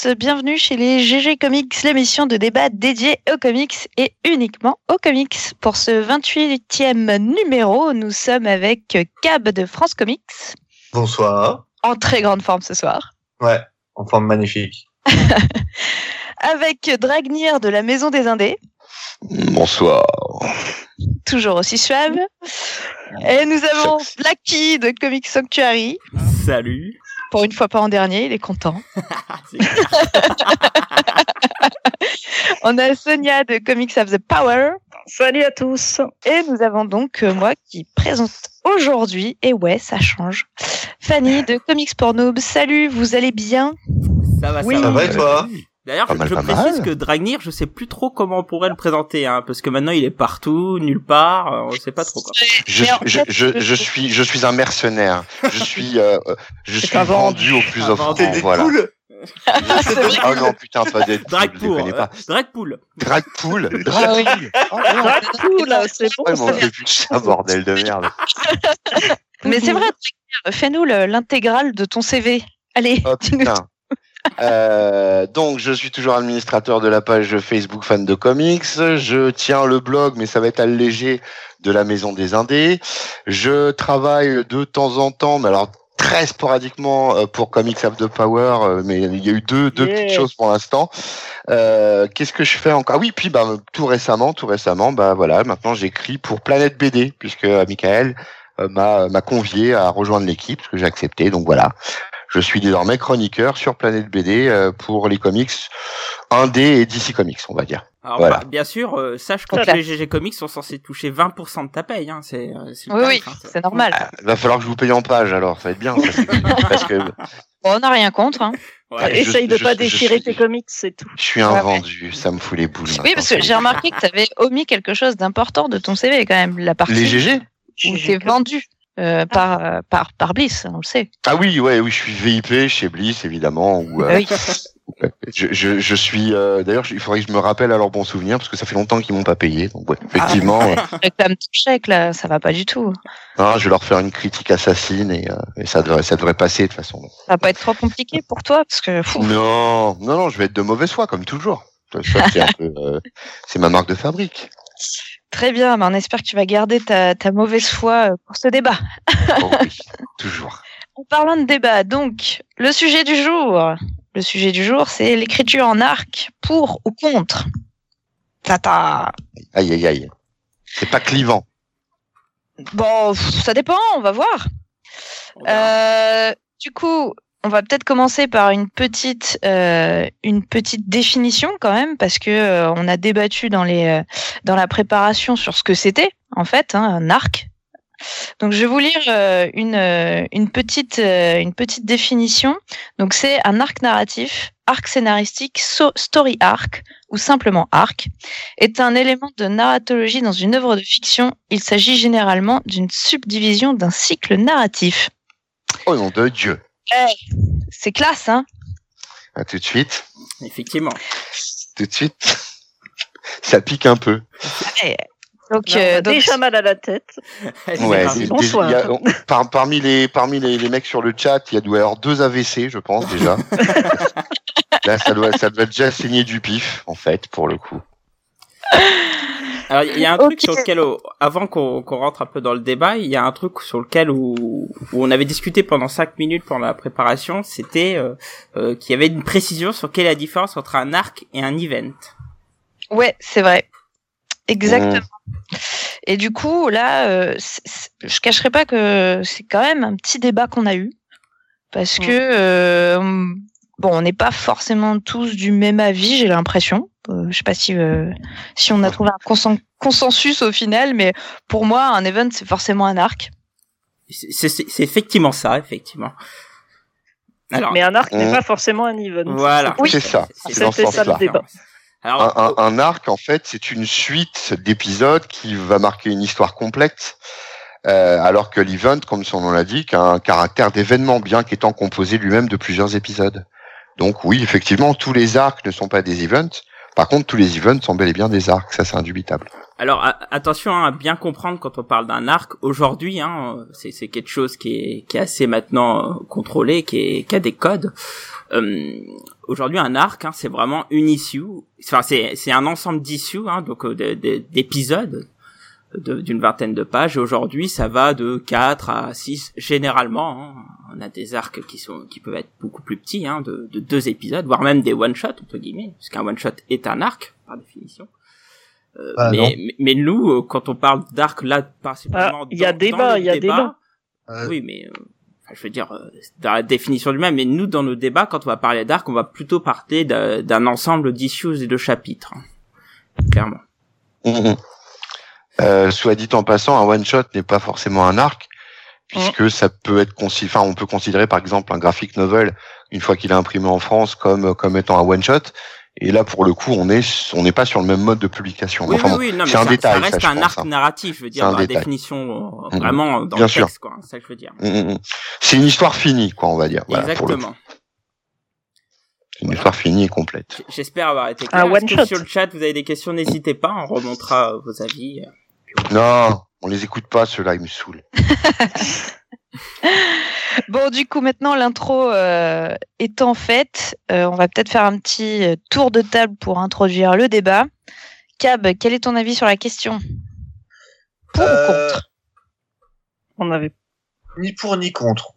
tous, bienvenue chez les GG Comics, l'émission de débat dédiée aux comics et uniquement aux comics. Pour ce 28e numéro, nous sommes avec Cab de France Comics. Bonsoir. En très grande forme ce soir. Ouais, en forme magnifique. avec Dragnir de la Maison des Indés. Bonsoir. Toujours aussi suave. Et nous avons Blacky de Comics Sanctuary. Salut. Pour une fois pas en dernier, il est content. On a Sonia de Comics of the Power. Salut à tous. Et nous avons donc euh, moi qui présente aujourd'hui, et ouais, ça change, Fanny de Comics pour Noobs. Salut, vous allez bien? Ça va, Oui, ça ça va. va et toi? D'ailleurs, je pas précise mal. que Dragnir, je sais plus trop comment on pourrait le présenter, hein, parce que maintenant il est partout, nulle part, euh, on sait pas trop quoi. Je, je, je, je suis je suis un mercenaire. Je suis euh, euh, je suis vendu au plus offrant. Voilà. vrai. Oh non putain pas d'être. Je Dragpool, connais pas. Dragpool. Dragpool. Ah oui. Dragpool. Oh, Ah, c'est bon. Ouais, mon putain, bordel de merde. Mais c'est vrai, fais-nous le- l'intégrale de ton CV. Allez, Oh putain. Euh, donc je suis toujours administrateur de la page Facebook fan de comics. Je tiens le blog, mais ça va être allégé de la Maison des Indés. Je travaille de temps en temps, mais alors très sporadiquement euh, pour Comics of the Power, euh, mais il y a eu deux, deux Yeah. petites choses pour l'instant. Euh, Qu'est-ce que je fais encore? Ah oui, puis bah tout récemment, tout récemment, bah voilà, maintenant j'écris pour Planète BD puisque euh, Michael m'a m'a convié à rejoindre l'équipe, ce que j'ai accepté. Donc voilà, je suis désormais chroniqueur sur Planète BD euh, pour les comics indé et DC Comics, on va dire. Alors, Voilà. bah, bien sûr, euh, sache que Voilà. les GG Comics sont censés toucher 20% de ta paye, hein, c'est, euh, Oui, tarif, oui, hein, c'est normal. Ah, Il va falloir que je vous paye en page alors, ça va être bien. ça, c'est- parce que Bon, on n'a rien contre. hein. Ouais. je- Essaye de je- pas je déchirer suis- tes comics, c'est tout. je suis un Ouais, ça me fout les boules. Oui, parce que j'ai remarqué que tu avais omis quelque chose d'important de ton CV quand même, la partie Les GG où t'es vendu euh, par, euh, par, par Bliss, on le sait. Ah oui, ouais, oui, je suis VIP chez Bliss évidemment. Où, euh, Oui. je, je, je suis. euh, D'ailleurs, il faudrait que je me rappelle à leur bon souvenir parce que ça fait longtemps qu'ils m'ont pas payé. Donc ouais, effectivement, euh, Réclame ton chèque là, ça va pas du tout. hein, je vais leur faire une critique assassine et, et ça devrait, ça devrait passer de toute façon. Ça va pas être trop compliqué pour toi parce que fou, Non, non, non, je vais être de mauvaise foi comme toujours. C'est ma marque de fabrique. Très bien, mais on espère que tu vas garder ta, ta mauvaise foi euh, pour ce débat. Oh oui, toujours. En parlant de débat, donc, le sujet du jour. Le sujet du jour, c'est l'écriture en arc, pour ou contre. Tata. Aïe, aïe, aïe. C'est pas clivant. Bon, ça dépend, on va voir. Euh, du coup, on va peut-être commencer par une petite, euh, une petite définition quand même, parce que euh, on a débattu dans les, euh, dans la préparation sur ce que c'était en fait hein, un arc. Donc, je vais vous lire euh, une, euh, une petite, euh, une petite définition. Donc, c'est un arc narratif, arc scénaristique, so- story arc ou simplement arc, est un élément de narratologie dans une œuvre de fiction. Il s'agit généralement d'une subdivision d'un cycle narratif. Oh nom de Dieu. C'est classe, hein À tout de suite. Effectivement. Tout de suite. Ça pique un peu. Donc, euh, a donc, déjà mal à la tête. Ouais, Bonsoir. il y a- on- par- parmi les parmi les, les mecs sur le chat, il y a doit y avoir deux AVC, je pense déjà. Là, ça doit ça doit déjà saigner du pif en fait pour le coup. Alors, il y a un truc sur lequel, avant qu'on rentre un peu dans le débat, il y a un truc sur lequel où, où on avait discuté pendant cinq minutes pendant la préparation, c'était euh, euh, qu'il y avait une précision sur quelle est la différence entre un arc et un event. ouais, c'est vrai. Exactement. Et du coup, là, euh, je cacherai pas que c'est quand même un petit débat qu'on a eu. Parce Mm. que, bon, on n'est pas forcément tous du même avis, j'ai l'impression. Euh, je sais pas si, euh, si on a trouvé un consen- consensus au final, mais pour moi, un event, c'est forcément un arc. C'est c'est- c'est effectivement ça, effectivement. Alors, Mais un arc n'est Mm. pas forcément un event. voilà. Oui. C'est ça. C'est dans ce ça le sens-là. débat. Alors, Un, un- un arc en fait, c'est une suite d'épisodes qui va marquer une histoire complète. Euh, alors que l'event, comme son nom l'indique, a un caractère d'événement, bien qu'étant composé lui-même de plusieurs épisodes. Donc oui, effectivement, tous les arcs ne sont pas des events. Par contre, tous les events sont bel et bien des arcs, ça c'est indubitable. Alors attention hein, à bien comprendre quand on parle d'un arc. Aujourd'hui, hein, c'est quelque chose qui est, assez maintenant euh, contrôlé, qui, est, a des codes. Euh, Aujourd'hui, un arc, hein, c'est vraiment une issue. Enfin, c'est un ensemble d'issues, donc euh, de- de- d'épisodes de- d'une vingtaine de pages. Et aujourd'hui, ça va de 4 à 6 généralement. hein. On a des arcs qui sont qui peuvent être beaucoup plus petits, hein, de, de deux épisodes, voire même des one shot entre guillemets, parce qu'un one shot est un arc par définition. Euh, Ah, mais, mais, mais nous, euh, quand on parle d'arc là, principalement, Ah, il y a débat, il y a débat. Euh, Oui, mais euh, enfin, je veux dire, euh, dans la définition du même. Mais nous, dans nos débats, quand on va parler d'arc, on va plutôt parler d'un d'un ensemble d'issues et de chapitres, hein. clairement. Euh, soit dit en passant, un one shot n'est pas forcément un arc, puisque ça peut être enfin, on peut considérer par exemple un graphic novel une fois qu'il est imprimé en France comme comme étant un one shot. Et là, pour le coup, on est on n'est pas sur le même mode de publication. Oui, Enfin, oui, bon, oui, non, mais c'est un ça, détail, ça ça, reste je un pense, arc hein. narratif, je veux dire, C'est un dans la détail. définition, euh, Mhm. vraiment dans Bien le sûr. texte, quoi. C'est ça que je veux dire. C'est une histoire finie, quoi, on va dire. Voilà, pour le. Exactement. Une histoire finie et complète. J'espère avoir été clair. Sur le chat, vous avez des questions, n'hésitez pas, on remontera euh, vos avis. Non, on les écoute pas, ceux-là, ils me saoulent. Bon, du coup, maintenant, l'intro euh, étant faite, euh, on va peut-être faire un petit euh, tour de table pour introduire le débat. Cab, quel est ton avis sur la question? Pour ou Euh, contre? On avait Ni pour ni contre.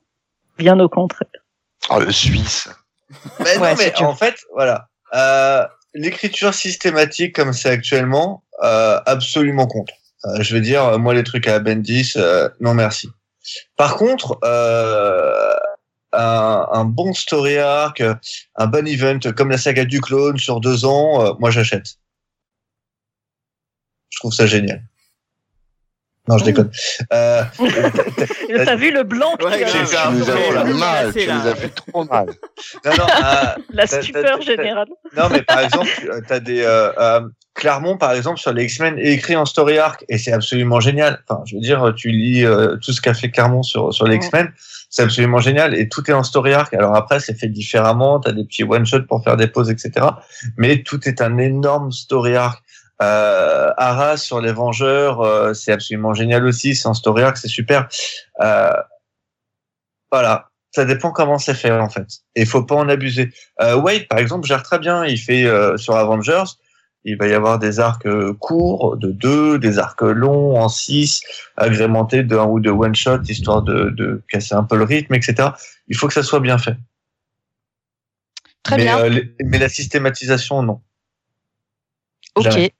bien au contraire. Oh, le Suisse. Mais Ouais, non, c'est mais en fait, voilà. Euh, L'écriture systématique comme c'est actuellement, euh, absolument contre. Euh, je veux dire, euh, moi les trucs à Bendis, euh, non merci. Par contre, euh, un, un bon story arc, un bon event comme la saga du clone sur deux ans, euh, moi j'achète. Je trouve ça génial. Non, je déconne. Euh, T'as vu le blanc qui Ouais, a- Tu nous as fait là. mal, tu nous as fait trop mal. non, non, euh, la t'as- stupeur t'as- générale. Non, mais par exemple, tu as des euh, euh, Clermont, par exemple, sur les X-Men, est écrit en story arc et c'est absolument génial. Enfin, je veux dire, tu lis euh, tout ce qu'a fait Clermont sur sur les. X-Men, c'est absolument génial et tout est en story arc. Alors après, c'est fait différemment. Tu as des petits one shot pour faire des pauses, etc. Mais tout est un énorme story arc. Euh, Arras sur les Vengeurs, euh, c'est absolument génial aussi. C'est en story arc, c'est super. Euh, voilà. Ça dépend comment c'est fait en fait. Et il faut pas en abuser. Euh, Wade, par exemple, gère très bien. Il fait euh, sur Avengers, il va y avoir des arcs euh, courts de deux, des arcs longs en six, agrémentés d'un ou deux one shot, histoire de, de casser un peu le rythme, etc. Il faut que ça soit bien fait. Très mais, bien. les- mais la systématisation, non. Ok. jamais.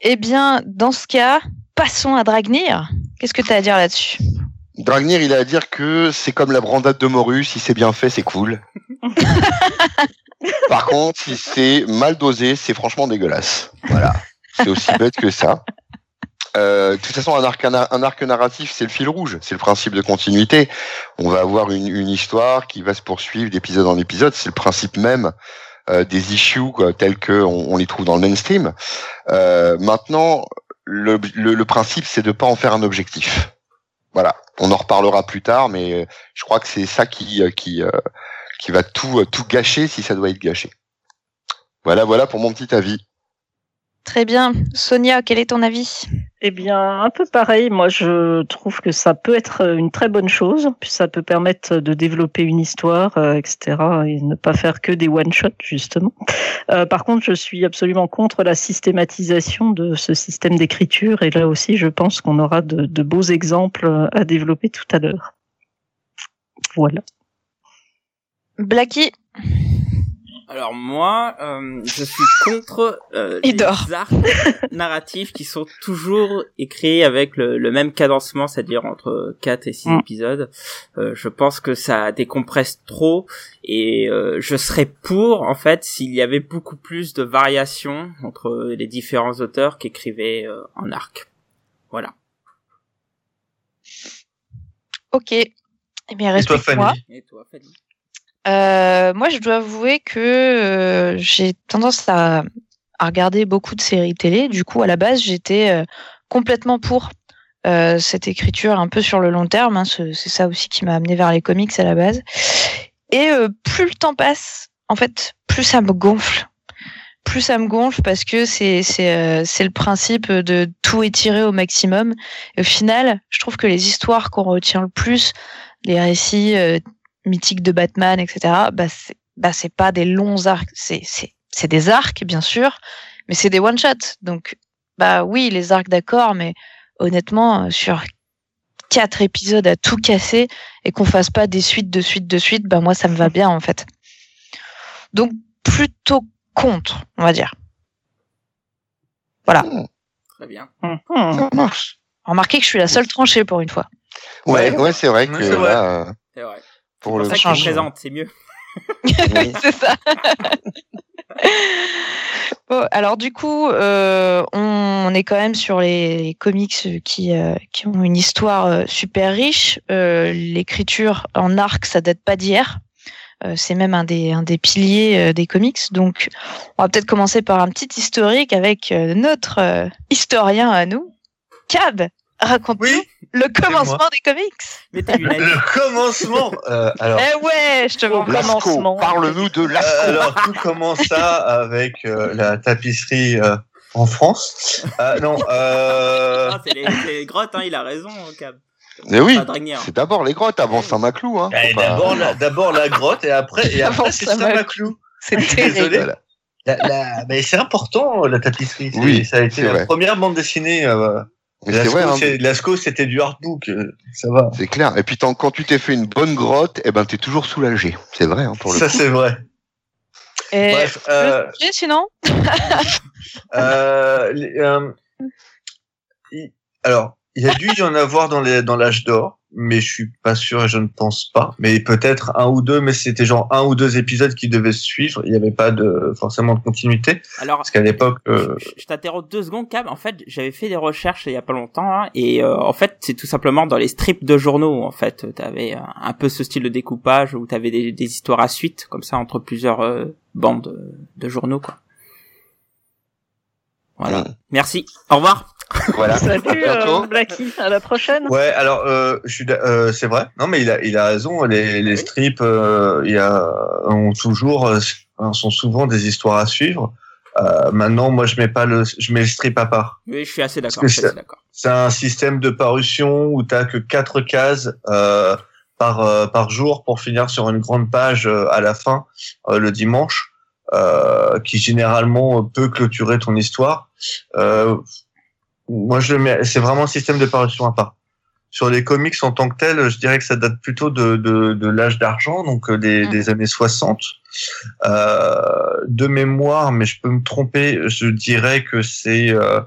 Eh bien, dans ce cas, passons à Dragnir. Qu'est-ce que tu as à dire là-dessus? Dragnir, il a à dire que c'est comme la brandade de morue, si c'est bien fait, c'est cool. Par contre, si c'est mal dosé, c'est franchement dégueulasse. Voilà. C'est aussi bête que ça. Euh, de toute façon, un arc, un, un arc narratif, c'est le fil rouge, c'est le principe de continuité. On va avoir une, une histoire qui va se poursuivre d'épisode en épisode, c'est le principe même euh, des issues quoi, tels que on, on les trouve dans le mainstream. Euh, maintenant, le, le, le principe, c'est de pas en faire un objectif. Voilà, on en reparlera plus tard, mais euh, je crois que c'est ça qui euh, qui euh, qui va tout euh, tout gâcher si ça doit être gâché. Voilà, voilà pour mon petit avis. Très bien. Sonia, quel est ton avis? Eh bien, un peu pareil. Moi, je trouve que ça peut être une très bonne chose, puis ça peut permettre de développer une histoire, euh, etc., et ne pas faire que des one-shots, justement. Euh, par contre, je suis absolument contre la systématisation de ce système d'écriture, et là aussi, je pense qu'on aura de, de beaux exemples à développer tout à l'heure. Voilà. Blackie? Alors moi, euh, je suis contre euh, les arcs narratifs qui sont toujours écrits avec le, le même cadencement, c'est-à-dire entre 4 et 6 Mm. épisodes. Euh, je pense que ça décompresse trop et euh, je serais pour, en fait, s'il y avait beaucoup plus de variations entre les différents auteurs qui écrivaient euh, en arc. Voilà. Ok. Eh bien, Et toi, respecte-moi. Fanny? Et toi, Fanny? Euh, moi, je dois avouer que euh, j'ai tendance à, à regarder beaucoup de séries télé. Du coup, à la base, j'étais euh, complètement pour cette écriture un peu sur le long terme. hein. C'est ça aussi qui m'a amené vers les comics à la base. Et plus le temps passe, en fait, plus ça me gonfle. plus ça me gonfle parce que c'est le principe de tout étirer au maximum. Et au final, je trouve que les histoires qu'on retient le plus, les récits mythiques de Batman, etc. Bah c'est bah c'est pas des longs arcs, c'est c'est c'est des arcs bien sûr, mais c'est des one shots. Donc bah oui, les arcs d'accord, mais honnêtement euh, sur quatre épisodes à tout casser et qu'on fasse pas des suites de suites de suites, bah moi ça me va bien en fait. Donc plutôt contre, on va dire. Voilà. Très bien. Mhm. Ça marche. Remarquez que je suis la seule tranchée pour une fois. Ouais, ouais, c'est vrai que vrai. là, euh, C'est vrai. Pour le ça présente, c'est mieux. Oui. c'est ça. bon, alors du coup, euh, on est quand même sur les comics qui, euh, qui ont une histoire euh, super riche. Euh, L'écriture en arc, ça date pas d'hier. Euh, c'est même un des, un des piliers euh, des comics. Donc, on va peut-être commencer par un petit historique avec euh, notre euh, historien à nous, Cab. Raconte-nous Oui, le commencement des comics. Mais t'as eu la le commencement. euh, alors, Eh ouais, je te vois. Commencement. parle-nous de Lascaux. Euh, alors tout commença avec euh, la tapisserie euh, en France. Euh, non, euh, Ah, c'est les, grottes, hein, il a raison, Cab. Mais oui, c'est d'abord les grottes avant Saint-Maclou. Hein. eh, pas- d'abord la, d'abord la grotte et après et Avant après c'est Saint-Maclou. C'est Désolé. terrible. Voilà. La, la- mais c'est important la tapisserie. Oui, ça a été la vrai. première bande dessinée. Mais c'est Lascaux, vrai, hein. c'est- Lascaux, c'était du hardbook. euh, ça va. c'est clair. Et puis tant- quand tu t'es fait une bonne grotte, eh ben t'es toujours soulagé. C'est vrai hein, pour le Ça c'est vrai. Et Bref, euh, le sujet, sinon Euh, les, euh, alors, il y a dû y en avoir dans les dans l'âge d'or, mais je suis pas sûr et je ne pense pas. Mais peut-être un ou deux, mais c'était genre un ou deux épisodes qui devaient se suivre. Il n'y avait pas de forcément de continuité Alors, parce qu'à l'époque, euh, je, je t'interromps deux secondes, Cab. En fait, j'avais fait des recherches il y a pas longtemps, hein, et euh, en fait, c'est tout simplement dans les strips de journaux. En fait, t'avais euh, un peu ce style de découpage où t'avais des, des histoires à suite, comme ça, entre plusieurs euh, bandes de journaux, quoi. Voilà. Merci. Au revoir. Voilà. Salut euh, Blacky, à la prochaine. ouais. Alors, euh, je suis, d'a- euh, c'est vrai. Non, mais il a il a raison. Les les strips, euh, il y a ont toujours euh, sont souvent des histoires à suivre. Euh, maintenant, moi, je mets pas le je mets le strip à part. Oui, je suis assez d'accord. que je suis ça- assez d'accord. C'est un système de parution où tu que quatre cases euh, par euh, par jour pour finir sur une grande page euh, à la fin euh, le dimanche, euh, qui généralement peut clôturer ton histoire. Euh, moi, je le mets. C'est vraiment un système de parution à part. Sur les comics en tant que tel, je dirais que ça date plutôt de, de, de l'âge d'argent, donc euh, des, Mhm. des années 60. Euh, de mémoire, mais je peux me tromper, je dirais que c'est euh,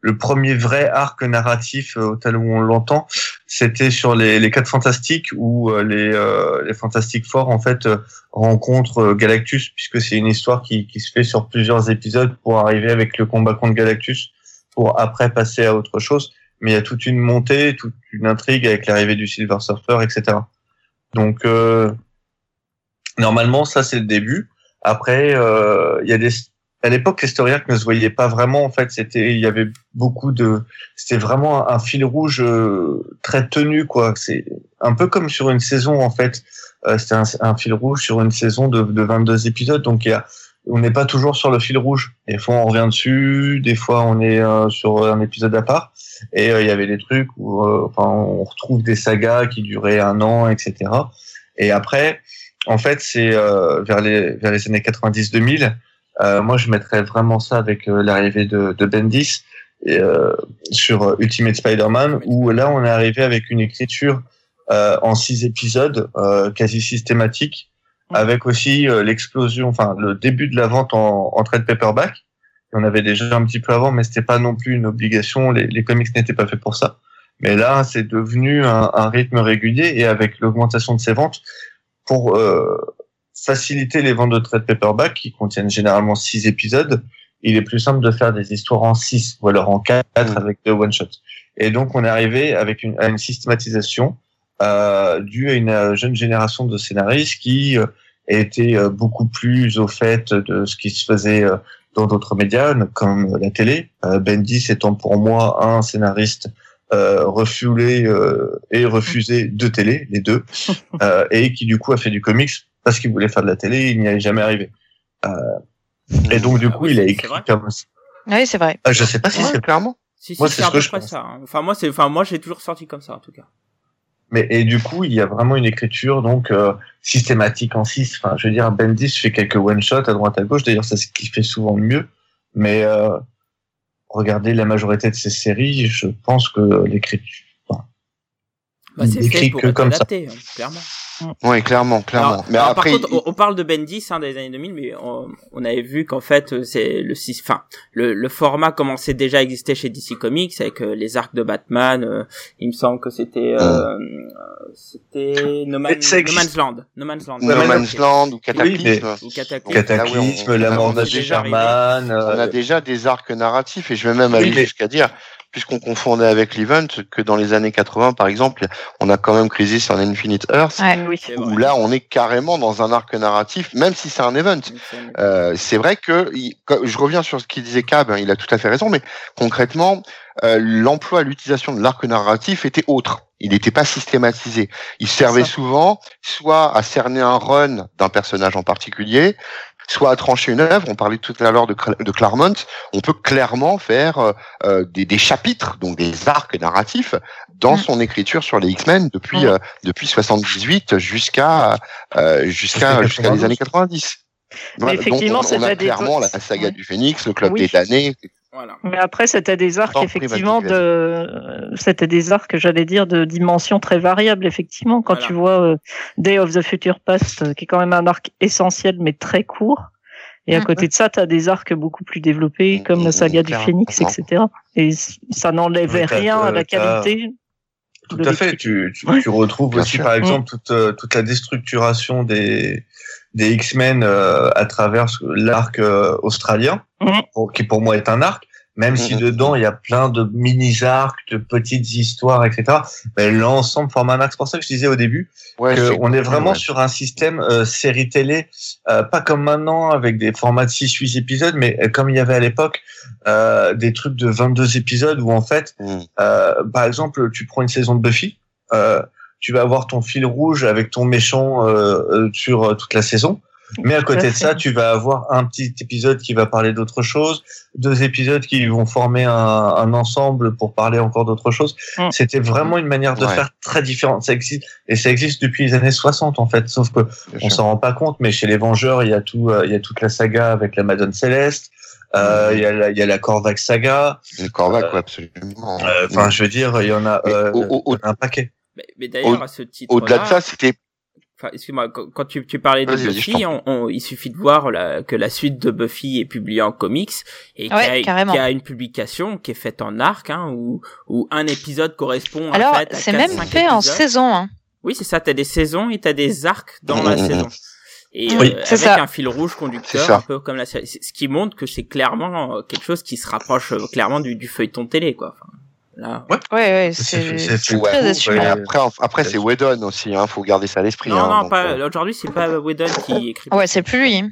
le premier vrai arc narratif euh, au tel où on l'entend. C'était sur les, les quatre fantastiques où euh, les, euh, les fantastiques forts en fait rencontrent Galactus, puisque c'est une histoire qui, qui se fait sur plusieurs épisodes pour arriver avec le combat contre Galactus, pour après passer à autre chose mais il y a toute une montée, toute une intrigue avec l'arrivée du Silver Surfer, etc. Donc euh, normalement ça c'est le début. Après euh, il y a des à l'époque les story ne se voyaient pas vraiment en fait, c'était il y avait beaucoup de c'était vraiment un, fil rouge euh, très tenu quoi, c'est un peu comme sur une saison en fait. C'était un, fil rouge sur une saison de 22 épisodes donc il y a on n'est pas toujours sur le fil rouge. Des fois, on revient dessus, des fois, on est euh, sur un épisode à part. Et euh, il y avait des trucs où euh, on retrouve des sagas qui duraient un an, etc. Et après, en fait, c'est vers, les, vers les années 90-2000. Euh, moi, je mettrais vraiment ça avec l'arrivée de, Bendis sur Ultimate Spider-Man, où là, on est arrivé avec une écriture en six épisodes, quasi systématique, avec aussi euh, l'explosion, enfin le début de la vente en, en trade paperback. On avait déjà un petit peu avant, mais c'était pas non plus une obligation. Les, les comics n'étaient pas faits pour ça. Mais là, c'est devenu un, un rythme régulier et avec l'augmentation de ses ventes, pour euh, faciliter les ventes de trade paperback qui contiennent généralement six épisodes, il est plus simple de faire des histoires en six ou alors en quatre avec deux one shots. Et donc, on est arrivé avec une, à une systématisation euh, dû à une euh, jeune génération de scénaristes qui euh, étaient euh, beaucoup plus au fait de ce qui se faisait euh, dans d'autres médias, comme la télé. Euh, Bendis étant pour moi un scénariste euh, refoulé euh, et refusé de télé, les deux, euh, et qui du coup a fait du comics parce qu'il voulait faire de la télé, il n'y est jamais arrivé. Euh, Et donc, du Ah coup, oui, il a écrit comme Oui, c'est vrai. Je sais pas si Ouais, c'est clairement. Si, si, Moi, c'est ce que je pense. ça. hein. Enfin, moi, c'est, enfin, moi, j'ai toujours sorti comme ça, en tout cas. Mais et du coup, il y a vraiment une écriture donc euh, systématique en 6. Enfin, je veux dire, Bendis fait quelques one shots à droite à gauche. D'ailleurs, c'est ce qu'il fait souvent mieux. Mais euh, regardez la majorité de ces séries, je pense que l'écriture. Bah, Il c'est fait écrit pour que comme ça. hein, clairement. Oui, clairement, clairement. Alors, mais alors, après, par contre, il- on, on parle de Bendis hein, des années 2000, mais on, on avait vu qu'en fait, euh, c'est le six- enfin, le, le format commençait déjà à exister chez DC Comics avec euh, les arcs de Batman. euh, il me semble que c'était, euh, euh, c'était No, Man- No. Man's Land, No Man's Land. No Man's non. Land ou Cataclysme. mais- Ou Cataclysme. Cataclysme, Là, oui, on- la mort de déjà Superman. on a euh, déjà des arcs narratifs et je vais même Oui, aller mais- jusqu'à dire, puisqu'on confondait avec l'event, que dans les années 80, par exemple, on a quand même Crisis on Infinite Earth, Ouais. Oui. Où là, on est carrément dans un arc narratif, même si c'est un event. Euh, c'est vrai que je reviens sur ce qu'il disait Cab, hein, il a tout à fait raison, mais concrètement, euh, l'emploi, l'utilisation de l'arc narratif était autre. Il n'était pas systématisé. Il servait souvent soit à cerner un run d'un personnage en particulier, soit à trancher une œuvre. On parlait tout à l'heure de, Cla- de Claremont. On peut clairement faire euh, euh, des, des chapitres, donc des arcs narratifs, dans Mm. son écriture sur les X-Men depuis Mm. euh, depuis 78 jusqu'à euh, jusqu'à Jusqu'à les années 90. Voilà, donc effectivement, des- clairement la saga Ouais. du Phénix, le club Oui. des damnés. Voilà. Mais après, c'était des arcs, effectivement, de, c'était des arcs, j'allais dire, de dimensions très variables, effectivement. Quand Voilà. tu vois euh, Day of the Future Past, euh, qui est quand même un arc essentiel, mais très court. Et à Mhm. côté de ça, tu as des arcs beaucoup plus développés, comme la saga du. Phénix, etc. Et ça n'enlèvait t'as- rien à la t'as- qualité. Tout à fait. Tu, tu, tu retrouves Bien aussi, sûr. par exemple, toute, euh, toute la déstructuration des, des X-Men euh, à travers l'arc euh, australien, Mhm. pour- qui pour moi est un arc, même si Mhm. dedans il y a plein de mini-arcs, de petites histoires, etc. Mais l'ensemble forme un arc. C'est pour ça que je disais au début Ouais, que c'est on est vraiment ouais. sur un système euh, série télé, euh, pas comme maintenant avec des formats de 6-8 épisodes, mais euh, comme il y avait à l'époque euh, des trucs de 22 épisodes où en fait euh, par exemple, tu prends une saison de Buffy, euh, tu vas avoir ton fil rouge avec ton méchant euh, euh, sur euh, toute la saison. Mais à côté de ça, tu vas avoir un petit épisode qui va parler d'autre chose, deux épisodes qui vont former un, un ensemble pour parler encore d'autre chose. Mm. C'était vraiment une manière de Ouais. faire très différente. Ça existe et ça existe depuis les années 60 en fait. Sauf que Bien on s'en rend pas compte, mais chez les Vengeurs, il y a tout, euh, il y a toute la saga avec la Madone Céleste. Euh, Il y a la, il y a la Korvac saga. Une Corvac, Euh, ouais, absolument. Euh, Enfin, je veux dire, il y en a, Mais euh, au- au- au- il y en a un paquet. Mais, mais d'ailleurs, à ce titre Au-delà de ça, c'était Enfin, excuse-moi, quand, quand tu, tu parlais de Buffy, on, on- il suffit de voir la- que la suite de Buffy est publiée en comics et Ouais, qu'il y, qu'il y a une publication qui est faite en arc, hein, où, où un épisode correspond Alors, en fait, à c'est quatre, même fait en saison. Hein. Oui, c'est ça. T'as des saisons et t'as des arcs dans la Mhm. saison. Et Oui, euh, c'est avec ça. un fil rouge C'est conducteur, un peu comme la série. C'est- Ce qui montre que c'est clairement euh, quelque chose qui se rapproche euh, clairement du, du feuilleton télé, quoi. Enfin, là, Ouais, ouais, C'est- très ouais, assumé. ouais. après, après c'est Whedon aussi, hein, faut garder ça à l'esprit. non, hein, non, euh, Aujourd'hui, c'est pas Whedon qui écrit. Ouais, c'est plus lui.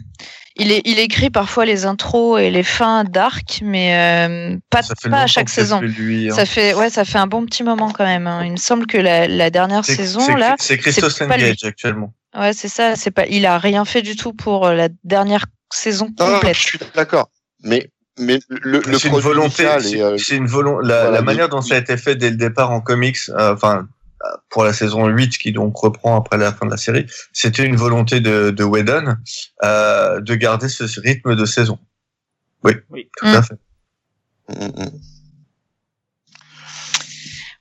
Il, est, il écrit parfois les intros et les fins d'arc, mais euh, pas, pas à chaque saison. lui, hein. Ça fait, ouais, ça fait un bon petit moment quand même. hein. Il me semble que la, la dernière saison c'est- là, c'est Christos. Engage actuellement. ouais, c'est ça. C'est pas, il a rien fait du tout pour euh, la dernière saison Non, non, complète. je suis d'accord. Mais, mais le, le C'est une volonté. C'est euh, c'est une volonté. La, voilà, la manière dont ça a été fait dès le départ en comics, euh, enfin euh, pour la saison 8 qui donc reprend après la fin de la série, c'était une volonté de, de Whedon euh, de garder ce rythme de saison. Oui, Oui. tout Mm. à fait. Mm, mm.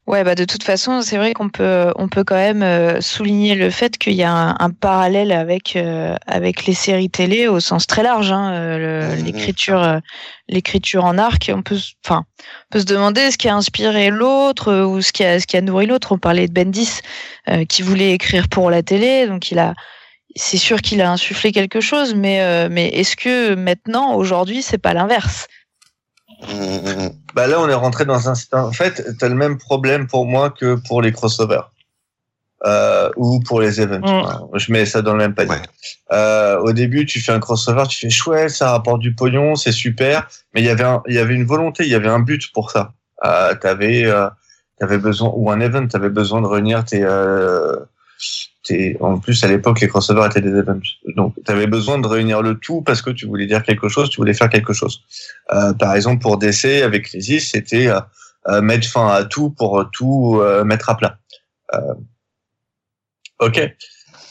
Ouais, bah de toute façon, c'est vrai qu'on peut, on peut quand même euh, souligner le fait qu'il y a un, un parallèle avec euh, avec les séries télé au sens très large. Hein, euh, l'écriture, l'écriture en arc. On peut, enfin, on peut se demander ce qui a inspiré l'autre ou ce qui a, ce qui a nourri l'autre. On parlait de Bendis euh, qui voulait écrire pour la télé, donc il a, c'est sûr qu'il a insufflé quelque chose, mais euh, mais est-ce que maintenant, aujourd'hui, c'est pas l'inverse? Bah là, on est rentré dans un. En fait, t'as le même problème pour moi que pour les crossovers. Euh, ou pour les events. Mm. Je mets ça dans le même panier. Ouais. Euh, au début, tu fais un crossover, tu fais chouette, ça rapporte du pognon, c'est super. Mais il y avait il y avait une volonté, il y avait un but pour ça. Euh, t'avais, euh, t'avais besoin ou un event, t'avais besoin de réunir tes, euh, t'es, en plus à l'époque les crossovers étaient des events, donc tu avais besoin de réunir le tout parce que tu voulais dire quelque chose, tu voulais faire quelque chose. Euh, par exemple pour DC avec Crisis, c'était euh, euh, mettre fin à tout pour tout euh, mettre à plat. Euh, ok,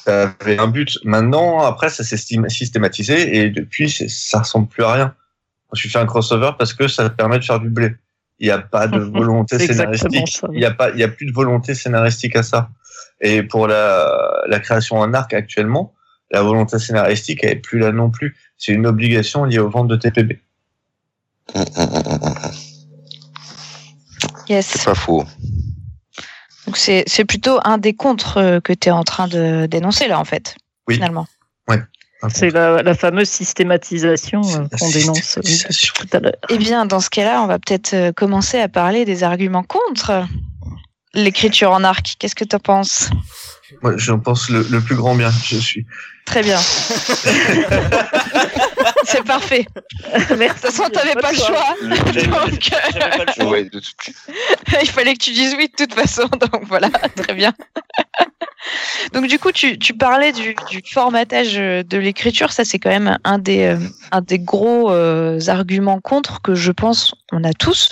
ça avait un but. Maintenant, après, ça s'est systématisé et depuis, ça ressemble plus à rien. Je fais un crossover parce que ça te permet de faire du blé. Il n'y a pas de volonté scénaristique. Il n'y a pas, il y a plus de volonté scénaristique à ça. Et pour la, la création en arc actuellement, la volonté scénaristique, elle est plus là non plus. C'est une obligation liée aux ventes de TPB. Yes. C'est pas faux. Donc c'est c'est plutôt un des contres euh, que tu es en train de dénoncer là en fait. Oui. Finalement. C'est la, la fameuse systématisation euh, qu'on dénonce euh, tout à l'heure. Eh bien, dans ce cas-là, on va peut-être commencer à parler des arguments contre l'écriture en arc. Qu'est-ce que tu penses? Moi, j'en pense le, le plus grand bien. Je suis. Très bien. C'est parfait. De Merci. toute façon, t'avais pas le choix. Donc, euh, J'avais pas le choix. Ouais, de tout- il fallait que tu dises oui de toute façon. Donc voilà, très bien. Donc du coup, tu, tu parlais du, du formatage de l'écriture. Ça, c'est quand même un des, euh, un des gros euh, arguments contre que je pense on a tous.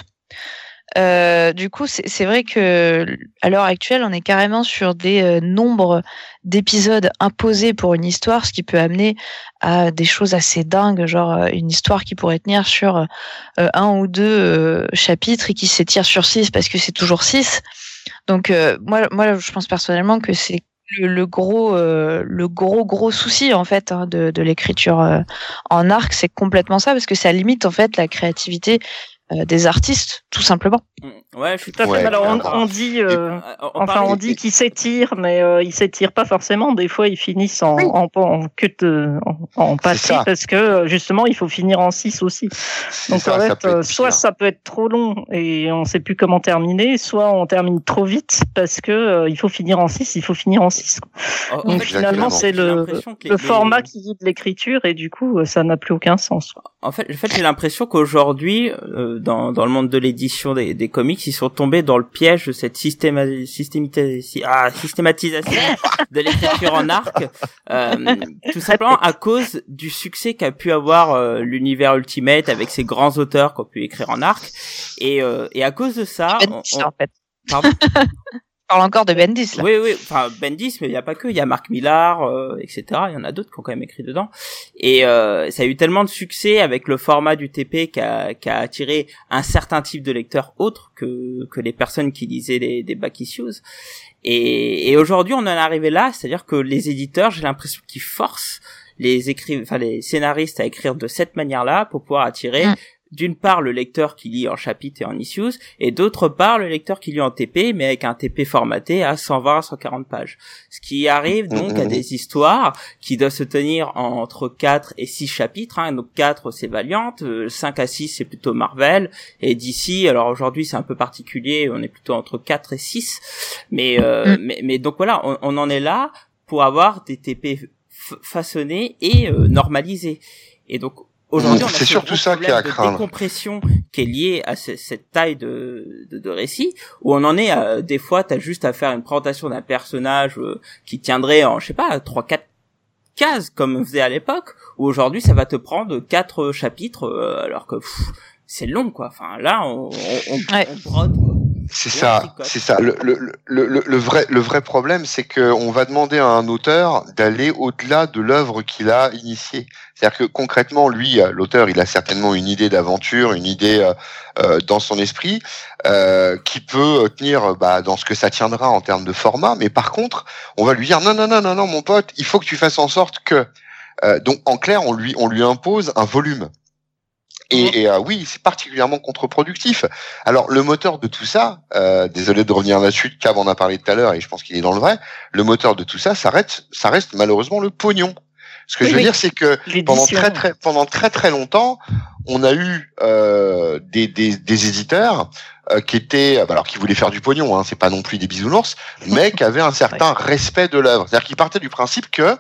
Euh, du coup, c'est vrai que à l'heure actuelle, on est carrément sur des euh, nombres d'épisodes imposés pour une histoire, ce qui peut amener à des choses assez dingues, genre euh, une histoire qui pourrait tenir sur un ou deux chapitres et qui s'étire sur six parce que c'est toujours six. Donc moi, moi, je pense personnellement que c'est le, gros, le gros gros souci en fait hein, de, de l'écriture en arc, c'est complètement ça parce que ça limite en fait la créativité des artistes, tout simplement. Mm. Ouais, je suis Tout à fait. Ouais, Alors on, dit, euh, on enfin on dit qu'ils s'étirent, mais euh, ils s'étirent pas forcément. Des fois, ils finissent en, Oui. en, en de, en, en passé parce que euh, justement, il faut finir en 6 aussi. Donc ça, en fait, euh, soit pire. ça peut être trop long et on sait plus comment terminer, soit on termine trop vite parce que euh, il faut finir en 6, il faut finir en 6. en- en Donc fait, finalement, c'est le, les- le les- format qui guide l'écriture et du coup, euh, ça n'a plus aucun sens. En fait, en fait j'ai l'impression qu'aujourd'hui, euh, dans, dans le monde de l'édition des, des comics, ils sont tombés dans le piège de cette systéma, ah, systématisation de l'écriture en arc, euh, tout simplement à cause du succès qu'a pu avoir euh, l'univers Ultimate avec ses grands auteurs qui ont pu écrire en arc, et, euh, et à cause de ça, on-. Pardon On parle encore de Bendis là. oui, oui, enfin Bendis, mais il y a pas que, il y a Marc Millar, euh, etc. Il y en a d'autres qui ont quand même écrit dedans. Et euh, ça a eu tellement de succès avec le format du TP qui a, attiré un certain type de lecteurs autres que que les personnes qui lisaient les, des back issues. Et, et aujourd'hui, on en est arrivé là, c'est-à-dire que les éditeurs, j'ai l'impression qu'ils forcent les écri enfin les scénaristes à écrire de cette manière-là pour pouvoir attirer Mm. D'une part le lecteur qui lit en chapitre et en issues et d'autre part le lecteur qui lit en TP mais avec un TP formaté à 120 à 140 pages. Ce qui arrive donc à Mhm. des histoires qui doivent se tenir entre 4 et 6 chapitres hein. donc 4 c'est Valiant, euh, 5 à 6 c'est plutôt Marvel et d'ici alors aujourd'hui c'est un peu particulier, on est plutôt entre 4 et 6 mais euh, Mm. mais mais donc voilà, on, on en est là pour avoir des TP façonnés et euh, normalisés. Et donc aujourd'hui, on a c'est ce surtout ça qui est problème à de craindre. décompression qui est lié à ce- cette taille de, de, de récit où on en est à, des fois t'as juste à faire une présentation d'un personnage euh, qui tiendrait en je sais pas trois quatre cases comme on faisait à l'époque où aujourd'hui ça va te prendre quatre chapitres euh, alors que c'est long quoi enfin là on on, on, Ouais. on brode quoi. C'est ça, c'est ça. Le, le, le, le, le vrai, le vrai problème, c'est qu'on va demander à un auteur d'aller au-delà de l'œuvre qu'il a initiée. C'est-à-dire que concrètement, lui, euh, l'auteur, il a certainement une idée d'aventure, une idée euh, euh, dans son esprit euh, qui peut tenir bah, dans ce que ça tiendra en termes de format. Mais par contre, on va lui dire non, non, non, non, non, mon pote, il faut que tu fasses en sorte que. Euh, donc, en clair, on lui, on lui impose un volume. Et, et, euh, oui, c'est particulièrement contre-productif. Alors le moteur de tout ça, euh, désolé de revenir là-dessus, Cab en a parlé tout à l'heure et je pense qu'il est dans le vrai. Le moteur de tout ça, ça reste, ça reste malheureusement le pognon. Ce que Oui, je veux oui. dire, c'est que pendant très très pendant très très longtemps, on a eu euh, des, des, des éditeurs euh, qui étaient euh, alors qui voulaient faire du pognon, hein, c'est pas non plus des bisounours, mais qui avaient un certain respect de l'œuvre. C'est-à-dire qu'ils partaient du principe que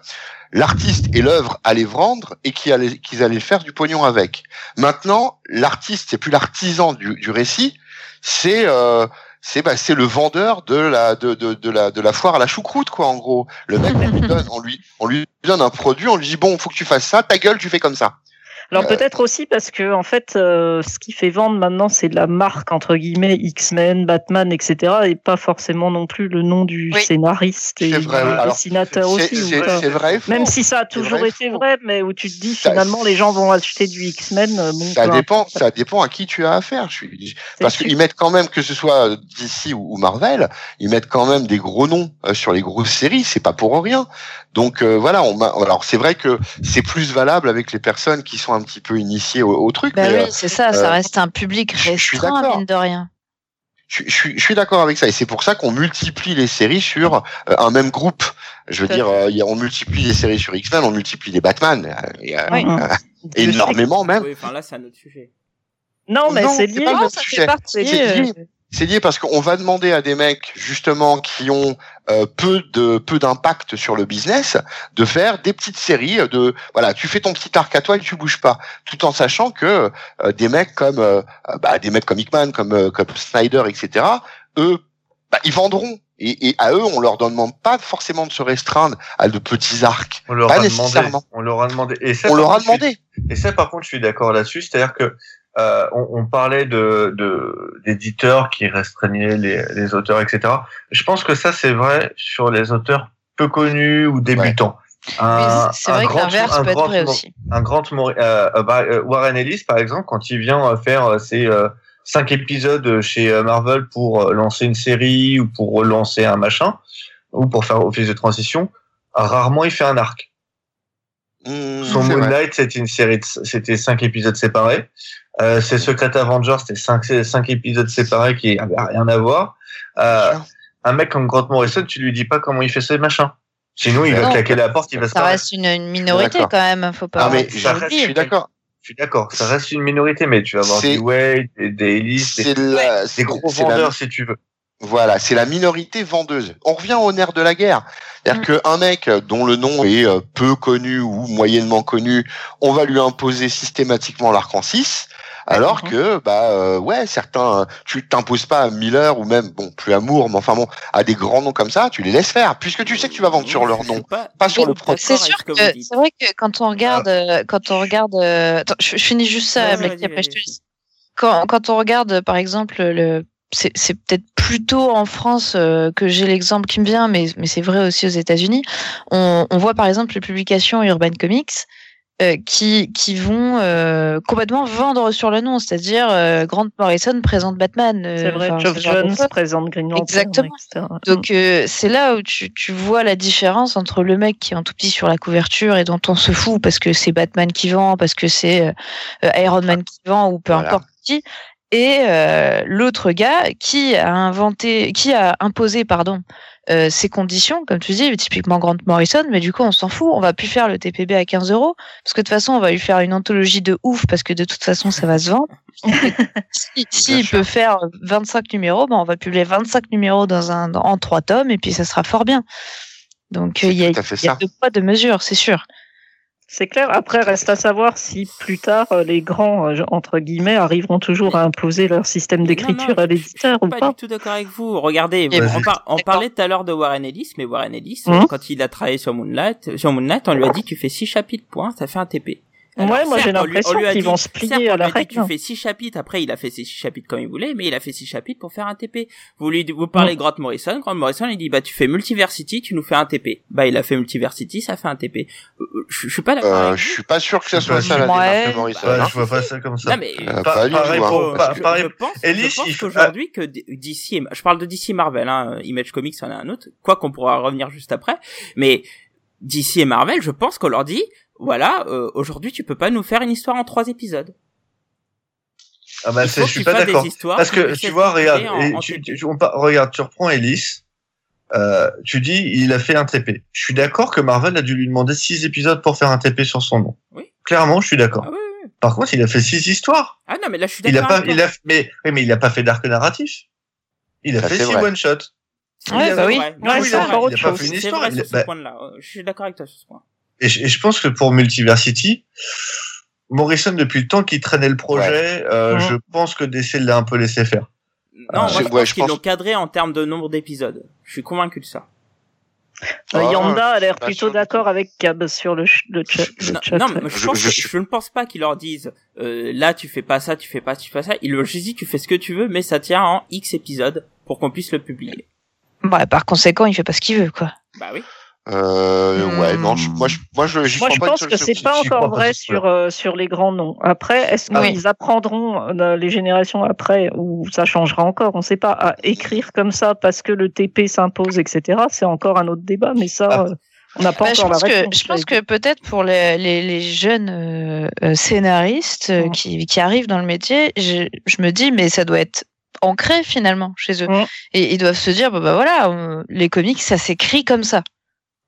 l'artiste et l'œuvre allaient vendre et qu'ils allaient, faire du pognon avec. Maintenant, l'artiste, c'est plus l'artisan du, du récit, c'est euh, c'est bah, c'est le vendeur de la de, de, de la de la foire à la choucroute quoi en gros. Le mec on lui donne on lui on lui donne un produit, on lui dit bon faut que tu fasses ça, ta gueule tu fais comme ça. Alors peut-être aussi parce que en fait, euh, ce qui fait vendre maintenant, c'est la marque entre guillemets X-Men, Batman, etc. et pas forcément non plus le nom du Oui. scénariste et du dessinateur aussi. c'est- vrai. Même si ça a toujours vrai été faux. vrai, mais où tu te dis Ça- finalement les gens vont acheter du X-Men. euh, bon, Ça dépend, ça dépend à qui tu as affaire. Je suis, parce qu'ils mettent quand même, que ce soit DC ou, ou Marvel, ils mettent quand même des gros noms euh, sur les grosses séries. C'est pas pour rien. Donc euh, voilà, on m'a- alors c'est vrai que c'est plus valable avec les personnes qui sont un petit peu initiées au, au truc. Bah mais, oui, euh, c'est ça, ça euh, reste un public je- je suis restreint, d'accord. mine de rien. je, je suis, je suis d'accord avec ça, et c'est pour ça qu'on multiplie les séries sur euh, un même groupe. Je veux dire, euh, on multiplie les séries sur X-Men, on multiplie les Batman, et, Oui. Euh, sais énormément même. Oui, enfin là, c'est un autre sujet. Non, mais c'est c'est lié. ça sujet. fait partie. C'est lié. euh, parce qu'on va demander à des mecs justement qui ont euh, peu de peu d'impact sur le business de faire des petites séries de voilà tu fais ton petit arc à toi et tu bouges pas tout en sachant que euh, des mecs comme euh, euh, bah, des mecs comme Hickman comme euh, comme Snyder etc eux bah, ils vendront et, et à eux on leur demande pas forcément de se restreindre à de petits arcs On leur Pas a demandé. nécessairement. On leur a demandé. Et ça, on par leur a contre, je suis- demandé Et ça, par contre, je suis d'accord là-dessus. C'est-à-dire que euh, on, on parlait de de- d'éditeurs qui restreignaient les, les auteurs, etc. Je pense que ça, c'est vrai sur les auteurs peu connus ou débutants. c'est vrai que l'inverse peut être vrai aussi. Un grand euh, euh, bah, Warren Ellis, par exemple, quand il vient faire ses euh, cinq épisodes chez Marvel pour lancer une série ou pour relancer un machin ou pour faire office de transition, rarement il fait un arc. Mmh, Son c'est Moon vrai. Knight, c'était une série, de- c'était cinq épisodes séparés. Euh, ses Secret Avengers, c'était cinq, cinq épisodes séparés qui avaient rien à voir. Euh, un mec comme Grant Morrison, tu lui dis pas comment il fait ses machins. Sinon, il va Non, claquer la porte, il va se Ça reste une, une minorité quand même, faut pas. Ah, mais faut ça pas reste- je oublier. suis d'accord Je suis d'accord, ça reste une minorité, mais tu vas avoir des Wade, des, Ellis, des, la- gros la- vendeurs, si tu veux. Voilà, c'est la minorité vendeuse. On revient au nerf de la guerre. C'est-à-dire Mm. qu'un mec dont le nom est euh, peu connu ou moyennement connu, on va lui imposer systématiquement l'arc en 6. Alors que, bah, euh, ouais, certains, euh, tu t'imposes pas à Miller ou même, bon, plus Amour, mais enfin bon, à des grands noms comme ça, tu les laisses faire, puisque tu sais que tu vas vendre sur leur nom, pas- pas sur le produit. C'est sûr que c'est vrai que quand on regarde, euh, quand on regarde, euh, attends, je, je finis juste ça, vas-y, après je te. Quand, quand on regarde, par exemple, le, c'est peut-être plutôt en France euh, que j'ai l'exemple qui me vient, mais, mais c'est vrai aussi aux États-Unis. On, on voit par exemple les publications Urban Comics euh, qui, qui vont euh, complètement vendre sur le nom, c'est-à-dire Grant Morrison présente Batman. C'est vrai, Geoff Jones présente Green Lantern, Exactement. etc. Donc c'est là où tu, tu vois la différence entre le mec qui est un tout petit sur la couverture et dont on se fout parce que c'est Batman qui vend, parce que c'est Iron Man qui vend ou peu Voilà. importe qui, et euh, l'autre gars qui a inventé, qui a imposé pardon euh, ces conditions, comme tu dis, typiquement Grant Morrison, mais du coup on s'en fout, on va plus faire le TPB à 15 euros parce que de toute façon on va lui faire une anthologie de ouf parce que de toute façon ça va se vendre. si si il sûr. peut faire 25 numéros, ben on va publier 25 numéros dans un en trois tomes et puis ça sera fort bien. Donc il y a, y a deux poids deux mesures, c'est sûr. C'est clair. Après, reste à savoir si plus tard euh, les grands euh, entre guillemets arriveront toujours à imposer leur système d'écriture à l'éditeur je ou suis pas. du tout d'accord avec vous. Regardez, on, par- parlait tout à l'heure de Warren Ellis, mais Warren Ellis, Mhm. quand il a travaillé sur Moonlight, sur Moonlight, on lui a dit tu fais six chapitres, point, ça fait un TP. Ouais, moi, j'ai l'impression qu'ils vont se plier certes, à la règle. Tu fais six chapitres, après il a fait ses six chapitres comme il voulait, mais il a fait six chapitres pour faire un TP. Vous lui, vous parlez de Grant Morrison, Grant Morrison il dit bah tu fais Multiversity, tu nous fais un TP. Bah il a fait Multiversity, ça fait un TP. Euh, Je, je suis pas d'accord Euh, je suis pas sûr que ça soit ça la démarche de Morrison. Hein. je vois pas ça comme ça. Non mais Euh, Pa- pas pareil hein. pour- je, pa- je pareil- pense, je pense faut- qu'aujourd'hui que DC, je parle de DC Marvel, hein, Image Comics en a un autre, quoi qu'on pourra revenir juste après, mais DC et Marvel, je pense qu'on leur dit, voilà, euh, aujourd'hui tu peux pas nous faire une histoire en trois épisodes. Ah bah, je suis pas d'accord. Parce que tu vois, regarde, et en- tu, TP. tu- on regarde, tu reprends Ellis, euh, tu dis il a fait un TP. Je suis d'accord que Marvel a dû lui demander six épisodes pour faire un TP sur son nom. Oui. Clairement, je suis d'accord. Ah oui, oui. Par contre, il a fait six histoires. Ah non, mais là je suis Il a d'accord. pas, il a, mais, oui, mais il a pas fait d'arc narratif. Il a Ça, fait six vrai. one shot. Ouais, bah oui. Non, autre il a pas fait une histoire. vrai il sur a- ce bah, point-là. Euh, Je suis d'accord avec toi sur ce point. Et, je, et je pense que pour Multiversity, Morrison depuis le temps qu'il traînait le projet, euh, Mhm. je pense que DC l'a un peu laissé faire. Non, moi, je- je ouais, pense je qu'ils pense- l'ont cadré en termes de nombre d'épisodes. Je suis convaincu de ça. Euh, Ah, Yanda a l'air plutôt d'accord avec Cab sur le, ch- le chat. le Non, chat. non, mais je, pense je ne pense pas qu'ils leur disent euh, là tu fais pas ça, tu fais pas, tu fais pas ça. Ils leur disent tu fais ce que tu veux, mais ça tient en X épisodes pour qu'on puisse le publier. Bah, par conséquent, il fait pas ce qu'il veut, quoi. Bah oui. Euh, ouais, non, je- moi, je, moi, je, j'y Moi, crois je pas une pense que c'est pas encore vrai sur euh, sur les grands noms. Après, est-ce Oui. qu'ils apprendront euh, les générations après ou ça changera encore? On sait pas. À écrire comme ça parce que le TP s'impose, etc. C'est encore un autre débat, mais ça, Ah. euh, on n'a pas Bah, je encore la que je pense que peut-être pour les, les, les jeunes euh, scénaristes euh, qui, qui arrivent dans le métier, je, je me dis mais ça doit être ancré finalement chez eux et ils doivent se dire bah, bah voilà les comics ça s'écrit comme ça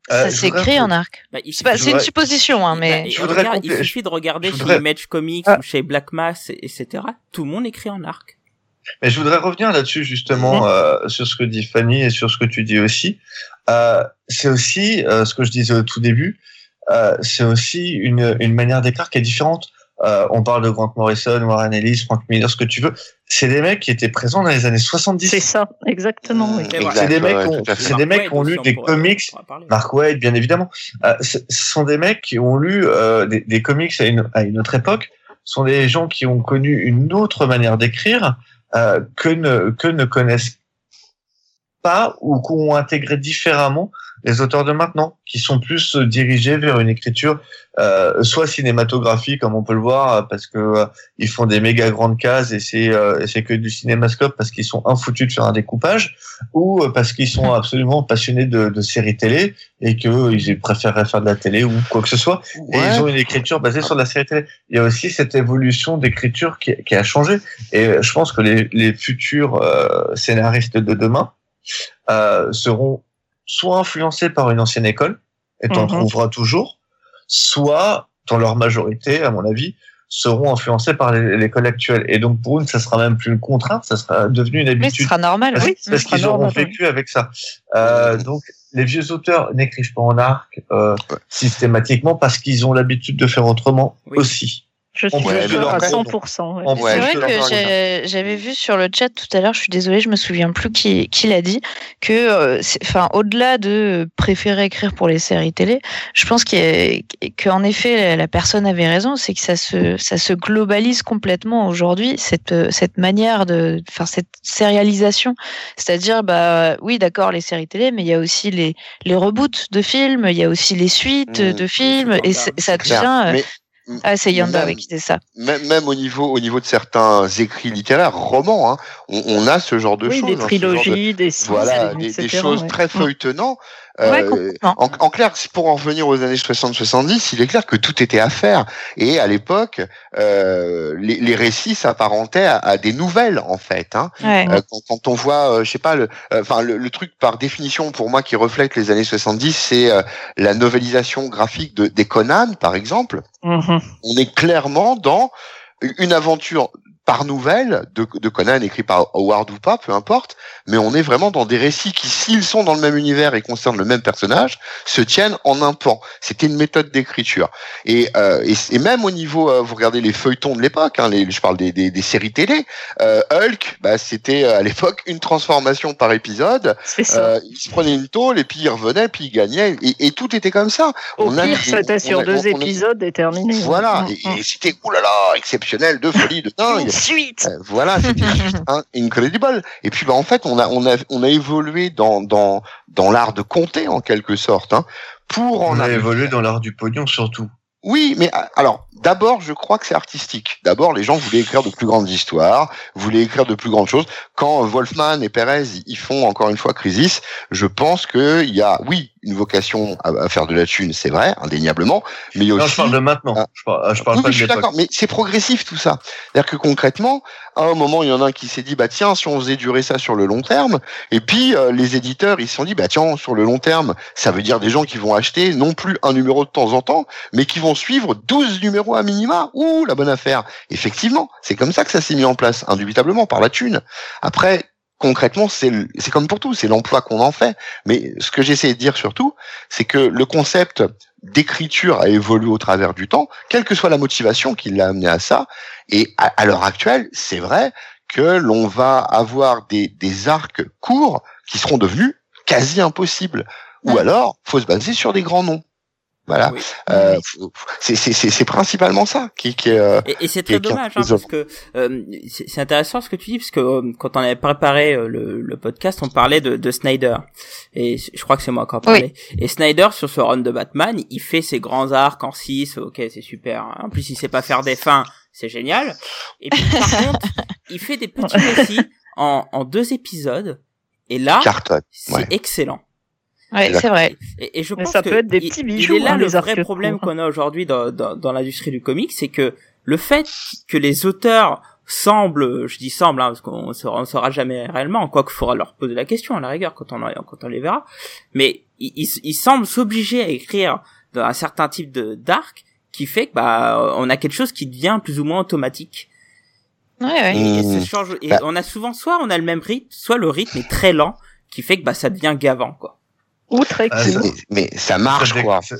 ça je s'écrit voudrais- en arc Bah, il c'est une voudrais- supposition hein, Bah, mais et Je voudrais regarde, il suffit de regarder je chez voudrais- Image Comics Ah. ou chez Black Mass, et- etc. Tout le monde écrit en arc. Mais je voudrais revenir là-dessus justement euh, sur ce que dit Fanny et sur ce que tu dis aussi. Euh, c'est aussi euh, ce que je disais au tout début. Euh, c'est aussi une, une manière d'écrire qui est différente. Euh, on parle de Grant Morrison, Warren Ellis, Frank Miller, ce que tu veux. C'est des mecs qui étaient présents dans les années 70. c'est ça, exactement. oui. Voilà. C'est des mecs ouais, qui ont- des mecs qui lu des comics Mark Waid, bien évidemment. Euh, ce sont des mecs qui ont lu euh, des, des comics à une, à une autre époque. Ce sont des gens qui ont connu une autre manière d'écrire euh, que, ne, que ne connaissent pas ou qu'ont intégré différemment les auteurs de maintenant, qui sont plus euh, dirigés vers une écriture euh, soit cinématographique, comme on peut le voir, euh, parce que euh, ils font des méga grandes cases et c'est euh, c'est que du cinémascope parce qu'ils sont infoutus de faire un découpage, ou euh, parce qu'ils sont absolument passionnés de, de séries télé et que euh, ils préféreraient faire de la télé ou quoi que ce soit. Et ils ont une écriture basée sur de la série télé. Il y a aussi cette évolution d'écriture qui, qui a changé. Et je pense que les, les futurs euh, scénaristes de demain euh, seront soit influencés par une ancienne école, et t'en Mhm. trouveras toujours, soit, dans leur majorité, à mon avis, seront influencés par l'école actuelle. Et donc pour eux, ça sera même plus une contrainte, ça sera devenu une oui, ce habitude. sera normal Parce, oui. parce ce qu'ils auront normal, oui. vécu avec ça. Euh, donc, les vieux auteurs n'écrivent pas en arc euh, Ouais. systématiquement parce qu'ils ont l'habitude de faire autrement Oui. aussi. Je suis leur à code. 100%. ouais. En Ouais, c'est vrai que j'avais vu sur le chat tout à l'heure, je suis désolée, je me souviens plus qui, qui l'a dit, que, euh, enfin, au-delà de préférer écrire pour les séries télé, je pense qu'il y a- qu'en effet, la- personne avait raison, c'est que ça se, ça se globalise complètement aujourd'hui, cette, euh, cette manière de, enfin, cette sérialisation. C'est-à-dire, bah, oui, d'accord, les séries télé, mais il y a aussi les, les reboots de films, il y a aussi les suites Mmh, de films, et ça devient, euh, ah, c'est Yanda, même- oui, qui disait ça. même, même au niveau au niveau de certains écrits littéraires, romans, hein, on, on a ce genre de Oui, choses. des hein, ce genre de- trilogies, des séries, voilà, des, etc., des choses ouais. très feuilletonnants. Ouais, Euh, en, en clair, pour en revenir aux années 60-70, il est clair que tout était à faire. Et à l'époque, euh, les, les récits s'apparentaient à, à des nouvelles, en fait. Hein. Ouais. Euh, quand, quand on voit, euh, je sais pas, le, enfin le, le truc par définition pour moi qui reflète les années 70, c'est la novélisation graphique de, des Conan, par exemple. Mhm. On est clairement dans une aventure par nouvelle de, de Conan écrit par Howard ou pas, peu importe, mais on est vraiment dans des récits qui, s'ils sont dans le même univers et concernent le même personnage, se tiennent en un pan. C'était une méthode d'écriture. Et, euh, et, et même au niveau, euh, vous regardez les feuilletons de l'époque, hein, les, je parle des, des, des séries télé, euh, Hulk, bah, c'était euh, à l'époque une transformation par épisode. Ça. Euh, il se prenait une tôle et puis il revenait, puis il gagnait, et, et tout était comme ça. Au on pire, c'était on sur deux on épisodes et terminé. Voilà, Mm, et, et c'était oulala, exceptionnel, de folie, de dingue. Suite. Euh, voilà, c'était juste un- incredible. Et puis bah en fait, on a on a on a évolué dans dans dans l'art de compter en quelque sorte, hein, pour en On a arriver- évolué dans l'art du pognon surtout. Oui, mais alors d'abord, je crois que c'est artistique. D'abord, les gens voulaient écrire de plus grandes histoires, voulaient écrire de plus grandes choses. Quand Wolfman et Perez ils font encore une fois Crisis, je pense que il y a oui une vocation à, faire de la thune, c'est vrai, indéniablement, mais il y a Non, aussi je parle de maintenant. Ah. Je parle, je parle oui, pas de je suis d'accord, mais c'est progressif tout ça. C'est-à-dire que concrètement, à un moment, il y en a un qui s'est dit, bah tiens, si on faisait durer ça sur le long terme, et puis euh, les éditeurs, ils se sont dit, bah tiens, sur le long terme, ça veut dire des gens qui vont acheter non plus un numéro de temps en temps, mais qui vont suivre 12 numéros à minima. Ouh, la bonne affaire. Effectivement, c'est comme ça que ça s'est mis en place, indubitablement, par la thune. Après, concrètement, c'est comme pour tout, c'est l'emploi qu'on en fait. Mais ce que j'essaie de dire surtout, c'est que le concept d'écriture a évolué au travers du temps, quelle que soit la motivation qui l'a amené à ça. Et à, à l'heure actuelle, c'est vrai que l'on va avoir des, des arcs courts qui seront devenus quasi impossibles. Ou alors, faut se baser sur des grands noms. Voilà. Oui. Euh, c'est c'est- c'est- c'est principalement ça qui, qui euh, Et, et c'est très qui dommage, hein, parce que euh, c'est intéressant ce que tu dis, parce que euh, quand on avait préparé euh, le, le podcast, on parlait de, de Snyder. Et je crois que c'est moi qui en parlais. Et Snyder, sur ce run de Batman, il fait ses grands arcs en 6, ok, c'est super. En plus, il sait pas faire des fins, c'est génial. Et puis, par contre, il fait des petits récits en, en deux épisodes, et là, cartonne. c'est ouais. excellent. Ouais, c'est vrai. Et, et je Mais pense ça que peut être des il- petits il bijoux, est là hein, le les vrai problème qu'on a aujourd'hui dans, dans, dans l'industrie du comics, c'est que le fait que les auteurs semblent, je dis semblent, hein, parce qu'on saura, on saura jamais réellement, quoi qu'il faudra leur poser la question à la rigueur quand on, quand on les verra, mais ils, ils, ils semblent s'obliger à écrire dans un certain type de d'arc qui fait que bah on a quelque chose qui devient plus ou moins automatique. Ouais, ouais. Et, et Mmh. ça change. Et Bah. on a souvent soit on a le même rythme, soit le rythme est très lent, qui fait que bah ça devient gavant quoi. Ou très Ah, ça- Mais, mais ça marche Ça quoi. ça-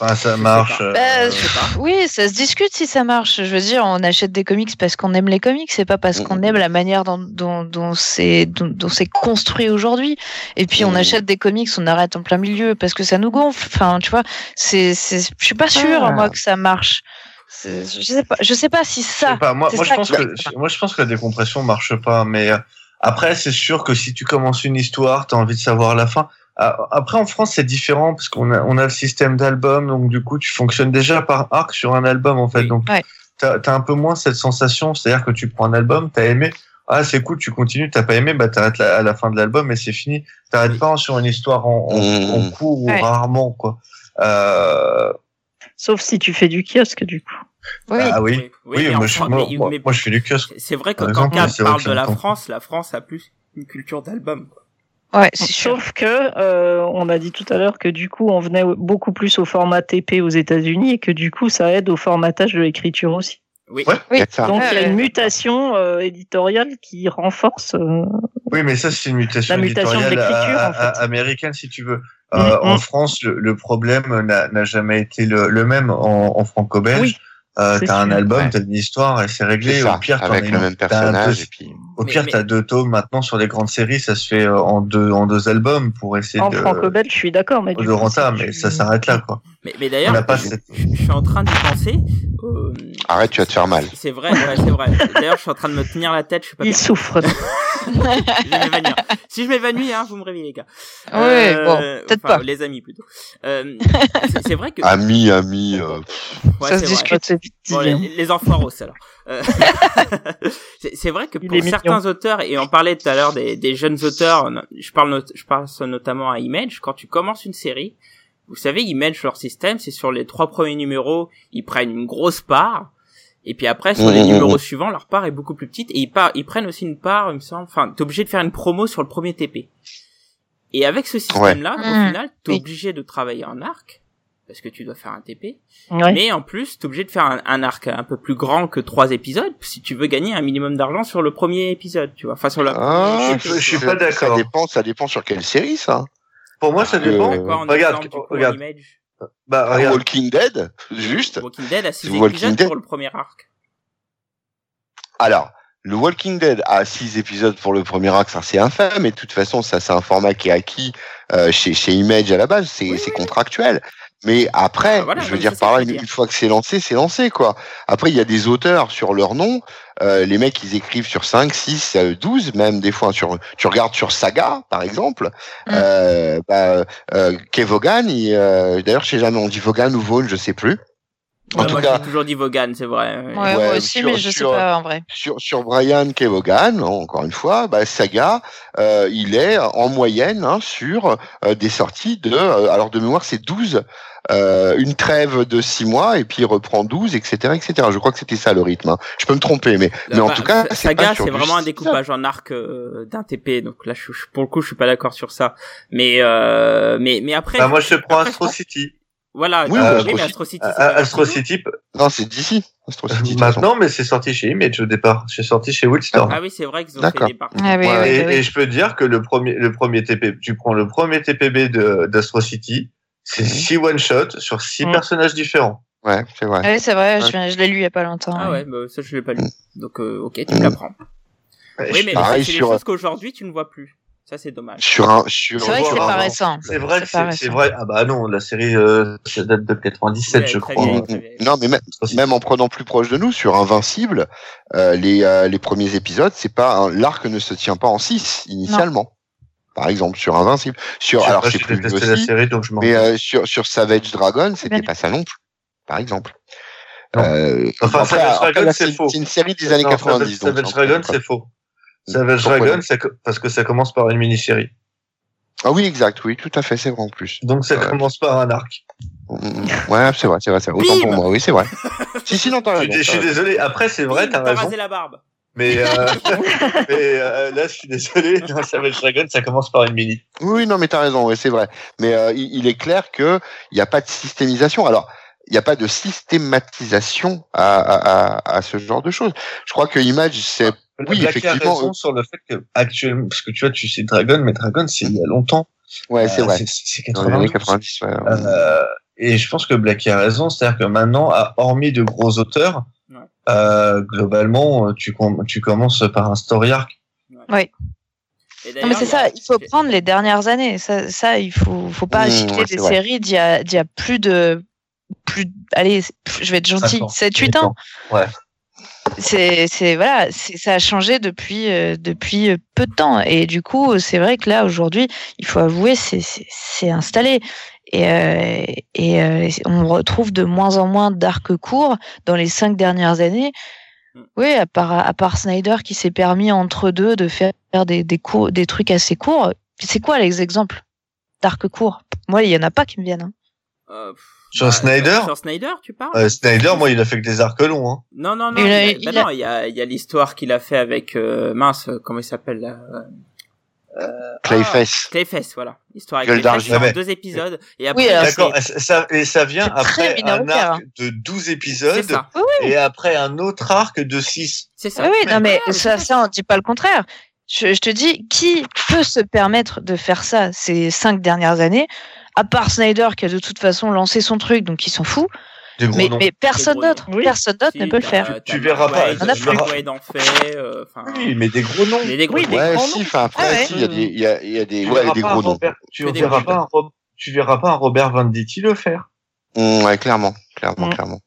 Enfin, ça sais marche. pas. euh, Bah, Je sais pas. Oui, ça se discute si ça marche. Je veux dire, on achète des comics parce qu'on aime les comics, c'est pas parce qu'on aime la manière dont, dont, dont c'est dont, dont c'est construit aujourd'hui. Et puis on achète des comics, on arrête en plein milieu parce que ça nous gonfle. Enfin, tu vois, c'est c'est. Je suis pas sûre Ah. moi que ça marche. Je sais pas. Je sais pas si ça. pas, moi, je pense que, moi, je pense que la décompression marche pas, mais euh, après, c'est sûr que si tu commences une histoire, tu as envie de savoir la fin. Après, en France, c'est différent parce qu'on a, on a le système d'album, donc du coup, tu fonctionnes déjà par arc sur un album, en fait. Oui. Donc, Ouais. t'as as un peu moins cette sensation, c'est-à-dire que tu prends un album, t'as aimé, ah, c'est cool, tu continues, t'as pas aimé, bah, t'arrêtes la- à la fin de l'album et c'est fini. T'arrêtes Oui. pas sur une histoire en, en, Mmh. en cours ou rarement, quoi. Euh, Sauf si tu fais du kiosque, du coup. Oui. ah oui. Oui, mais moi, je, France- moi, mais- moi- mais- moi, je fais du kiosque. C'est vrai que quand vrai parle que de la. France, la France a plus une culture d'album. quoi. Ouais. Sauf que euh, on a dit tout à l'heure que du coup on venait beaucoup plus au format TP aux États-Unis et que du coup ça aide au formatage de l'écriture aussi. Oui. Ouais. Oui. Il y a de ça. Donc il y a une mutation euh, éditoriale qui renforce. euh, Oui, mais ça, c'est une mutation, La mutation de éditoriale l'écriture, à- en fait. à- américaine, si tu veux. Mm, Euh, En mm. France, le, le problème n'a n'a jamais été le, le même en, en franco-belge. Oui, euh, t'as un album, Ouais. t'as une histoire et c'est réglé. Au pire, t'en avec le une- même personnage deux- et puis. Au pire, mais- t'as deux tomes maintenant sur les grandes séries, ça se fait euh, en deux en deux albums pour essayer en de franco-belge, je suis d'accord, mais du de coup, rentable, mais ça s'arrête là, quoi. Mais, d'ailleurs, je, cette... je suis en train de penser. euh, Arrête, tu vas te faire mal. C'est vrai, ouais, c'est vrai. D'ailleurs, je suis en train de me tenir la tête, je suis pas Il bien. souffre. Je vais m'évanouir. Si je m'évanouis, hein, vous me réveillez, les gars. Ouais, Euh, bon, peut-être enfin, pas. Les amis, plutôt. Euh, c'est- vrai que... Ami, ami. euh, Ouais, ça se vrai. discute. C'est vite Bon, les, hein. les enfoiros alors. Euh, c'est c'est vrai que pour mignon. certains auteurs, et on parlait tout à l'heure des, des jeunes auteurs, je parle, not- je pense notamment à Image, quand tu commences une série, vous savez, Image, leur système, c'est sur les trois premiers numéros, ils prennent une grosse part, et puis après, sur les Mhm, numéros mhm. suivants, leur part est beaucoup plus petite, et ils, par- ils prennent aussi une part, il me semble, enfin, t'es obligé de faire une promo sur le premier TP. Et avec ce système-là, au final, t'es obligé de travailler en arc, parce que tu dois faire un TP, Ouais. mais en plus, t'es obligé de faire un, un arc un peu plus grand que trois épisodes si tu veux gagner un minimum d'argent sur le premier épisode, tu vois. Enfin, sur le. Ah, Je suis- je suis pas d'accord. Ça dépend, ça dépend sur quelle série ça. Pour moi, ça Euh, dépend. Quoi, en regarde, exemple, coup, regarde. Bah, regarde. Walking Dead, juste. Walking Dead a six Walking épisodes Dead. pour le premier arc. Alors, le Walking Dead a six épisodes pour le premier arc, ça c'est infâme, mais de toute façon, ça c'est un format qui est acquis euh, chez, chez Image à la base, c'est c'est contractuel. Mais après, Ah, voilà, je veux dire c'est ça par que là, je veux une, fois que c'est lancé, c'est lancé quoi. Après, il y a des auteurs sur leur nom, euh, les mecs ils écrivent sur 5, 6, euh, 12 même des fois. Sur, tu regardes sur Saga par exemple, Mm. euh, bah, euh, Kev Vaughan, euh, d'ailleurs je sais jamais on dit Vaughan ou Vaughn, je sais plus. En Ouais, tout moi, cas, j'ai toujours dit Vaughan, c'est vrai. Ouais, Ouais, moi aussi, sur- mais je sais sur- pas en vrai. sur, sur Brian Kevogan, encore une fois, bah, Saga, euh, il est en moyenne hein, sur euh, des sorties de, euh, alors de mémoire c'est 12, euh, une trêve de 6 mois et puis il reprend 12, etc. etc. Je crois que c'était ça le rythme. hein. Je peux me tromper, mais, mais en Bah, tout cas, Saga, c'est vraiment un découpage en arc euh, d'un TP, donc là, je, je- pour le coup, je suis pas d'accord sur ça. Mais, euh, mais, mais après, Bah, moi, je prends après, Astro je- City. Voilà. Oui, euh, mais Astro mais City- Astro City, c'est pas Astro. City, Non, c'est d'ici. Astro City, maintenant, mais c'est sorti chez Image au départ. C'est sorti chez Wildstorm. Ah oui, c'est vrai qu'ils ont fait des parties. Ah oui, Ouais, oui, et, oui. et je peux te dire que le premier, le premier TP, tu prends le premier TPB de d'Astro City, c'est Mhm. six one shot sur six Mhm. personnages différents. Ouais, c'est vrai. Ah oui, c'est vrai, je, Ouais. viens- je l'ai lu il y a pas longtemps. Ah ouais. bah, ça, je l'ai pas lu. Mm. Donc, euh, ok, tu me l'apprends. Oui, mais c'est des choses qu'aujourd'hui tu ne vois plus. Ça, c'est dommage. Sur un, sur. C'est vrai que c'est pas récent. C'est vrai, que C'est vrai. Ah bah non, la série euh, ça date de 97, Ouais, je crois. Mm, mm. Non, mais même, Aussi. même en prenant plus proche de nous, sur Invincible, euh, les, euh, les premiers épisodes, c'est pas un- l'arc ne se tient pas en six initialement. Par exemple, sur Invincible. Sur, Je sais alors c'est j'ai plus détesté la aussi, série, donc je m'en mais euh, sur, sur Savage Dragon, c'était bien. pas ça non plus. Par exemple. Non. Euh, Enfin, Savage après, Dragon, là, c'est c'est faux. c'est une série des années Non, 90. donc Savage Dragon, c'est faux. Savage Pourquoi Dragon, parce que ça commence par une mini-série. Ah oui, exact, oui, tout à fait, c'est vrai en plus. Donc ça Ouais. commence par un arc. Mm, Ouais, c'est vrai, c'est vrai, c'est vrai. Autant Bim pour moi, oui, c'est vrai. si, si, non, t'as Je, raison. suis- je suis désolé. Après, c'est vrai, t'as raison. rasé la barbe. Mais, euh, mais euh, là, je suis désolé. Dans Savage Dragon, ça commence par une mini. Oui, non, mais t'as raison, ouais, c'est vrai. Mais euh, il, il est clair que il n'y a pas de systémisation. Alors, il n'y a pas de systématisation à, à, à, à ce genre de choses. Je crois que Image, c'est Oui, Black a effectivement, raison euh, sur le fait que actuellement, parce que tu vois, tu sais Dragon, mais Dragon, c'est il y a longtemps. ouais, c'est Euh, vrai. C'est c'est Dans les années 92. 90, ouais. Euh, et je pense que Black a raison, c'est-à-dire que maintenant, hormis de gros auteurs, Ouais. euh, globalement, tu, com- tu commences par un story arc. Et Non, mais c'est a- ça, il faut prendre les dernières années. Ça, ça il faut, faut pas Mmh, ouais, des vrai. séries d'il y a, y a plus de, plus, allez, je vais être gentil, Cinq ans. 7, 8 ans. Ouais. C'est, voilà, ça a changé depuis, euh, depuis euh, peu de temps. Et du coup, c'est vrai que là, aujourd'hui, il faut avouer, c'est, installé. Et, euh, et euh, on retrouve de moins en moins d'arcs courts dans les cinq dernières années. Mm. Oui, à part, à part Snyder qui s'est permis entre deux de faire des, des, cours, des trucs assez courts. C'est quoi les exemples d'arcs courts? Moi, il y en a pas qui me viennent. hein. Euh, Sur bah, Snyder Sur Snyder, tu parles Euh, Snyder, moi, il a fait que des arcs longs. Hein. Non, non, non. Il Il, a- il bah a- non, il y a, il y a l'histoire qu'il a fait avec euh, mince, euh, comment il s'appelle là euh, Clayface. ah, Clayface, voilà. L'histoire avec Clayface mais- deux épisodes. Et après, Oui, D'accord, ça, et ça vient après un arc de 12 c'est épisodes ça. et après un autre arc de 6. C'est ça. Oui, oui, non, mais ça, ça, on dit pas le contraire. Je, je te dis, qui peut se permettre de faire ça ces cinq dernières années, à part Snyder qui a de toute façon lancé son truc, donc il s'en fout. Mais, personne d'autre. Oui. personne d'autre Si, ne peut le t'as- faire. Tu verras pas, il y en a tu plus. verras- Wade en fait, euh, Oui, mais des gros noms. mais des gros Oui, noms. des Ouais, si, noms. enfin après, Ah ouais. si, il y a des, il y a, il y a des, Tu ouais, verras des pas gros noms. Robert- tu verras pas un tu verras pas un Robert Venditti le faire. Mm, ouais, clairement, clairement, Mm. clairement.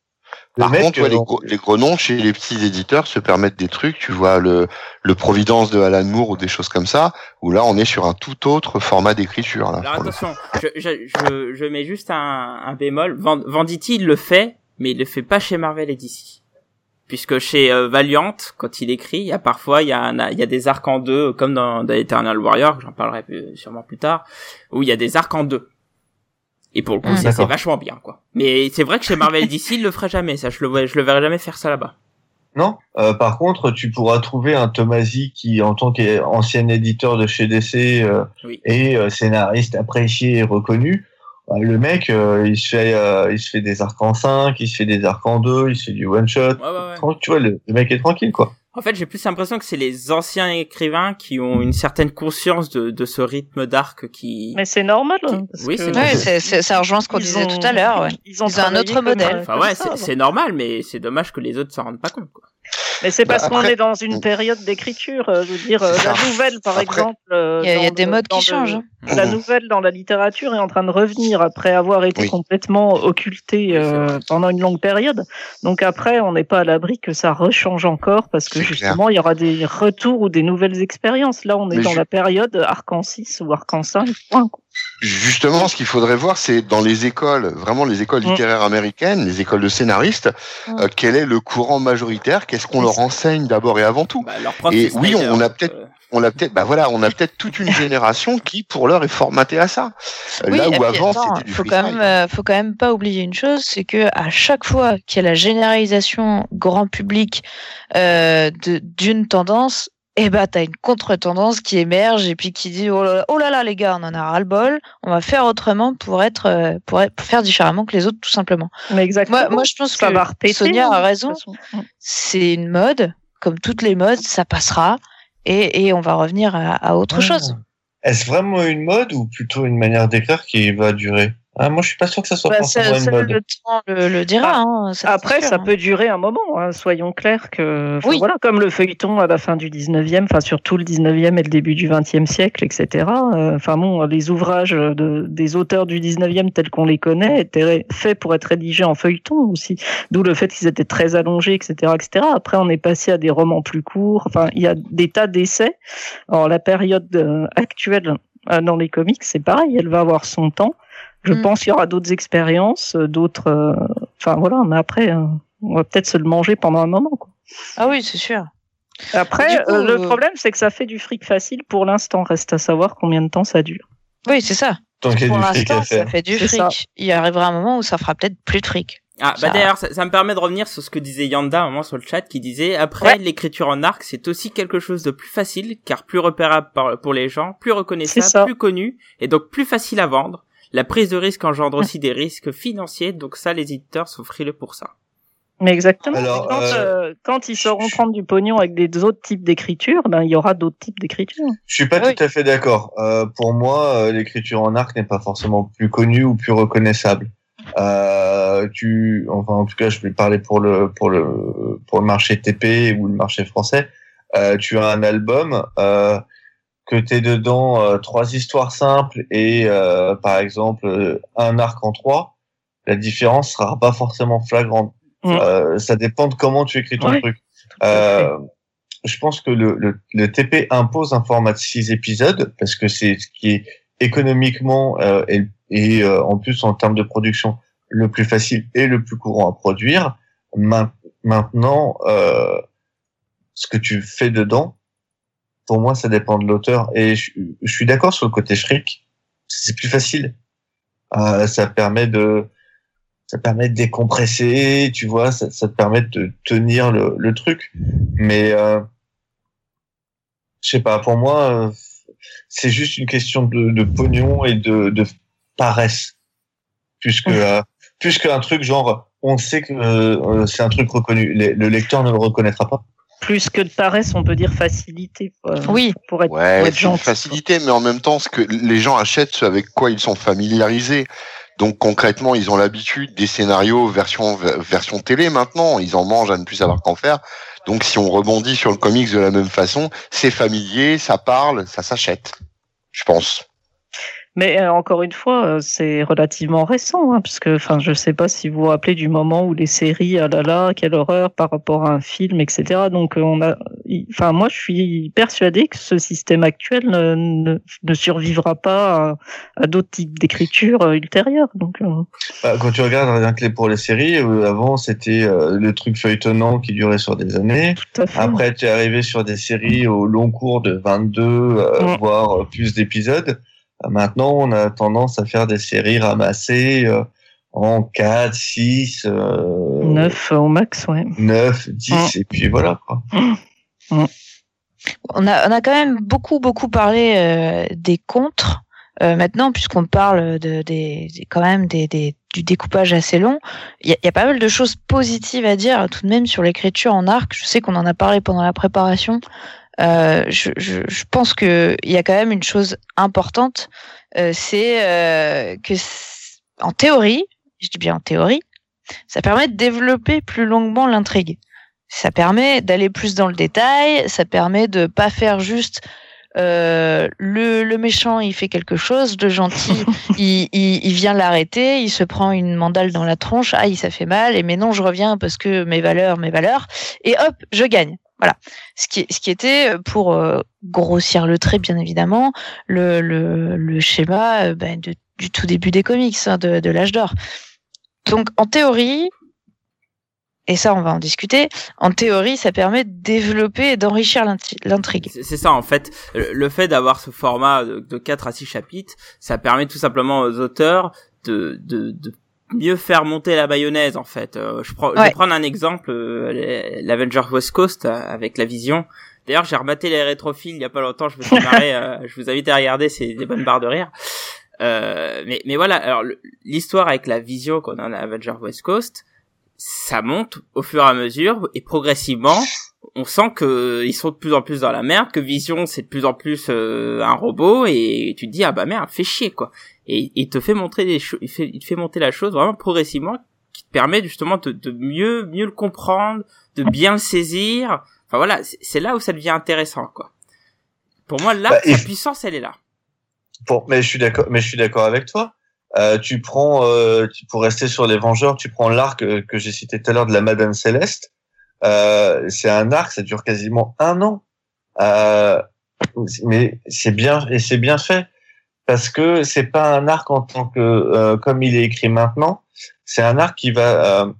Le Par mec, contre, ouais, les, euh, gros, les gros noms chez les petits éditeurs se permettent des trucs. Tu vois le, le Providence de Alan Moore ou des choses comme ça, où là on est sur un tout autre format d'écriture. Là, Alors attention, je, je, je, je mets juste un, un bémol. Vend- Venditti il le fait, mais il le fait pas chez Marvel et DC. Puisque chez euh, Valiant, quand il écrit, il y a parfois il y a, un- il y a des arcs en deux, comme dans, dans Eternal Warrior, j'en parlerai plus- sûrement plus tard, où il y a des arcs en deux. Et pour le coup, Mm. c'est- c'est vachement bien, quoi. Mais c'est vrai que chez Marvel DC, il le ferait jamais, ça. Je le, vois- je le verrai jamais faire ça là-bas. Non. Euh, par contre, tu pourras trouver un Tomasi qui, en tant qu'ancien éditeur de chez DC euh, Oui. et euh, scénariste apprécié et reconnu, bah, le mec, euh, il se fait, euh, il se fait des arcs en 5, il se fait des arcs en 2, il se fait du one shot. Ouais, ouais, ouais. Tu vois, le, le mec est tranquille, quoi. En fait, j'ai plus l'impression que c'est les anciens écrivains qui ont une certaine conscience de, de ce rythme d'arc qui... Mais c'est normal. hein, parce Oui, c'est Ouais, normal. c'est, c'est- ça rejoint ce qu'on disait ont- tout à l'heure. Ouais. Ils ont, Ils ont un autre modèle. Enfin ouais, c'est, normal, mais c'est dommage que les autres s'en rendent pas compte. Quoi. Mais c'est parce Bah, qu'on après- est dans une période d'écriture. euh, Je veux dire, euh, la nouvelle, par Après- exemple. euh, Il y a, y des modes qui le- changent. hein. La nouvelle dans la littérature est en train de revenir après avoir été Oui. complètement occultée euh, pendant une longue période. Donc après, on n'est pas à l'abri que ça rechange encore parce que justement, clair. il y aura des retours ou des nouvelles expériences. Là, on est Mais dans je... la période Arc-en-6 ou Arc-en-5. Justement, ce qu'il faudrait voir, c'est dans les écoles, vraiment les écoles Mm. littéraires américaines, les écoles de scénaristes, Mm. euh, quel est le courant majoritaire? Qu'est-ce qu'on leur enseigne d'abord et avant tout? Bah, Et oui, on a peut-être- euh, On a peut-être, bah voilà, on a peut-être toute une génération qui, pour l'heure, est formatée à ça. Euh, Oui, Là où puis, avant, c'était du faut quand même, euh, faut quand même pas oublier une chose, c'est que à chaque fois qu'il y a la généralisation grand public euh, de- d'une tendance, eh ben t'as une contre-tendance qui émerge et puis qui dit oh là là, oh là là, les gars, on en a ras le bol, on va faire autrement pour être, euh, pour être- pour faire différemment que les autres tout simplement. Mais exactement. Moi, moi je pense que va repéter. Sonia hein, a raison. Mm. C'est une mode, comme toutes les modes, ça passera et, et on va revenir à, à autre chose. Est-ce vraiment une mode ou plutôt une manière d'écrire qui va durer? Ah, moi, je suis pas sûr que ça soit Bah, forcément ça- une ça, mode. le temps le, le dira. Ah, hein, ça, Après, sûr, ça hein. peut durer un moment, hein, soyons clairs que, Oui. voilà, comme le feuilleton à la fin du 19e, enfin, surtout le 19e et le début du 20e siècle, etc. euh, Enfin, bon, les ouvrages de, des auteurs du 19e tels qu'on les connaît étaient faits pour être rédigés en feuilleton aussi. D'où le fait qu'ils étaient très allongés, etc., etc. Après, on est passé à des romans plus courts. Enfin, il y a des tas d'essais. Alors, la période euh, actuelle euh, dans les comics, c'est pareil, elle va avoir son temps. Je Mm. pense qu'il y aura d'autres expériences, euh, d'autres. euh, Enfin voilà, mais après, euh, on va peut-être se le manger pendant un moment. Quoi. Ah oui, c'est sûr. Après, coup, euh, le euh, problème, c'est que ça fait du fric facile pour l'instant. Reste à savoir combien de temps ça dure. Oui, c'est ça. Tant qu'il y Pour a du fric l'instant, ça fait du fric. ça. Il arrivera un moment où ça fera peut-être plus de fric. Ah, Ça- bah d'ailleurs, ça, ça me permet de revenir sur ce que disait Yanda à un moment sur le chat, qui disait, après, Ouais. l'écriture en arc, c'est aussi quelque chose de plus facile, car plus repérable par- pour les gens, plus reconnaissable, plus connu, et donc plus facile à vendre. La prise de risque engendre Hum. aussi des risques financiers, donc ça, les éditeurs sont frileux pour ça. Mais exactement. Alors, quand, euh, euh, quand ils sauront prendre du pognon avec des autres types d'écriture, ben il y aura d'autres types d'écriture. Je suis pas Oui. tout à fait d'accord. Euh, pour moi, euh, l'écriture en arc n'est pas forcément plus connue ou plus reconnaissable. Euh, tu, enfin, en tout cas, je vais parler pour le pour le pour le marché TP ou le marché français. Euh, tu as un album euh, que t'es dedans euh, trois histoires simples et euh, par exemple euh, un arc en trois. La différence sera pas forcément flagrante. Mm. Euh, ça dépend de comment tu écris ton Ouais. truc. Euh, je pense que le, le, le TP impose un format de six épisodes parce que c'est ce qui est économiquement euh, et, et euh, en plus en termes de production le plus facile et le plus courant à produire. Main- Maintenant, euh, ce que tu fais dedans, pour moi, ça dépend de l'auteur. Et je, je suis d'accord sur le côté fric. C'est plus facile. Euh, ça permet de ça permet de décompresser, tu vois, ça, ça te permet de tenir le, le truc. Mais euh, je sais pas, pour moi, euh, c'est juste une question de, de pognon et de, de paresse, plus que euh, plus qu'un truc genre, on sait que euh, c'est un truc reconnu. Le, le lecteur ne le reconnaîtra pas. Plus que de paresse, on peut dire facilité. quoi. Oui. Pour être, pour Ouais, être gentil. facilité, mais en même temps, ce que les gens achètent, ce avec quoi ils sont familiarisés. Donc concrètement, ils ont l'habitude des scénarios version version télé maintenant. Ils en mangent à ne plus savoir qu'en faire. Donc si on rebondit sur le comics de la même façon, c'est familier, ça parle, ça s'achète. Je pense. Mais euh, encore une fois, euh, c'est relativement récent, hein, parce que, enfin, je sais pas si vous vous rappelez du moment où les séries, ah là là, quelle horreur par rapport à un film, etc. Donc, euh, on a, enfin, moi, je suis persuadé que ce système actuel ne, ne, ne survivra pas à, à d'autres types d'écriture ultérieures. Donc, Bah, quand tu regardes rien que pour les séries, avant c'était le truc feuilletonnant qui durait sur des années. tout à fait. Après, tu es arrivé sur des séries au long cours de 22, euh, Mm. voire plus d'épisodes. Maintenant, on a tendance à faire des séries ramassées euh, en 4, 6, euh, Neuf au max, ouais. 9, 10, et puis voilà. Quoi. On a, on a quand même beaucoup, beaucoup parlé euh, des contres. Euh, maintenant, puisqu'on parle de, des, des- quand même des, des, du découpage assez long, il y a, il y a pas mal de choses positives à dire tout de même sur l'écriture en arc. Je sais qu'on en a parlé pendant la préparation. Euh, je, je, je pense que il y a quand même une chose importante, euh, c'est euh, que en théorie, je dis bien en théorie, ça permet de développer plus longuement l'intrigue. Ça permet d'aller plus dans le détail, ça permet de pas faire juste euh, le, le méchant il fait quelque chose, le gentil il, il, il vient l'arrêter, il se prend une mandale dans la tronche, aïe ça fait mal, et mais non je reviens parce que mes valeurs, mes valeurs, et hop je gagne. Voilà. Ce qui, ce qui était pour euh, grossir le trait bien évidemment le, le, le schéma euh, ben, de, du tout début des comics hein, de, de l'âge d'or. Donc en théorie, et ça on va en discuter, en théorie ça permet de développer et d'enrichir l'intrigue. C'est ça en fait, le, fait d'avoir ce format de, de 4 à 6 chapitres, ça permet tout simplement aux auteurs de, de, de mieux faire monter la mayonnaise en fait. Euh, je, prends, je vais prendre un exemple, euh, l'Avenger West Coast euh, avec la vision. D'ailleurs, j'ai rematé les rétrophiles il y a pas longtemps, je me suis marré, je vous invite à regarder, c'est des bonnes barres de rire. Euh, mais, mais voilà, alors l'histoire avec la vision qu'on a dans Avenger West Coast, ça monte au fur et à mesure et progressivement, on sent que ils sont de plus en plus dans la merde, que Vision c'est de plus en plus euh, un robot et tu te dis ah bah merde, fait chier quoi. Et il te fait montrer des choses, il, fait, il te fait monter la chose vraiment progressivement qui te permet justement de, de mieux mieux le comprendre, de bien le saisir. Enfin voilà, c'est là où ça devient intéressant quoi. Pour moi là, Bah, et- sa puissance elle est là. Pour, mais je suis d'accord, mais je suis d'accord avec toi. Euh, tu prends, euh, pour rester sur les Vengeurs, tu prends l'arc euh, que j'ai cité tout à l'heure de la Madame Céleste. Euh, c'est un arc, ça dure quasiment un an. Euh, mais c'est bien et c'est bien fait parce que c'est pas un arc en tant que euh, comme il est écrit maintenant. C'est un arc qui va euh,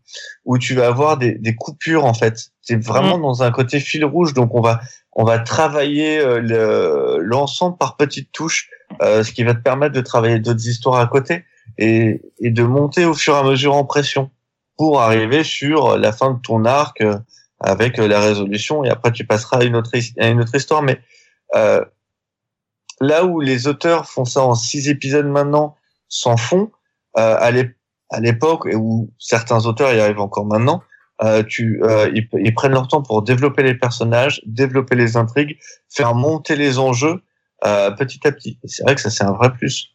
où tu vas avoir des, des coupures en fait. C'est vraiment dans un côté fil rouge, donc on va on va travailler euh, le- l'ensemble par petites touches, euh, ce qui va te permettre de travailler d'autres histoires à côté et, et de monter au fur et à mesure en pression pour arriver sur la fin de ton arc euh, avec euh, la résolution et après tu passeras à une autre, à une autre histoire. Mais là où les auteurs font ça en six épisodes maintenant, s'en font, à l'époque et où certains auteurs y arrivent encore maintenant, euh, tu, euh, ils, ils prennent leur temps pour développer les personnages, développer les intrigues, faire monter les enjeux euh, petit à petit. Et C'est vrai que ça c'est un vrai plus,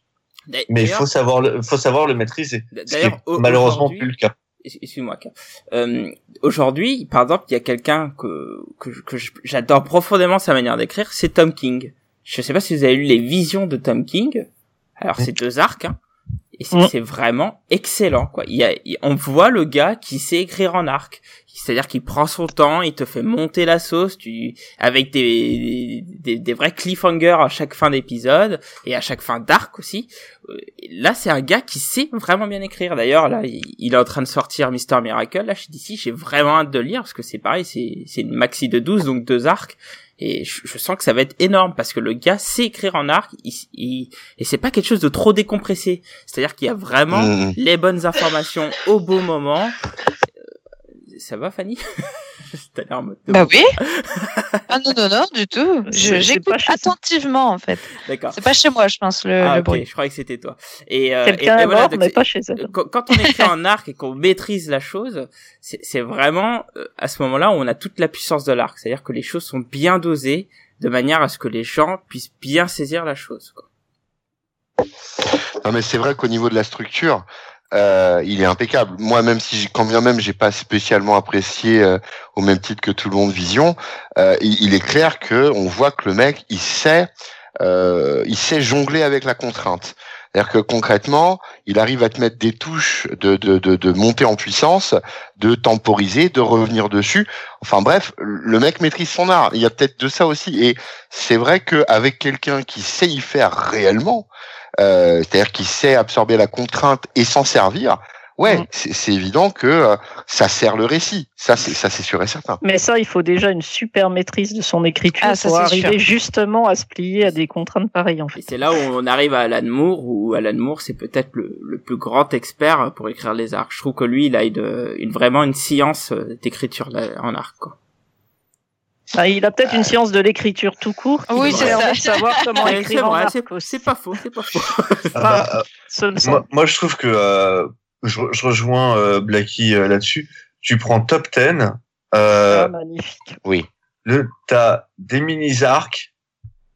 mais il faut savoir le, faut savoir le maîtriser. Ce qui est D'ailleurs, malheureusement plus le cas. excuse-moi aujourd'hui par exemple il y a quelqu'un que j'adore profondément sa manière d'écrire c'est Tom King je sais pas si vous avez lu les visions de Tom King alors Mm. c'est deux arcs hein, et c'est vraiment excellent quoi il y a il- on voit le gars qui sait écrire en arc c'est-à-dire qu'il prend son temps, il te fait monter la sauce, tu avec des des, des vrais cliffhangers à chaque fin d'épisode et à chaque fin d'arc aussi. Euh, Là, c'est un gars qui sait vraiment bien écrire. D'ailleurs, là, il, il est en train de sortir Mister Miracle. Là, chez DC, j'ai vraiment hâte de le lire parce que c'est pareil, c'est c'est une maxi de 12, donc deux arcs. Et je, je sens que ça va être énorme parce que le gars sait écrire en arc, il, il- et c'est pas quelque chose de trop décompressé. C'est-à-dire qu'il y a vraiment Mhm. les bonnes informations au bon moment. Ça va, Fanny T'as l'air en mode- Bah oui. Ah non, non, non, du tout. J'écoute attentivement, en fait. D'accord. C'est pas chez moi, je pense, le, Ah, le bruit. je croyais que c'était toi. Et, euh, Quelqu'un voilà, mort, donc mais c'est- pas chez elle. quand, on écrit en arc et qu'on maîtrise la chose, c'est c'est vraiment euh, à ce moment-là où on a toute la puissance de l'arc. C'est-à-dire que les choses sont bien dosées de manière à ce que les gens puissent bien saisir la chose. Quoi. Non mais c'est vrai qu'au niveau de la structure, euh, il est impeccable. Moi, même si, quand bien même, j'ai pas spécialement apprécié euh, au même titre que tout le monde Vision, euh, il, est clair que on voit que le mec, il sait, il sait jongler avec la contrainte. C'est-à-dire que concrètement, il arrive à te mettre des touches de, de, de, de montée en puissance, de temporiser, de revenir dessus. Enfin bref, le mec maîtrise son art. Il y a peut-être de ça aussi. Et c'est vrai qu'avec quelqu'un qui sait y faire réellement, euh, c'est-à-dire qui sait absorber la contrainte et s'en servir, ouais, Mm. c'est c'est évident que euh, ça sert le récit. Ça, c'est ça, c'est sûr et certain. Mais ça, il faut déjà une super maîtrise de son écriture Ah, ça, pour arriver sûr. justement à se plier à des contraintes pareilles, en Et fait. c'est là où on arrive à Alan Moore, où Alan Moore c'est peut-être le, le plus grand expert pour écrire les arcs. Je trouve que lui, il a une, une vraiment une science euh, d'écriture en arc. Quoi. Il a peut-être une science de l'écriture tout court qui Oui, c'est ça. de savoir comment Ouais, écrire c'est- pas faux, c'est pas faux. Ah bah, euh, moi, moi, je trouve que euh, je, je rejoins euh, Blacky euh, là-dessus. Tu prends top 10, euh, Ah, magnifique. Oui. le t'as des mini arcs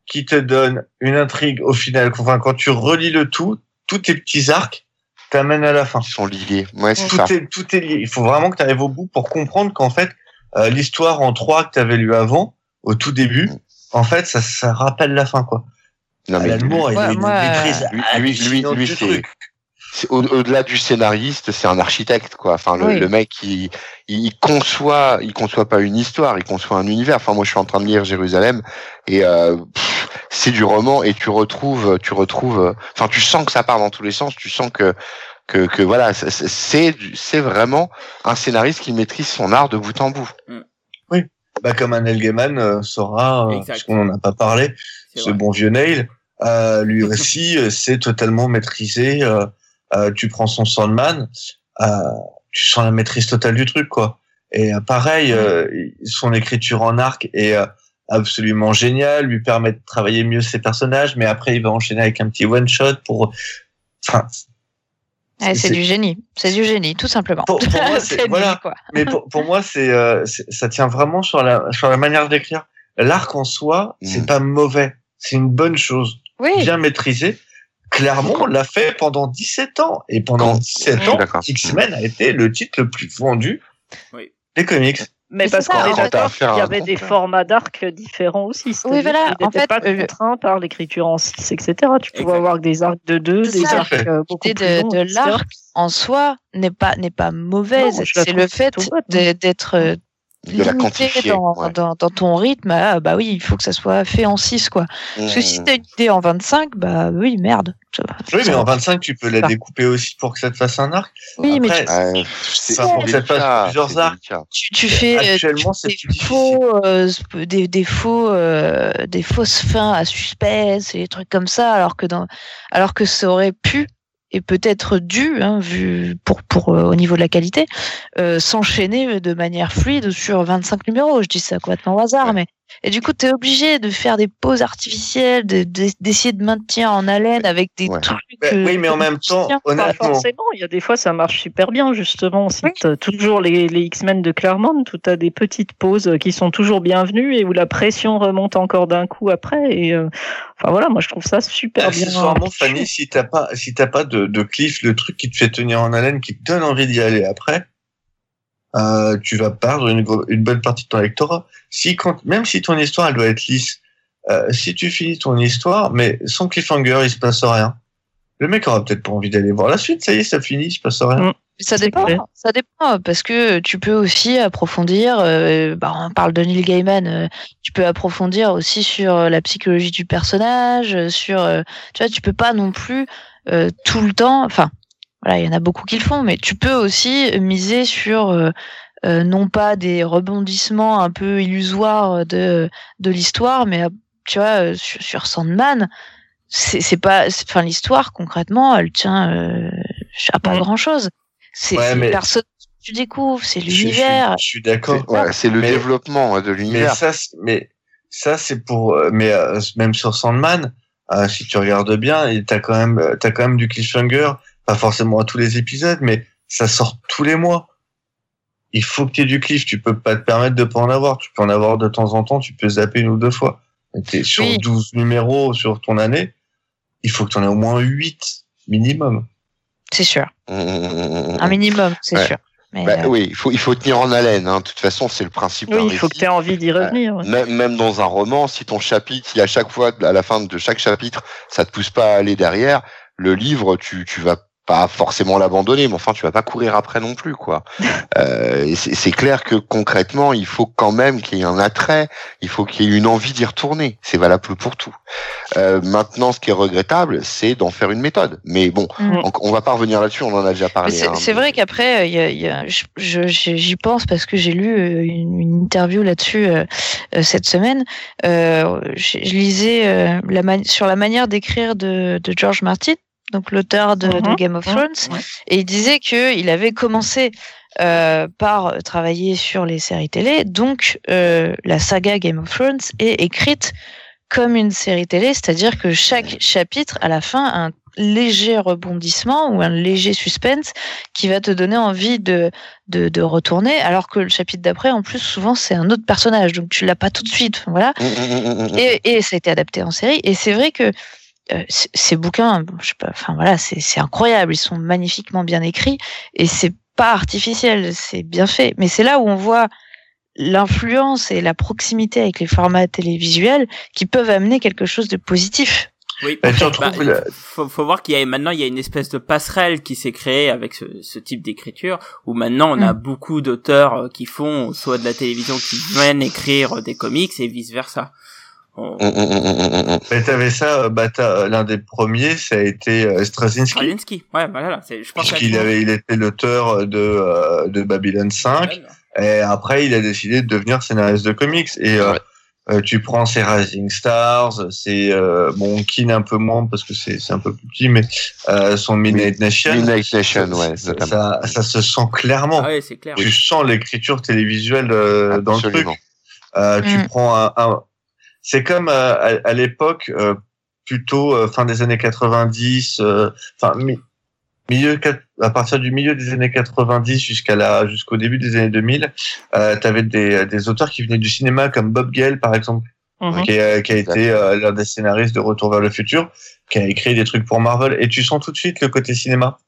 qui te donnent une intrigue au final. Enfin, quand tu relis le tout, tous tes petits arcs t'amènent à la fin. Ils sont liés. Ouais, c'est Tout ça. est tout est lié. Il faut vraiment que tu arrives au bout pour comprendre qu'en fait euh, l'histoire en trois que tu avais lu avant, au tout début, en fait ça ça rappelle la fin quoi. Non, mais Alan Moore, il a une maîtrise lui- lui- lui, du c'est- truc. au- au-delà du scénariste, c'est un architecte, quoi. Enfin, le, Oui. le mec, il, il conçoit, il conçoit pas une histoire, il conçoit un univers. Enfin, moi, je suis en train de lire Jérusalem et euh, c'est du roman et tu retrouves, tu retrouves. Enfin, tu sens que ça part dans tous les sens. Tu sens que que, que voilà, c'est- vraiment un scénariste qui maîtrise son art de bout en bout. Bah comme un Neil Gaiman euh, saura, euh, Exact. parce qu'on en a pas parlé, C'est ce vrai. bon vieux Neil, euh, lui aussi, euh, c'est totalement maîtrisé. euh, euh, tu prends son Sandman, euh, tu sens la maîtrise totale du truc, quoi. Et euh, pareil, euh, son écriture en arc est euh, absolument géniale, lui permet de travailler mieux ses personnages, mais après il va enchaîner avec un petit one shot pour. Enfin, Ouais, c'est c'est- du génie. C'est du génie, tout simplement. Pour- pour moi, c'est- C'est voilà. Mais pour, pour moi, c'est, euh, c'est- ça tient vraiment sur la, sur la manière d'écrire. L'arc en soi, c'est Mm. pas mauvais. C'est une bonne chose. Oui, Bien maîtrisé. Clairement, on l'a fait pendant 17 ans. Et pendant Quand- 17 Je suis ans. X-Men a été le titre le plus vendu Oui. des comics. Mais Mais parce qu'on est d'accord qu'il y avait des formats d'arc différents aussi. c'est-à-dire voilà, en fait, pas euh, contraint par l'écriture en 6, etc. Tu pouvais avoir des arcs de 2, C'est des ça. arcs euh, beaucoup plus de, longs, de l'arc en soi n'est pas n'est pas mauvaise. C'est le fait de- d'être euh, De la limité quantifier. dans, ouais. dans, dans ton rythme. Ah, bah oui, il faut que ça soit fait en 6 quoi. Parce que si Mm. t'as une idée en 25, bah oui, merde. Ça. Oui, mais Ça en va. 25, tu peux la découper aussi pour que ça te fasse un arc. Oui, mais Après, tu, Ouais, c'est Enfin, pour que ça te fasse plusieurs arcs. tu, tu fais euh, Actuellement, tu c'est fais des faux, euh, des, des faux, euh, des fausses fins à suspense et des trucs comme ça, alors que dans, alors que ça aurait pu et peut-être dû, hein, vu pour pour euh, au niveau de la qualité, euh, s'enchaîner de manière fluide sur 25 numéros. Je dis ça complètement au hasard, mais et du coup, tu es obligé de faire des pauses artificielles, de- de- d'essayer de maintenir en haleine avec des Ouais. trucs. Euh, oui, mais en même temps, honnêtement, forcément, il y a des fois ça marche super bien justement. Si Oui. toujours les, les X-Men de Claremont, où tu as des petites pauses qui sont toujours bienvenues et où la pression remonte encore d'un coup après. Et euh, enfin voilà, moi je trouve ça super bien. accessoirement, Fanny, si t'as pas, si t'as pas de, de cliff, le truc qui te fait tenir en haleine, qui te donne envie d'y aller après, euh, tu vas perdre une, une bonne partie de ton lectorat. Si quand, même si ton histoire elle doit être lisse, euh, si tu finis ton histoire, mais sans cliffhanger, il se passe rien. Le mec aura peut-être pas envie d'aller voir la suite. Ça y est, ça finit, il se passe rien. Mm. Ça dépend, ça dépend parce que tu peux aussi approfondir. euh, bah, on parle de Neil Gaiman, euh, tu peux approfondir aussi sur euh, la psychologie du personnage, euh, sur, euh, tu vois, tu peux pas non plus euh, tout le temps. Enfin, voilà, il y en a beaucoup qui le font, mais tu peux aussi miser sur euh, euh, non pas des rebondissements un peu illusoires de de l'histoire, mais tu vois, euh, sur, sur Sandman, c'est c'est pas, enfin l'histoire concrètement, elle tient euh, à pas Mm. grand chose. C'est Ouais, mais- personnage que tu découvres, c'est Je- je suis- l'univers. Je suis d'accord. C'est ouais, c'est le Mais- développement de Mais l'univers. mais ça c'est pour, euh, mais euh, même sur Sandman, euh, si tu regardes bien, et t'as quand même, t'as quand même du cliffhanger, pas forcément à tous les épisodes, mais ça sort tous les mois. Il faut que tu aies du cliff, tu peux pas te permettre de pas en avoir. Tu peux en avoir de temps en temps, tu peux zapper une ou deux fois. T'es sur Oui. 12 numéros sur ton année, il faut que tu en aies au moins 8 minimum. C'est sûr, Mm, mm, mm, mm, un minimum, c'est Ouais. sûr. Mais, Bah euh, oui, il faut, il faut tenir en haleine. Hein. De toute façon, c'est le principe Oui, il faut que tu aies envie d'y revenir. ouais. Même, même dans un roman, si ton chapitre, si à chaque fois, à la fin de chaque chapitre, ça te pousse pas à aller derrière, le livre, tu, tu vas pas forcément l'abandonner, mais enfin, tu vas pas courir après non plus, quoi. Euh, c'est clair que concrètement, il faut quand même qu'il y ait un attrait, il faut qu'il y ait une envie d'y retourner. C'est valable pour tout. Euh, maintenant, ce qui est regrettable, c'est d'en faire une méthode. Mais bon, Mm. on, on va pas revenir là-dessus, on en a déjà parlé. c'est hein. vrai qu'après, y a, y a- j'y pense parce que j'ai lu euh, une, une interview là-dessus euh, cette semaine. Je, lisais la sur la manière d'écrire de, de George Martin, donc l'auteur de, de Mhm. Game of Mhm. Thrones, et il disait que il avait commencé euh, par travailler sur les séries télé, donc euh, la saga Game of Thrones est écrite comme une série télé, c'est-à-dire que chaque chapitre, à la fin, a un léger rebondissement ou un léger suspense qui va te donner envie de, de, de retourner, alors que le chapitre d'après, en plus, souvent, c'est un autre personnage, donc tu l'as pas tout de suite. Voilà. Mm, mm, mm, mm, mm. Et, et ça a été adapté en série. Et c'est vrai que euh, ces bouquins, je sais pas, enfin voilà, c'est incroyable. Ils sont magnifiquement bien écrits et c'est pas artificiel, c'est bien fait. Mais c'est là où on voit l'influence et la proximité avec les formats télévisuels qui peuvent amener quelque chose de positif. Oui, Bah, bah, la- faut, faut voir qu'il y a maintenant il y a une espèce de passerelle qui s'est créée avec ce, ce type d'écriture où maintenant on a beaucoup d'auteurs euh, qui font soit de la télévision qui viennent écrire des comics et vice versa. Mm, mm, mm. Mais t'avais ça, euh, bah, t'as- l'un des premiers, ça a été euh, Straczynski. Straczynski, ouais, voilà, c'est, je pense à- avait, il était l'auteur de, euh, de Babylon 5. Et après, il a décidé de devenir scénariste de comics. Et euh, Ouais. euh, tu prends ses Rising Stars, c'est euh, bon, Kin un peu moins parce que c'est c'est un peu plus petit, mais euh, son Midnight Nation. Midnight Nation, ouais, ça, ça, se sent clairement. Ah ouais, c'est clair. Tu sens l'écriture télévisuelle euh, dans le truc. Absolument. Euh, tu Mm. prends un, un- c'est comme euh, à, à l'époque euh, plutôt euh, fin des années 90 euh, enfin mi- milieu à partir du milieu des années 90 jusqu'à la jusqu'au début des années 2000, euh, tu avais des, des auteurs qui venaient du cinéma comme Bob Gale par exemple, Mhm. qui, a, qui a été euh, l'un des scénaristes de Retour vers le futur, qui a écrit des trucs pour Marvel et tu sens tout de suite le côté cinéma?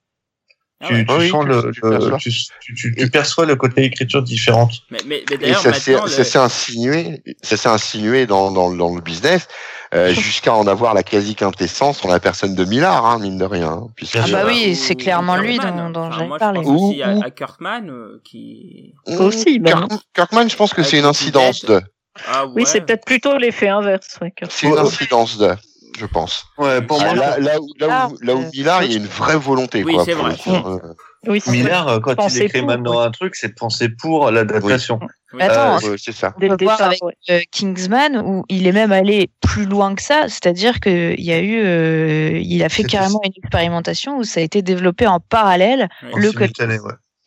Tu, tu Oui, sens tu- le, tu le- perçois. tu, tu, tu- tu perçois le côté écriture différente. Mais, mais, mais Et d'ailleurs, ça s'est le- insinué, ça s'est insinué dans, dans, dans le business euh, jusqu'à en avoir la quasi quintessence en la personne de Millard, hein, mine de rien. hein, puisque- Ah bah oui, ou- c'est ou clairement lui Kirkman. dont, dont Enfin, moi, parlé. Je pense aussi Ou- à, ou- à Kirkman euh, qui. Aussi. Kirk- Kirkman, je pense que c'est une incidence de. Ah ouais. Oui, c'est peut-être plutôt l'effet inverse. Ouais, C'est une incidence de, je pense. Ouais, pour Ah, moi, là, là où, là, où, là où euh, Millard, il y a une vraie volonté. Oui, quoi, c'est vrai. coup. Euh, Oui, Millard, euh, quand il écrit pour, maintenant oui. un truc, c'est penser pour l'adaptation. Oui. Attends, Euh, c'est ça. dès on le voir avec euh, Kingsman où il est même allé plus loin que ça, c'est-à-dire que il y a eu, euh, il a fait carrément une expérimentation où ça a été développé en parallèle Oui. En le ouais.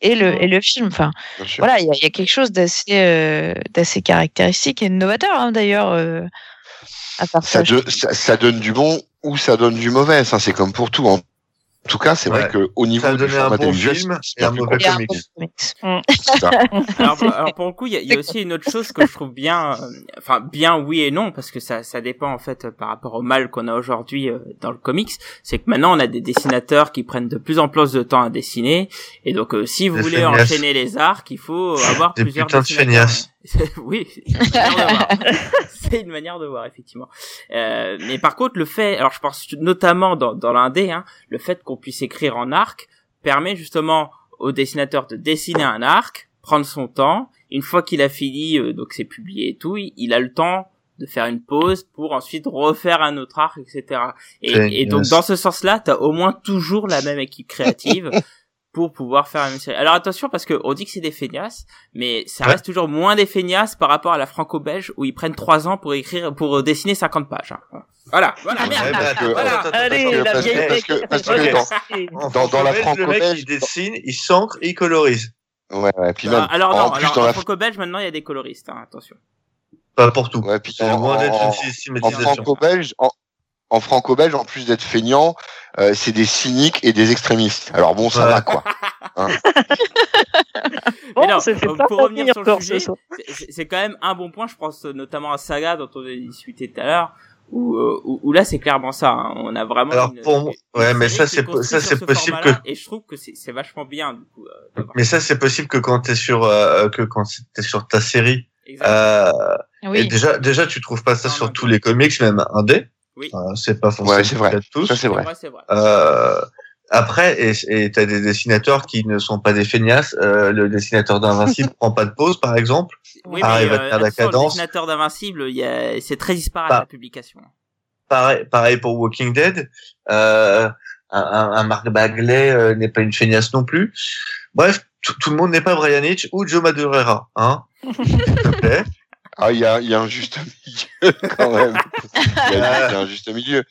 et le et le film. Enfin, voilà, il y a, il y a quelque chose d'assez euh, d'assez caractéristique et de novateur hein, d'ailleurs. Euh, à part ça, ça, de- ça, ça donne du bon ou ça donne du mauvais. Ça, c'est comme pour tout. En tout cas, c'est Ouais. vrai que au niveau du donné un format bon film et un mauvais il y a un comics. bon c'est ça. alors, pour- alors, pour le coup, il y a, il y a aussi une autre chose que je trouve bien, euh, enfin bien oui et non parce que ça ça dépend en fait euh, par rapport au mal qu'on a aujourd'hui euh, dans le comics, c'est que maintenant on a des dessinateurs qui prennent de plus en plus de temps à dessiner et donc euh, si vous Des voulez feignasses. enchaîner les arcs, il faut avoir Des plusieurs putains de dessinateurs. oui, c'est une manière de voir. c'est une manière de voir effectivement. Euh, mais par contre le fait, alors je pense notamment dans dans l'indé, hein, le fait qu'on puisse écrire en arc permet justement au dessinateur de dessiner un arc, prendre son temps. Une fois qu'il a fini, euh, donc c'est publié et tout, il, il a le temps de faire une pause pour ensuite refaire un autre arc, etc. Et, et donc dans ce sens-là, t'as au moins toujours la même équipe créative pour pouvoir faire la même série. Alors attention parce que on dit que c'est des feignasses, mais ça Ouais. reste toujours moins des feignasses par rapport à la franco-belge où ils prennent trois ans pour écrire, pour dessiner 50 pages. hein. Voilà, voilà, Ouais, merde. bah, Voilà. attends, attends, Allez, la que- vieille parce que- parce que dans- Dans- dans la franco-belge, le mec, franco-belge- il dessine, il s'encre, il colorise. Ouais, ouais. Puis Euh, même, alors en non, plus alors dans la, franco-belge maintenant il y a des coloristes, hein, attention. Pas pour tout. ouais, puis C'est en, en- une en franco-belge, en, en franco-belge, en plus d'être feignant, euh, c'est des cyniques et des extrémistes. Alors bon, ça Ouais. va quoi. Bon, Mais non, ça fait euh, pas pour revenir sur le sujet, c'est- quand même un bon point, je pense notamment à Saga dont on a discuté tout à l'heure, où, euh, où, où là c'est clairement ça. hein. On a vraiment. Alors, une- pour moi- une ouais, mais ça, c'est- ça, c'est ce possible que- Et je trouve que c'est vachement bien du coup. euh, Mais ça, c'est possible que quand t'es sur, euh, que quand t'es sur ta série, euh, et déjà, déjà, tu trouves pas ça Non, sur non. tous les comics, même un dé. Oui. Euh, c'est pas forcément Ouais, c'est vrai. le cas de tous. Ça, c'est vrai. Euh, après, et t'as des dessinateurs qui ne sont pas des feignasses. Euh, le dessinateur d'Invincible prend pas de pause, par exemple. Oui, arrive à faire la attention, le cadence. dessinateur d'Invincible, il y a... c'est très disparate Bah. la publication. Pareil, pareil pour Walking Dead. Euh, un, un, Mark Bagley euh, n'est pas une feignasse non plus. Bref, tout, tout le monde n'est pas Brian Hitch ou Joe Madureira, hein. S'il te plaît. Ah, il y a, il y a un juste milieu quand même. Il y a, il y a un juste milieu.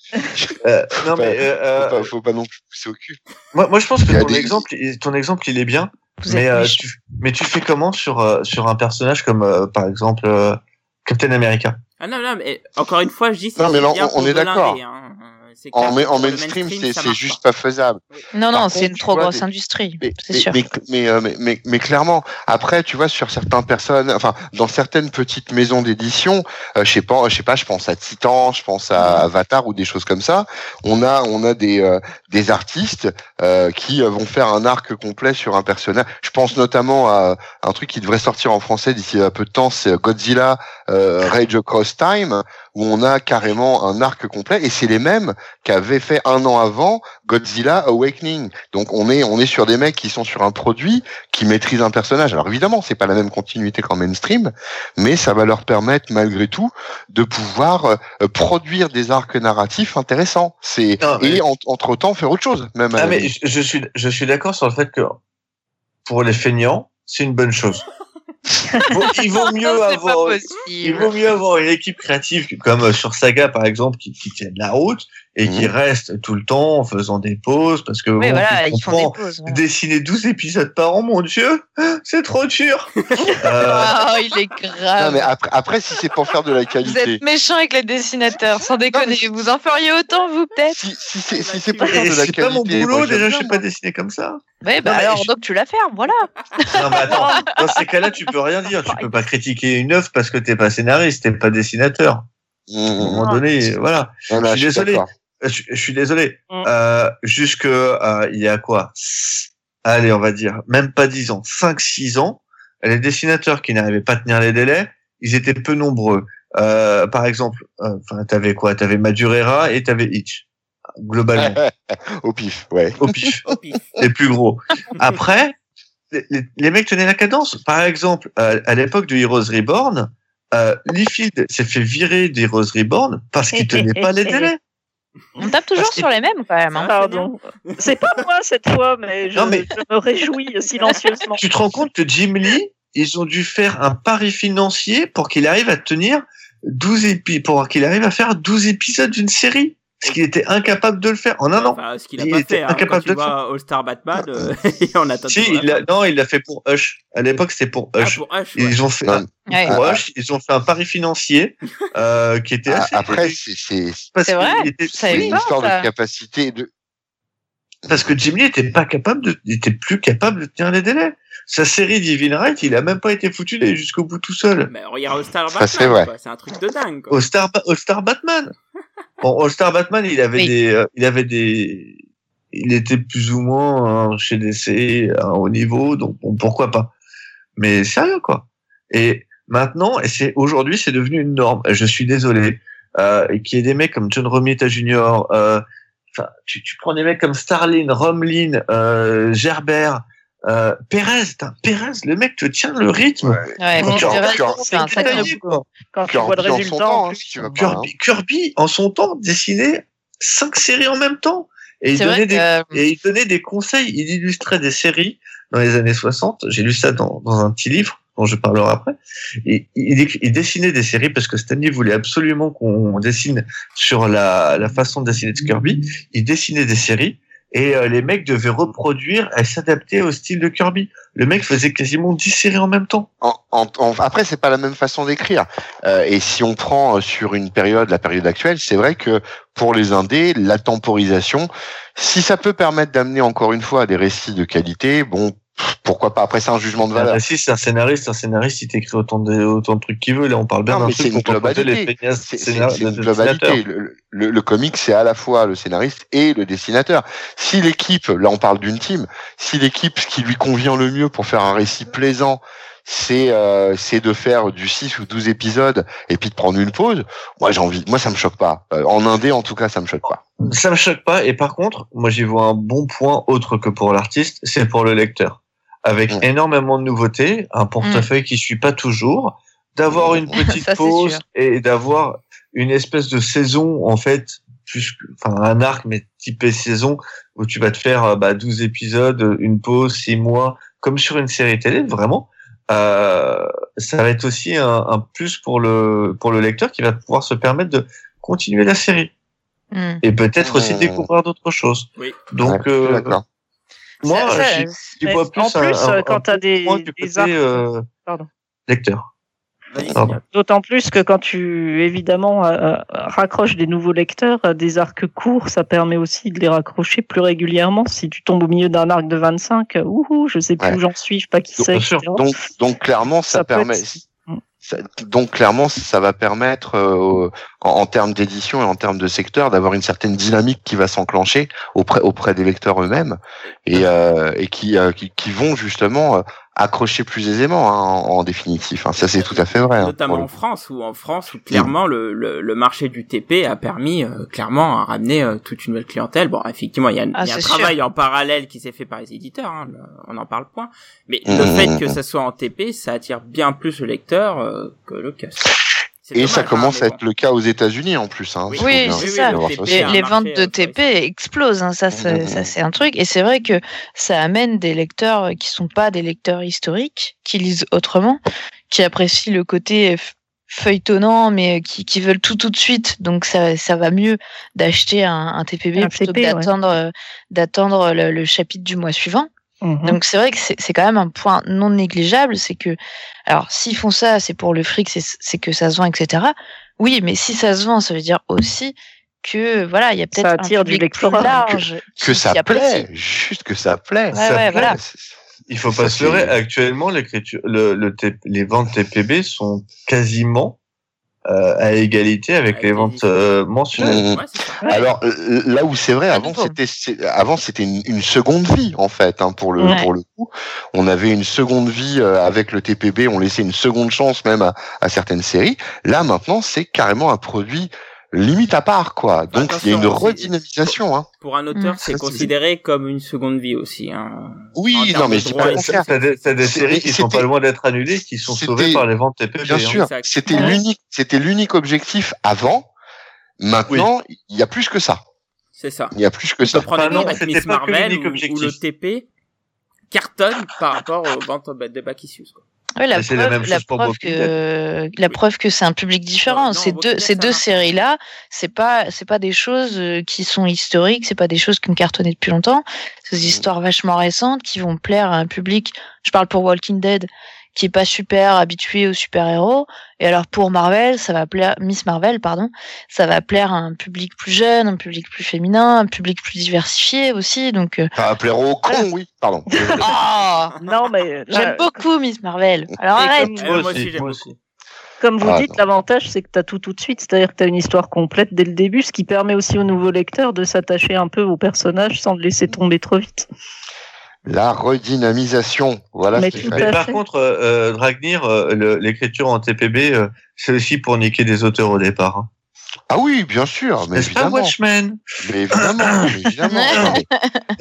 Euh, non Faut mais pas- euh, Faut pas, faut pas non plus pousser au cul. moi, moi je pense que ton des- exemple, il- ton exemple, il est bien. Vous Mais euh, tu, mais tu fais comment sur euh, sur un personnage comme euh, par exemple euh, Captain America? Ah non, non, mais encore une fois, je dis c'est Non, mais là, bien on- est d'accord. hein. En, mainstream, c'est juste pas faisable. Non, non, c'est une trop vois, grosse des- industrie, Mais, c'est mais, sûr. mais, mais, euh, mais, mais, mais clairement, après, tu vois, sur certaines personnes, enfin, dans certaines petites maisons d'édition, euh, je sais pas, je sais pas, je pense à Titan, je pense à Avatar ou des choses comme ça. On a, on a des, euh, des artistes euh, qui euh, vont faire un arc complet sur un personnage. Je pense notamment à un truc qui devrait sortir en français d'ici un peu de temps, c'est Godzilla euh, Rage Across Time, où on a carrément un arc complet, et c'est les mêmes qu'avaient fait un an avant Godzilla Awakening. Donc on est on est sur des mecs qui sont sur un produit, qui maîtrisent un personnage. Alors évidemment, c'est pas la même continuité qu'en mainstream, mais ça va leur permettre malgré tout de pouvoir euh, produire des arcs narratifs intéressants. C'est mais- et entre temps faire autre chose. Même Ah mais je, je suis je suis d'accord sur le fait que pour les feignants c'est une bonne chose. Il vaut mieux Non, avoir, il vaut mieux avoir une équipe créative comme euh, sur Saga par exemple qui, qui tienne la route et qui Mhm. reste tout le temps en faisant des pauses parce que Oui, bon, voilà, ils font des pauses. voilà. dessiner 12 épisodes par an, mon dieu, c'est trop dur. Euh, Oh, il est Non, grave. mais après, après, si c'est pour faire de la Vous qualité, êtes méchant avec les dessinateurs, sans déconner. Vous en feriez autant, vous, peut-être si, si c'est si c'est pour faire de la c'est pas mon qualité, boulot, moi, déjà je sais pas dessiner comme ça. Oui, bah Non, mais alors, je- donc tu la fermes, voilà. Non mais attends, dans ces cas-là tu peux rien dire, tu peux pas critiquer une œuvre parce que t'es pas scénariste, t'es pas dessinateur. Mmh, À un mmh, moment donné, voilà. mmh. Non, je suis désolé. Je, je suis désolé. Mm. Euh, jusque euh, il y a quoi? Allez, on va dire même pas 10 ans, 5 6 ans, les dessinateurs qui n'arrivaient pas à tenir les délais, ils étaient peu nombreux. Euh, par exemple, euh, enfin t'avais quoi? T'avais Madureira et t'avais Hitch. Globalement, Au pif, ouais. au pif, Au pif. les plus gros. Après, les, mecs tenaient la cadence. Par exemple, euh, à l'époque de Heroes Reborn, euh, Liefeld s'est fait virer d'Heroes Reborn parce qu'il tenait pas les délais. On tape toujours sur les mêmes, quand même. hein. Pardon. C'est pas moi cette fois, mais je, Non, mais- je me réjouis silencieusement. Tu te rends compte que Jim Lee, ils ont dû faire un pari financier pour qu'il arrive à tenir 12 épisodes, pour qu'il arrive à faire 12 épisodes d'une série. Parce qu'il était incapable de le faire en un an. Enfin, ce qu'il a Il pas était fait. Hein. Quand incapable tu de vois All Star Batman, euh, on attend Si, il a, non, il l'a fait pour Hush. À l'époque, c'était pour Ah, Hush. pour Hush, ouais. Ils ont fait Non, un, Ouais. pour Ah, Hush, ils ont fait un pari financier euh, qui était Ah, assez. Après, c'est c'est- parce C'est qu'il vrai, était- c'est une histoire ça. de capacité de. parce que Jim Lee était pas capable de, il était plus capable de tenir les délais. Sa série Divine Right, il a même pas été foutu d'aller jusqu'au bout tout seul. Mais regarde All Star Batman, c'est un truc de dingue, quoi. All Star, All Star Batman. Bon, All Star Batman, il avait Oui. des, euh, il avait des, il était plus ou moins euh, chez DC à un haut niveau, donc bon, pourquoi pas. Mais sérieux quoi. Et maintenant, et c'est aujourd'hui, c'est devenu une norme. Je suis désolé. Euh, et qu'il y ait des mecs comme John Romita Jr. Euh, enfin, tu, tu prends des mecs comme Starlin, Romlin, euh, Gerbert, euh, Perez. putain, Perez, le mec te tient le rythme. Ouais. Quand tu Kirby vois le en son résultat, en hein, plus, tu pas. hein. Kirby, Kirby, en son temps, dessinait cinq séries en même temps. Et il, C'est donnait des, que et il donnait des conseils, il illustrait des séries dans les années 60. J'ai lu ça dans, dans un petit livre dont je parlerai après. Et il, il- il dessinait des séries parce que Stanley voulait absolument qu'on dessine sur la, la façon de dessiner de Kirby. Il dessinait des séries et euh, les mecs devaient reproduire et s'adapter au style de Kirby. Le mec faisait quasiment 10 séries en même temps. En, en- en- après, c'est pas la même façon d'écrire. Euh, et si on prend euh, sur une période, la période actuelle, c'est vrai que pour les indés, la temporisation, si ça peut permettre d'amener encore une fois des récits de qualité, bon, pourquoi pas? Après, c'est un jugement de valeur. Ah, si c'est un scénariste, un scénariste, il t'écrit autant de, autant de trucs qu'il veut. Là, on parle bien d'un truc c'est une globalité. C'est une globalité. Le, le, le comic, c'est à la fois le scénariste et le dessinateur. Si l'équipe, là on parle d'une team, si l'équipe, ce qui lui convient le mieux pour faire un récit plaisant, c'est euh, c'est de faire du 6 ou 12 épisodes et puis de prendre une pause, moi j'ai envie, moi ça me choque pas. Euh, en indé en tout cas, ça me choque pas. Ça me choque pas. Et par contre, moi, j'y vois un bon point autre que pour l'artiste, c'est pour le lecteur. Avec Mm. énormément de nouveautés, un portefeuille qui suit pas toujours, d'avoir une petite Ça, pause et d'avoir une espèce de saison, en fait, plus, enfin, un arc, mais typé saison, où tu vas te faire, euh, bah, 12 épisodes, une pause, 6 mois, comme sur une série télé, vraiment. Euh, ça va être aussi un, un plus pour le, pour le lecteur qui va pouvoir se permettre de continuer la série Hmm. et peut-être aussi Mmh. découvrir d'autres choses. Oui. Donc, Ouais, euh. Moi, j'y- vois plus en plus, un, euh, quand t'as bon des- du côté euh, lecteur. D'autant plus que quand tu évidemment euh, euh, raccroches des nouveaux lecteurs, euh, des arcs courts, ça permet aussi de les raccrocher plus régulièrement. Si tu tombes au milieu d'un arc de 25, euh, ouhou, je sais plus Ouais. où j'en suis, je sais pas qui c'est. Donc donc clairement ça, permet. être- ça- donc clairement, ça va permettre, euh, en, en termes d'édition et en termes de secteur, d'avoir une certaine dynamique qui va s'enclencher auprès auprès des lecteurs eux-mêmes et, euh, et qui, euh, qui qui vont justement euh, accrocher plus aisément hein, en, en définitif. hein. Ça c'est tout à fait vrai. hein, Notamment le en France, où en France, où clairement le, le, le marché du TP a permis euh, clairement à ramener euh, toute une nouvelle clientèle. Bon, effectivement, il y a, Ah, il y a un travail en parallèle qui s'est fait par les éditeurs, hein, le- on en parle point. Mais le Mmh, fait mmh, que mmh. ça soit en TP, ça attire bien plus le lecteur euh, que le casque. Et dommage, ça hein, commence à être le cas aux États-Unis en plus. Hein, Oui, c'est oui, ça. Les, ventes de euh, TP explosent, hein, ça, c'est, Mhm. ça c'est un truc. Et c'est vrai que ça amène des lecteurs qui sont pas des lecteurs historiques, qui lisent autrement, qui apprécient le côté feuilletonnant, mais qui, qui veulent tout tout de suite. Donc ça, ça va mieux d'acheter un, un TPB Un plutôt TP, que d'attendre, euh, d'attendre le, le chapitre du mois suivant. Mhm. Donc c'est vrai que c'est quand même un point non négligeable, c'est que alors s'ils font ça, c'est pour le fric, c'est que ça se vend, etc. Oui, mais si ça se vend, ça veut dire aussi que voilà, il y a peut-être Ça un du public plus lectorat. large Que qui- ça plaît, juste que ça plaît. Ouais, Ça ouais, plaît. voilà. Il faut pas se leurrer. Actuellement, l'écriture, le, le T- les ventes TPB sont quasiment euh, à égalité avec les ventes euh, mensuelles. Ouais. Ouais. Alors euh, là où c'est vrai, avant c'était c'est- avant c'était une, une seconde vie en fait hein, pour le Ouais. pour le coup. On avait une seconde vie euh, avec le TPB, on laissait une seconde chance même à, à certaines séries. Là maintenant c'est carrément un produit limite à part quoi. Donc il y a une redynamisation. Hein. Pour un auteur, Mm. c'est considéré comme une seconde vie aussi. Hein. Oui, non mais c'est droits pas. T'as des, des séries qui sont pas loin d'être annulées, qui sont sauvées par les ventes TPB. Bien hein. sûr, c'était l'unique c'était l'unique objectif avant. Maintenant, il y a plus que ça. C'est ça. Il y a plus que ça. prendre non, Miss Marvel où objectif. le TP cartonne par rapport aux ventes de back issues. Quoi. Ouais, la Mais c'est la preuve, même la chose pour preuve que la preuve que c'est un public différent. Non, ces deux ces deux marche. séries là, c'est pas c'est pas des choses euh, qui sont historiques, c'est pas des choses qui ont cartonné depuis longtemps. C'est des histoires vachement récentes qui vont plaire à un public. Je parle pour Walking Dead qui est pas super habitué aux super-héros et alors pour Marvel, ça va plaire Miss Marvel pardon, ça va plaire à un public plus jeune, un public plus féminin, un public plus diversifié aussi donc euh, Ça va plaire au con, Voilà. oui. Pardon. oh Non, mais là, J'aime beaucoup Miss Marvel. Alors Et arrête. comme- Eh, Moi moi aussi, j'aime. Comme vous Ah, dites, l'avantage, c'est que tu as tout tout de suite. C'est-à-dire que tu as une histoire complète dès le début, ce qui permet aussi aux nouveaux lecteurs de s'attacher un peu aux personnages sans le laisser tomber trop vite. La redynamisation. Voilà Mais tout Mais par fait. contre, euh, euh, Dragnir, euh, l'écriture en TPB, euh, c'est aussi pour niquer des auteurs au départ. hein. Ah oui, bien sûr, mais N'est-ce pas. Watchmen? Mais évidemment, mais évidemment.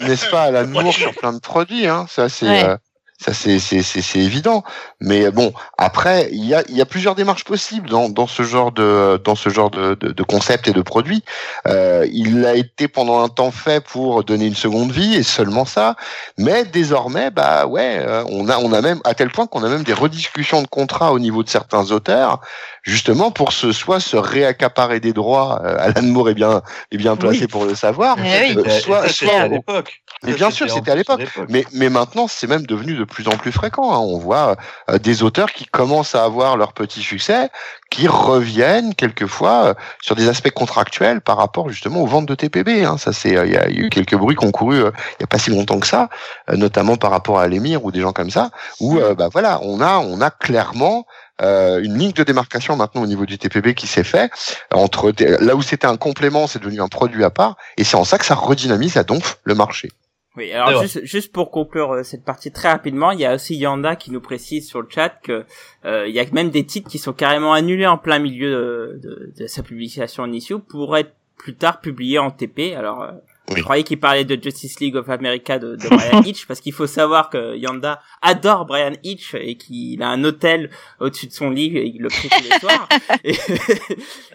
N'est-ce pas à la nour sur plein de produits, hein? Ça c'est Ouais. Ça c'est c'est c'est c'est évident. Mais bon, après il y a il y a plusieurs démarches possibles dans dans ce genre de dans ce genre de de, de concept et de produit. Euh, il a été pendant un temps fait pour donner une seconde vie et seulement ça. Mais désormais, bah ouais, euh, on a on a même à tel point qu'on a même des rediscussions de contrats au niveau de certains auteurs justement pour se soit se réaccaparer des droits. Euh, Alan Moore est bien est bien placé Oui. pour le savoir. Eh oui. Euh, soit- ça, soit- à l'époque. Mais bien sûr, c'était à l'époque. Mais, mais maintenant, c'est même devenu de plus en plus fréquent. hein. On voit euh, des auteurs qui commencent à avoir leur petit succès, qui reviennent quelquefois euh, sur des aspects contractuels par rapport justement aux ventes de TPB. hein. Ça, c'est, euh, il y, a eu quelques bruits qui ont couru euh, il y a pas si longtemps que ça, euh, notamment par rapport à l'émir ou des gens comme ça, où euh, bah voilà, on a, on a clairement euh, une ligne de démarcation maintenant au niveau du TPB qui s'est fait entre là où c'était un complément, c'est devenu un produit à part, et c'est en ça que ça redynamise à donf le marché. Oui, alors juste, juste pour conclure euh, cette partie très rapidement, il y a aussi Yanda qui nous précise sur le chat que euh, il y a même des titres qui sont carrément annulés en plein milieu de, de, de sa publication en issue pour être plus tard publiés en TP. Alors, euh, Oui. je croyais qu'il parlait de Justice League of America de, de Brian Hitch parce qu'il faut savoir que Yanda adore Brian Hitch et qu'il a un hôtel au-dessus de son lit et il le prie tous les soirs. Et-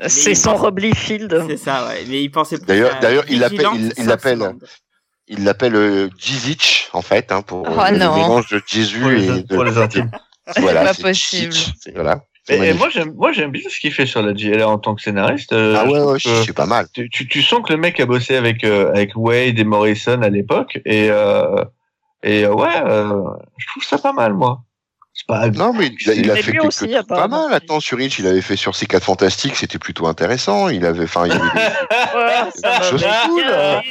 Mais C'est son pense- Rob Liefeld. C'est ça, ouais. Mais il pensait D'ailleurs- d'ailleurs, il l'appelle- il- l'appelle- Il l'appelle euh, Jizich, en fait, hein, pour Oh, euh, le non. mélange de Jésus Pour les, et de... pour les intimes. voilà, pas c'est possible. Jizich, c'est- Voilà. Et, moi, j'aime, moi, j'aime bien ce qu'il fait sur la JLA en tant que scénariste. Euh, ah ouais, ouais, c'est pas mal. tu, tu, tu sens que le mec a bossé avec, euh, avec Wade et Morrison à l'époque. Et, euh, et euh, ouais, euh, je trouve ça pas mal, moi. Pas, Non, mais il a, il a fait aussi, pas apparemment. mal. Attends, sur Hitch, il avait fait sur C4 Fantastique, c'était plutôt intéressant. Il avait, enfin, il y avait des- cool, hein.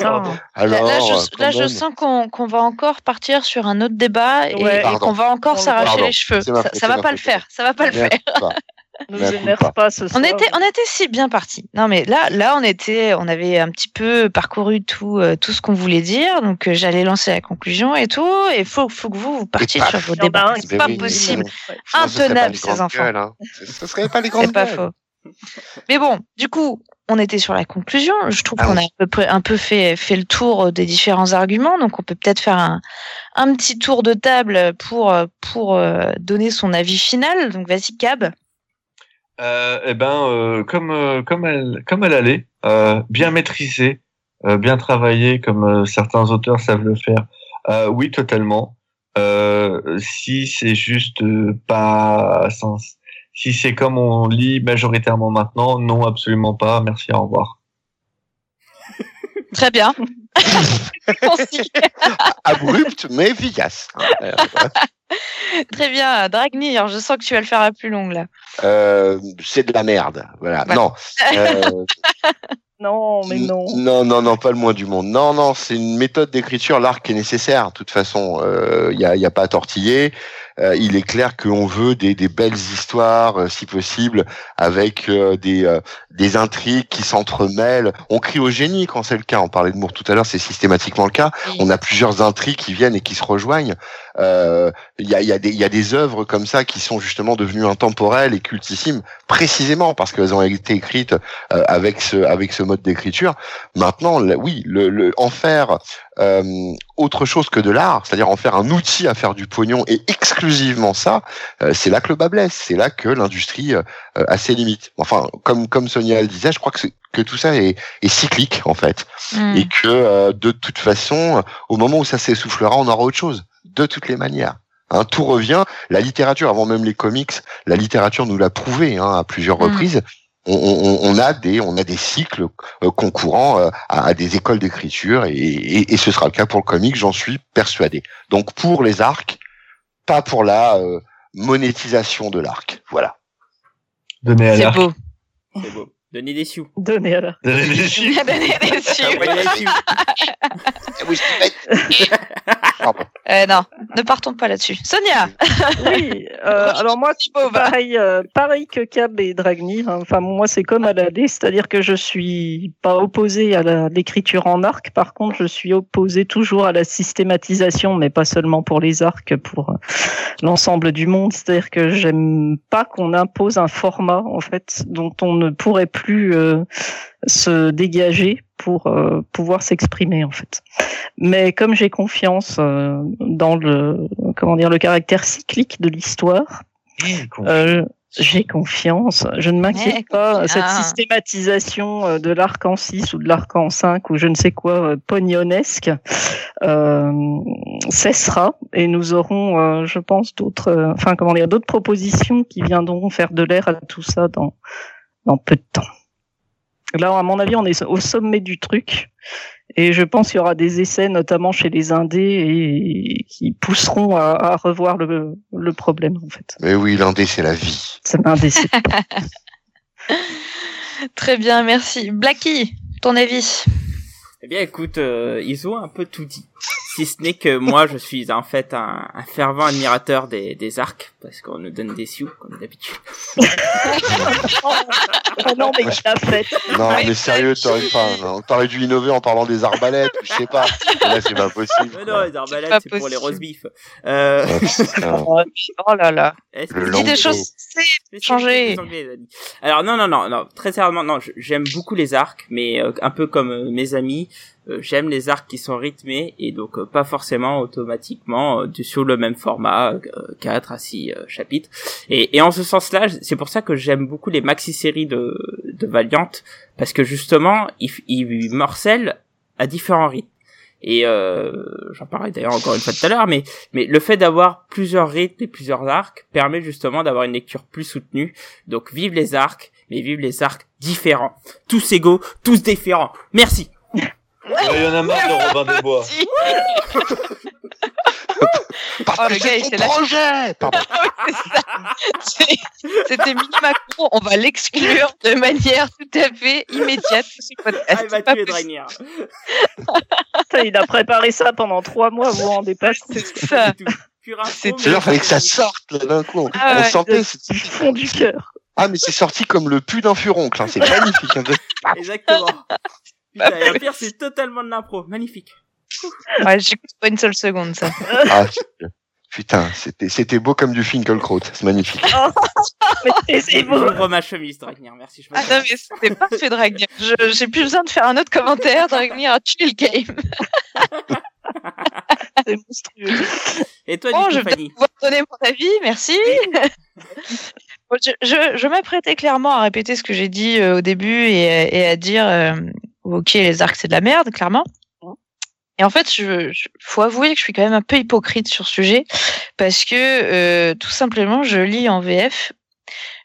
Là, Alors, là, euh, je, là, je même. sens qu'on va encore partir sur un autre débat et, Ouais. et Pardon. qu'on va encore s'arracher les cheveux. Ça, faute, ça va pas le faire. Ça va pas le faire. Nous énerve pas. pas ce On était, on était si bien partis. Non, mais là, là, on était, on avait un petit peu parcouru tout, euh, tout ce qu'on voulait dire. Donc, euh, j'allais lancer la conclusion et tout. Et faut, faut que vous, vous partiez sur vos débats. un C'est pas oui, possible. Sinon, ce serait pas Intenable, les ces grandes enfants. gueules, hein. Ce ce serait pas les grandes C'est pas faux. Mais bon, du coup, on était sur la conclusion. Je trouve Ah qu'on oui. a à peu près un peu fait, fait le tour des différents arguments. Donc, on peut peut-être faire un, un petit tour de table pour, euh, pour euh, donner son avis final. Donc, vas-y, Cab. Euh, eh ben, euh, comme euh, comme elle comme elle allait, euh, bien maîtrisée, euh, bien travaillée, comme euh, certains auteurs savent le faire. Euh, oui, totalement. Euh, si c'est juste euh, pas sens, si c'est comme on lit majoritairement maintenant, non, absolument pas. Merci, au revoir. Très bien. Abrupt mais efficace. Euh, Très bien. Dragnir, je sens que tu vas le faire à plus longue, là. euh, c'est de la merde. Voilà. Ouais. Non. Euh, Non, mais non. Non, non, non, pas le moins du monde. Non, non, c'est une méthode d'écriture, l'arc est nécessaire. De toute façon, il n'y a, y a pas à tortiller. Euh, il est clair qu'on veut des, des belles histoires, euh, si possible, avec euh, des, euh, des intrigues qui s'entremêlent. On crie au génie quand c'est le cas. On parlait de Moore tout à l'heure, c'est systématiquement le cas. On a plusieurs intrigues qui viennent et qui se rejoignent. Euh, Il y, a, il y, a des- il y a des œuvres comme ça qui sont justement devenues intemporelles et cultissimes, précisément parce qu'elles ont été écrites euh, avec ce avec ce mode d'écriture. Maintenant, là, oui, le, le en faire euh, autre chose que de l'art, c'est-à-dire en faire un outil à faire du pognon et exclusivement ça, euh, c'est là que le bas blesse. C'est là que l'industrie euh, a ses limites. Enfin, comme comme Sonia le disait, je crois que c'est- que tout ça est, est cyclique en fait Hmm. et que euh, de toute façon, au moment où ça s'essoufflera, on aura autre chose, de toutes les manières. Hein, tout revient. La littérature, avant même les comics, la littérature nous l'a prouvé hein, à plusieurs Mm. reprises. On, on- on a des on a des cycles euh, concourants euh, à, à des écoles d'écriture et, et, et ce sera le cas pour le comic, j'en suis persuadé. Donc pour les arcs, pas pour la euh, monétisation de l'arc. Voilà. Donnez à C'est l'arc. beau. C'est beau. Donnez des sioux. Donnez la. Donnez des chiffres. Donner des cieux. Donnez des sioux. Euh, non, ne partons pas là-dessus. Sonia, Oui, euh, alors moi, pareil, euh, pareil que Cab et Dragnir. hein. Enfin, moi, c'est comme à l'aller, c'est-à-dire que je suis pas opposé à la- l'écriture en arc. Par contre, je suis opposé toujours à la systématisation, mais pas seulement pour les arcs, pour euh, l'ensemble du monde. C'est-à-dire que j'aime pas qu'on impose un format, en fait, dont on ne pourrait plus euh, se dégager pour euh, pouvoir s'exprimer, en fait. Mais comme j'ai confiance euh, dans le comment dire le caractère cyclique de l'histoire, euh, j'ai confiance. Je ne m'inquiète Ouais, pas. Cette systématisation euh, de l'arc en 6 ou de l'arc en 5 ou je ne sais quoi pognonesque euh, cessera et nous aurons, euh, je pense, d'autres, euh, enfin comment dire, d'autres propositions qui viendront faire de l'air à tout ça dans dans peu de temps. Là, à mon avis, on est au sommet du truc. Et je pense qu'il y aura des essais, notamment chez les Indés, et qui pousseront à, à revoir le, le problème, en fait. Mais oui, l'indé c'est la vie. C'est un décès. très bien, merci. Blacky, ton avis? Eh bien, écoute, euh, ils ont un peu tout dit. Si ce n'est que moi, je suis en fait un, un fervent admirateur des, des arcs, parce qu'on nous donne des sioux, comme d'habitude. Ah non, mais l'a. Non, mais sérieux, t'aurais pas, t'aurais dû innover en parlant des arbalètes, ou je sais pas. Là, c'est pas possible. Mais non, les arbalètes, c'est pour les roast beef. Euh, putain. Oh là là. Dis des choses, c'est C'est changer. Alors non non non non très sérieusement non j'aime beaucoup les arcs mais euh, un peu comme euh, mes amis euh, j'aime les arcs qui sont rythmés et donc euh, pas forcément automatiquement euh, sur le même format euh, 4 à 6 euh, chapitres et, et en ce sens-là c'est pour ça que j'aime beaucoup les maxi-séries de, de Valiant parce que justement ils, ils morcellent à différents rythmes et euh, j'en parlais d'ailleurs encore une fois tout à l'heure, mais mais le fait d'avoir plusieurs rythmes et plusieurs arcs permet justement d'avoir une lecture plus soutenue. Donc vive les arcs, mais vive les arcs différents, tous égaux, tous différents. Merci. Il y en a marre de Robin des Bois. Si. Parce Oh, que c'est il ton projet C'était Mini Macron. On va l'exclure de manière tout à fait immédiate. Ah, il va tuer il a préparé ça pendant trois mois, vous vous rendez pas. C'est ça. C'est C'est-à-dire, fallait que ça sorte, d'un coup. Ah On ouais, sentait, Du fond du cœur. ah, mais c'est sorti comme le pu d'un furoncle, hein. c'est magnifique. hein. Exactement. Putain, et au pire, c'est totalement de l'impro. Magnifique. Ouais, j'écoute pas une seule seconde, ça. Ah, c'est- Putain, c'était c'était beau comme du Finkelkraut, c'est magnifique. Mais c'est beau. J'ouvre ma chemise, Dragnir, merci. Je Ah non, mais c'était pas fait Dragnir. Je- J'ai plus besoin de faire un autre commentaire. Dragnir a tué le game. C'est monstrueux. Et toi, Bon, du je coup, vais Fanny pouvoir donner mon avis, merci. Bon, je je, je m'apprêtais clairement à répéter ce que j'ai dit euh, au début et, et à dire euh, ok les arcs c'est de la merde clairement. Et en fait, je, je- faut avouer que je suis quand même un peu hypocrite sur ce sujet parce que euh, tout simplement je lis en VF,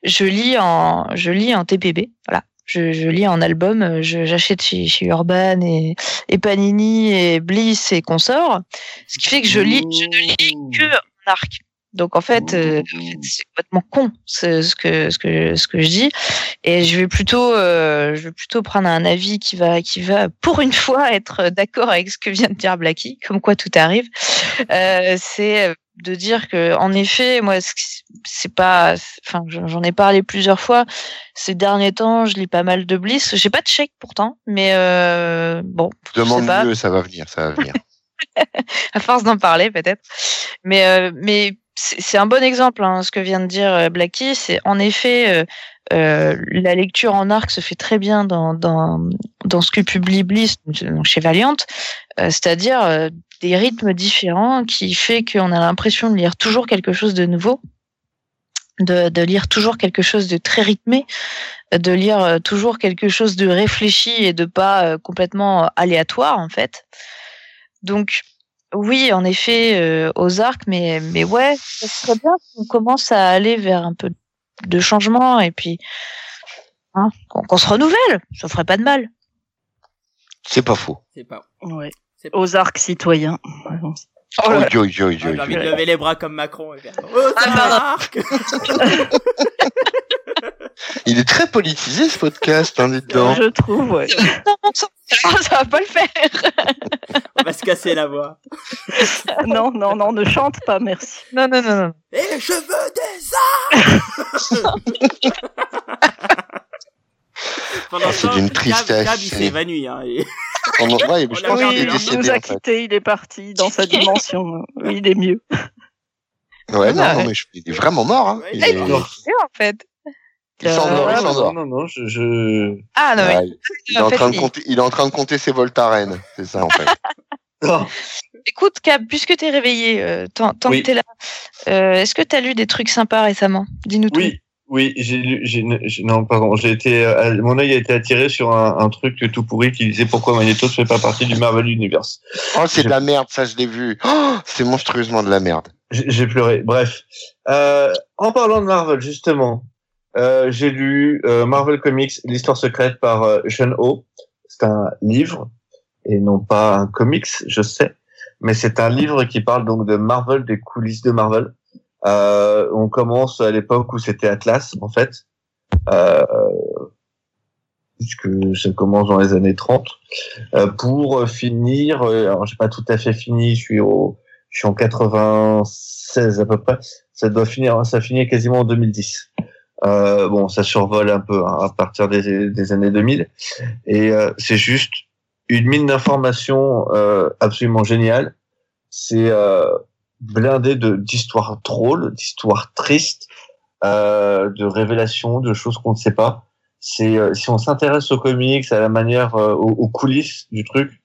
je lis en je lis en TPB, voilà. Je, je lis en album, j'achète chez, chez Urban et, et Panini et Bliss et consorts, ce qui fait que je lis, je ne lis que en arc. Donc en fait, euh, fait, c'est complètement con ce, ce que ce que ce que je dis. Et je vais plutôt euh, je vais plutôt prendre un avis qui va qui va pour une fois être d'accord avec ce que vient de dire Blacky comme quoi tout arrive. Euh, c'est de dire que en effet moi c'est pas enfin j'en ai parlé plusieurs fois. Ces derniers temps je lis pas mal de Bliss. J'ai pas de chèque pourtant mais euh, bon Demande mieux, ça va venir, ça va venir. à force d'en parler peut-être. Mais euh, mais c'est un bon exemple hein, ce que vient de dire euh, Blacky. C'est en effet euh, euh, la lecture en arc se fait très bien dans dans ce que publie Bliss chez Valiant, c'est-à-dire des rythmes différents qui fait qu'on a l'impression de lire toujours quelque chose de nouveau. De, de lire toujours quelque chose de très rythmé, de lire toujours quelque chose de réfléchi et de pas complètement aléatoire en fait. Donc oui, en effet, euh, aux arcs, mais mais ouais, ça serait bien qu'on commence à aller vers un peu de changement et puis hein, qu'on se renouvelle. Ça ferait pas de mal. C'est pas faux. C'est pas. Ouais. C'est pas. Aux arcs citoyens. Oh là J'ai envie de lever les bras comme Macron et faire. Oh, Ah, marque Il est très politisé ce podcast, hein, donc. Je trouve, ouais. Non, non, ça, va pas le faire. On va se casser la voix. non, non, non, ne chante pas, merci. Non, non, non, non. Et je veux des arts Pendant Ah, c'est d'une tristesse. Gab, il s'est évanoui. Hein, et- On en- ouais, je pense qu'il Oui, est vu, il nous décédé, a en fait. quittés, il est parti dans sa dimension. Oui, il est mieux. Ouais, non, Ah, non, mais je- il est vraiment mort, hein. Ouais, Il, il est mort. En fait. Il Euh, non, non, non, je, je... Ah non, mais il, est en en fait, train de compter, il est en train de compter ses Voltaren, c'est ça en fait. Non. écoute, Cap, puisque t'es réveillé, euh, tant, tant Oui. que t'es là, euh, est-ce que t'as lu des trucs sympas récemment? Dis-nous tout. Oui, oui, j'ai lu, j'ai, non, pardon, j'ai été, euh, mon œil a été attiré sur un, un truc tout pourri qui disait pourquoi Magneto ne fait pas partie du Marvel Universe. Oh, c'est de la merde, ça je l'ai vu. Oh, c'est monstrueusement de la merde. J'ai j'ai pleuré. Bref, euh, en parlant de Marvel justement, euh, j'ai lu euh, Marvel Comics, l'histoire secrète par euh, Sean Ho. C'est un livre et non pas un comics, je sais, mais c'est un livre qui parle donc de Marvel, des coulisses de Marvel. Euh, on commence à l'époque où c'était Atlas en fait, euh, puisque ça commence dans les années 30, euh, pour finir. alors j'ai pas tout à fait fini, je suis au je suis en 96 à peu près. Ça doit finir, ça finit quasiment en 2010. Euh, bon, ça survole un peu hein, à partir des, des années 2000, et euh, c'est juste une mine d'informations euh, absolument géniale. C'est euh, blindé d'histoires drôles, d'histoires tristes, euh, de révélations, de choses qu'on ne sait pas. C'est euh, si on s'intéresse aux comics, à la manière, aux, aux coulisses du truc,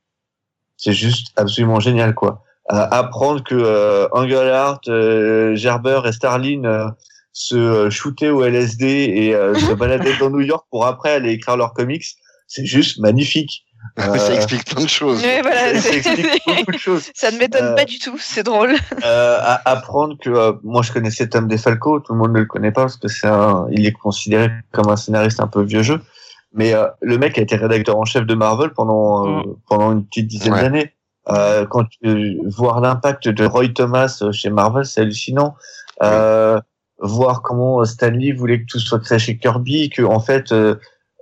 c'est juste absolument génial, quoi apprendre que Engelhardt, Gerber et Starlin se euh, shootaient au LSD et euh, se baladaient dans New York pour après aller écrire leurs comics, c'est juste magnifique. Euh, ça explique plein de choses. Voilà, ça, explique beaucoup de choses. Ça ne m'étonne Euh, pas du tout, c'est drôle. Euh, à- apprendre que euh, moi je connaissais Tom DeFalco, tout le monde ne le connaît pas parce que c'est un, il est considéré comme un scénariste un peu vieux jeu, mais euh, le mec a été rédacteur en chef de Marvel pendant euh, pendant une petite dizaine Ouais. d'années. Euh, quand euh, voir l'impact de Roy Thomas euh, chez Marvel, c'est hallucinant. Euh, voir comment Stanley voulait que tout soit créé chez Kirby, que en fait euh,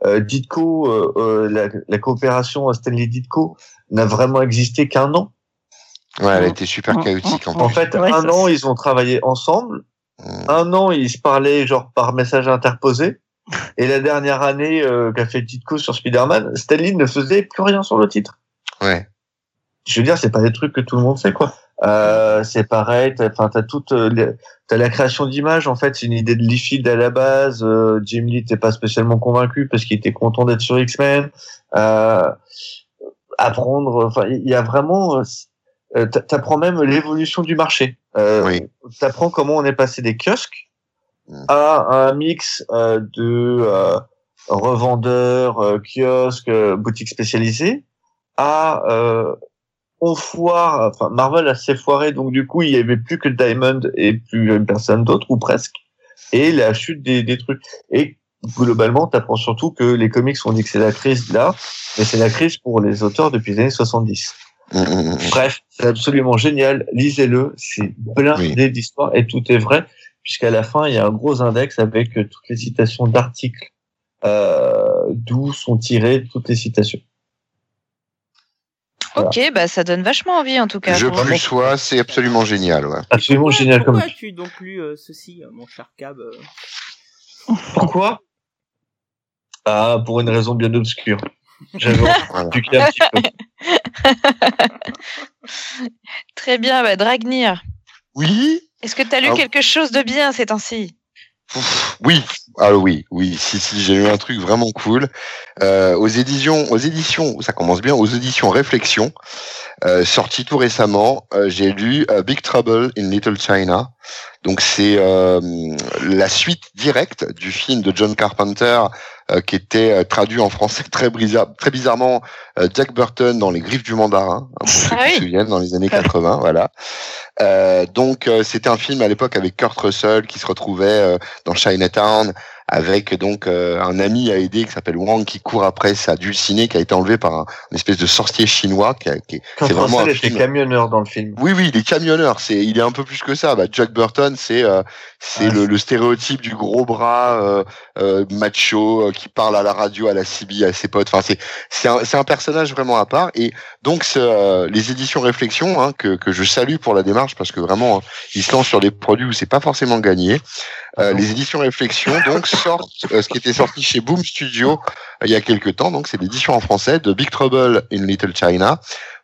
euh, Ditko, euh, euh, la, la coopération Stanley Ditko n'a vraiment existé qu'un an. Ouais, elle a été super chaotique en En plus. fait, Ouais, un ça, an, ils ont travaillé ensemble. Mm. Un an, ils se parlaient genre par message interposé. Et la dernière année euh, qu'a fait Ditko sur Spider-Man, Stanley ne faisait plus rien sur le titre. Ouais. Je veux dire, c'est pas des trucs que tout le monde sait, quoi. Euh, c'est pareil. Enfin, t'as toute, euh, t'as la création d'images. En fait, c'est une idée de Liefeld à la base. Euh, Jim Lee n'était pas spécialement convaincu parce qu'il était content d'être sur X-Men. Euh, apprendre. Enfin, il y a vraiment. euh, t'a- T'apprends même l'évolution du marché. Euh, Oui. T'apprends comment on est passé des kiosques Mm. à un mix euh, de euh, revendeurs, euh, kiosques, euh, boutiques spécialisées, à aux foires. Enfin, Marvel a s'est foiré, donc du coup, il y avait plus que Diamond et plus personne d'autre ou presque. Et la chute des, des trucs. Et globalement, t'apprends surtout que les comics on dit que c'est la crise là, mais c'est la crise pour les auteurs depuis les années 70. Mm, mm, mm. Bref, c'est absolument génial. Lisez-le, c'est blindé Oui. d'histoire et tout est vrai, puisqu'à la fin il y a un gros index avec toutes les citations d'articles euh, d'où sont tirées toutes les citations. Ok, bah ça donne vachement envie en tout cas. Je plus sois, c'est absolument génial. Ouais. Absolument Pourquoi- génial comme. Pourquoi as-tu donc lu euh, ceci, euh, mon cher Cab euh Pourquoi? Ah, pour une raison bien obscure. J'avais Voilà. envie de un petit peu. Très bien, bah, Dragnir. Oui, Est-ce que tu as lu Ah. quelque chose de bien ces temps-ci? Oui, ah oui, oui, si, si, j'ai eu un truc vraiment cool. Euh, aux éditions, aux éditions, ça commence bien, aux éditions Réflexion, euh, sorti tout récemment, euh, j'ai lu euh, Big Trouble in Little China. Donc c'est euh, la suite directe du film de John Carpenter euh, qui était traduit en français très, bizarre, très bizarrement euh, Jack Burton dans Les Griffes du Mandarin, hein, pour ceux Ah qui oui. se souviennent, dans les années 80, voilà. Euh, donc euh, c'était un film à l'époque avec Kurt Russell qui se retrouvait euh, dans Chinatown avec donc euh, un ami à aider qui s'appelle Wang qui court après sa dulcinée qui a été enlevée par un, une espèce de sorcier chinois qui, a- qui c'est vraiment Russell un film. camionneur dans le film. Oui, oui, il est camionneur. C'est, il est un peu plus que ça. Bah, Jack Burton, c'est, euh, c'est le, le stéréotype du gros bras euh, euh, macho euh, qui parle à la radio, à la CB, à ses potes. Enfin, c'est, c'est un, c'est un personnage vraiment à part. Et donc, euh, les éditions Réflexion hein, que, que je salue pour la démarche parce que vraiment, hein, ils se lancent sur des produits où c'est pas forcément gagné. Euh, les éditions Réflexion donc sortent euh, ce qui était sorti chez Boom Studio euh, il y a quelques temps. Donc, c'est l'édition en français de Big Trouble in Little China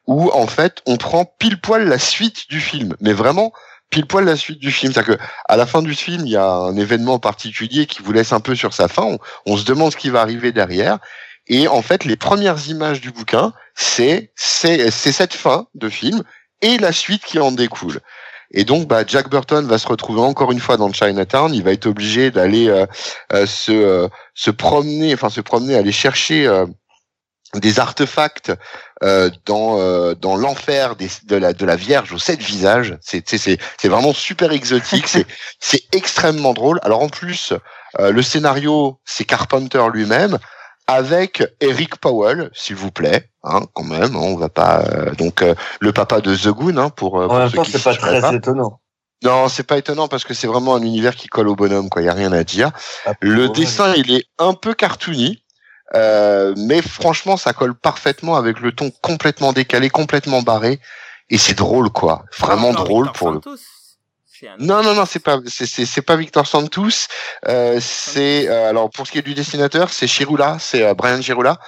où en fait on prend pile poil la suite du film, mais vraiment pile poil la suite du film. C'est-à-dire que à la fin du film, il y a un événement particulier qui vous laisse un peu sur sa fin. On, se demande ce qui va arriver derrière. Et en fait, les premières images du bouquin, c'est c'est c'est cette fin de film et la suite qui en découle. Et donc, bah, Jack Burton va se retrouver encore une fois dans Chinatown. Il va être obligé d'aller euh, euh, se euh, se promener, enfin se promener, aller chercher euh, des artefacts euh, dans euh, dans l'enfer des- de la de la Vierge aux sept visages. C'est c'est c'est c'est vraiment super exotique. c'est c'est extrêmement drôle. Alors en plus, euh, le scénario c'est Carpenter lui-même avec Eric Powell, s'il vous plaît, hein, quand même. hein, on va pas euh, donc euh, le papa de The Goon hein, pour, euh, pour En même ceux temps, qui c'est pas très étonnant. non, c'est pas étonnant parce que c'est vraiment un univers qui colle au bonhomme, quoi. Il y a rien à dire. Le Ouais. dessin, il est un peu cartoony, euh, mais franchement, ça colle parfaitement avec le ton complètement décalé, complètement barré, et c'est drôle, quoi. Vraiment Non, drôle Victor pour le. Santos, c'est un- Non, non, non, c'est pas, c'est, c'est, c'est pas Victor Santos. Euh, c'est euh, alors pour ce qui est du dessinateur, c'est Chirula, c'est euh, Brian Chirula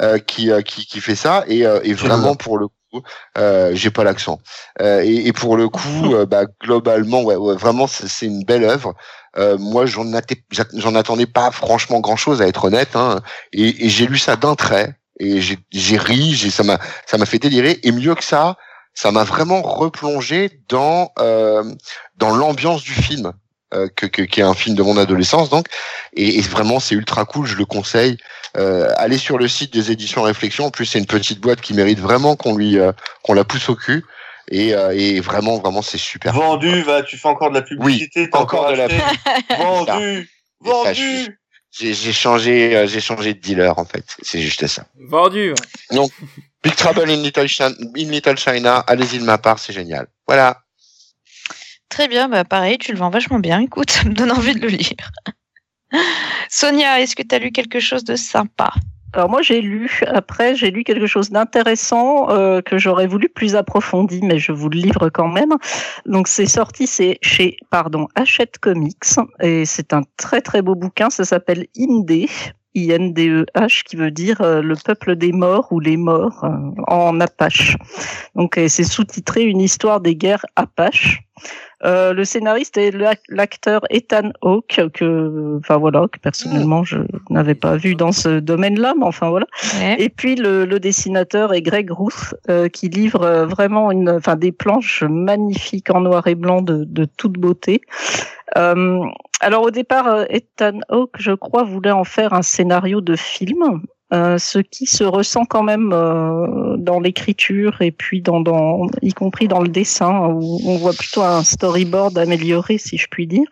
euh, qui, euh, qui qui fait ça et, euh, et vraiment pour le coup, euh, j'ai pas l'accent. Euh, et, et pour le coup, euh, bah globalement, ouais, ouais vraiment c'est, c'est une belle œuvre. Euh, moi, j'en, atte- j'en attendais pas franchement grand chose, à être honnête. Hein, et, et j'ai lu ça d'un trait et j'ai, ri, ça m'a ça m'a fait délirer. Et mieux que ça, ça m'a vraiment replongé dans euh, dans l'ambiance du film. Euh, que, que qui est un film de mon adolescence donc et, et vraiment c'est ultra cool je le conseille euh, allez sur le site des éditions Réflexion en plus c'est une petite boîte qui mérite vraiment qu'on lui euh, qu'on la pousse au cul et, euh, et vraiment vraiment c'est super Vendu, va, tu fais encore de la publicité. t'as encore de la. Vendu, vendu. j'ai changé euh, j'ai changé de dealer en fait c'est juste ça Vendu. ouais. Big Trouble in Little China, in Little China allez-y de ma part c'est génial voilà Très bien, bah pareil, tu le vends vachement bien. Écoute, ça me donne envie de le lire. Sonia, est-ce que tu as lu quelque chose de sympa? Alors moi j'ai lu, après j'ai lu quelque chose d'intéressant euh, que j'aurais voulu plus approfondi, mais je vous le livre quand même. Donc c'est sorti, c'est chez, pardon, Hachette Comics, et c'est un très très beau bouquin, ça s'appelle Indé. I-N-D-E-H, qui veut dire euh, le peuple des morts ou les morts euh, en Apache. Donc c'est sous-titré Une histoire des guerres Apache. Euh, le scénariste est l'acteur Ethan Hawke que, enfin voilà, que personnellement je n'avais pas vu dans ce domaine-là, mais enfin voilà. Et puis le, le, dessinateur est Greg Ruth euh, qui livre euh, vraiment une, enfin des planches magnifiques en noir et blanc de, de toute beauté. Euh, alors au départ, Ethan Hawke, je crois, voulait en faire un scénario de film. Euh, ce qui se ressent quand même euh, dans l'écriture et puis dans, y compris dans le dessin où on voit plutôt un storyboard amélioré si je puis dire.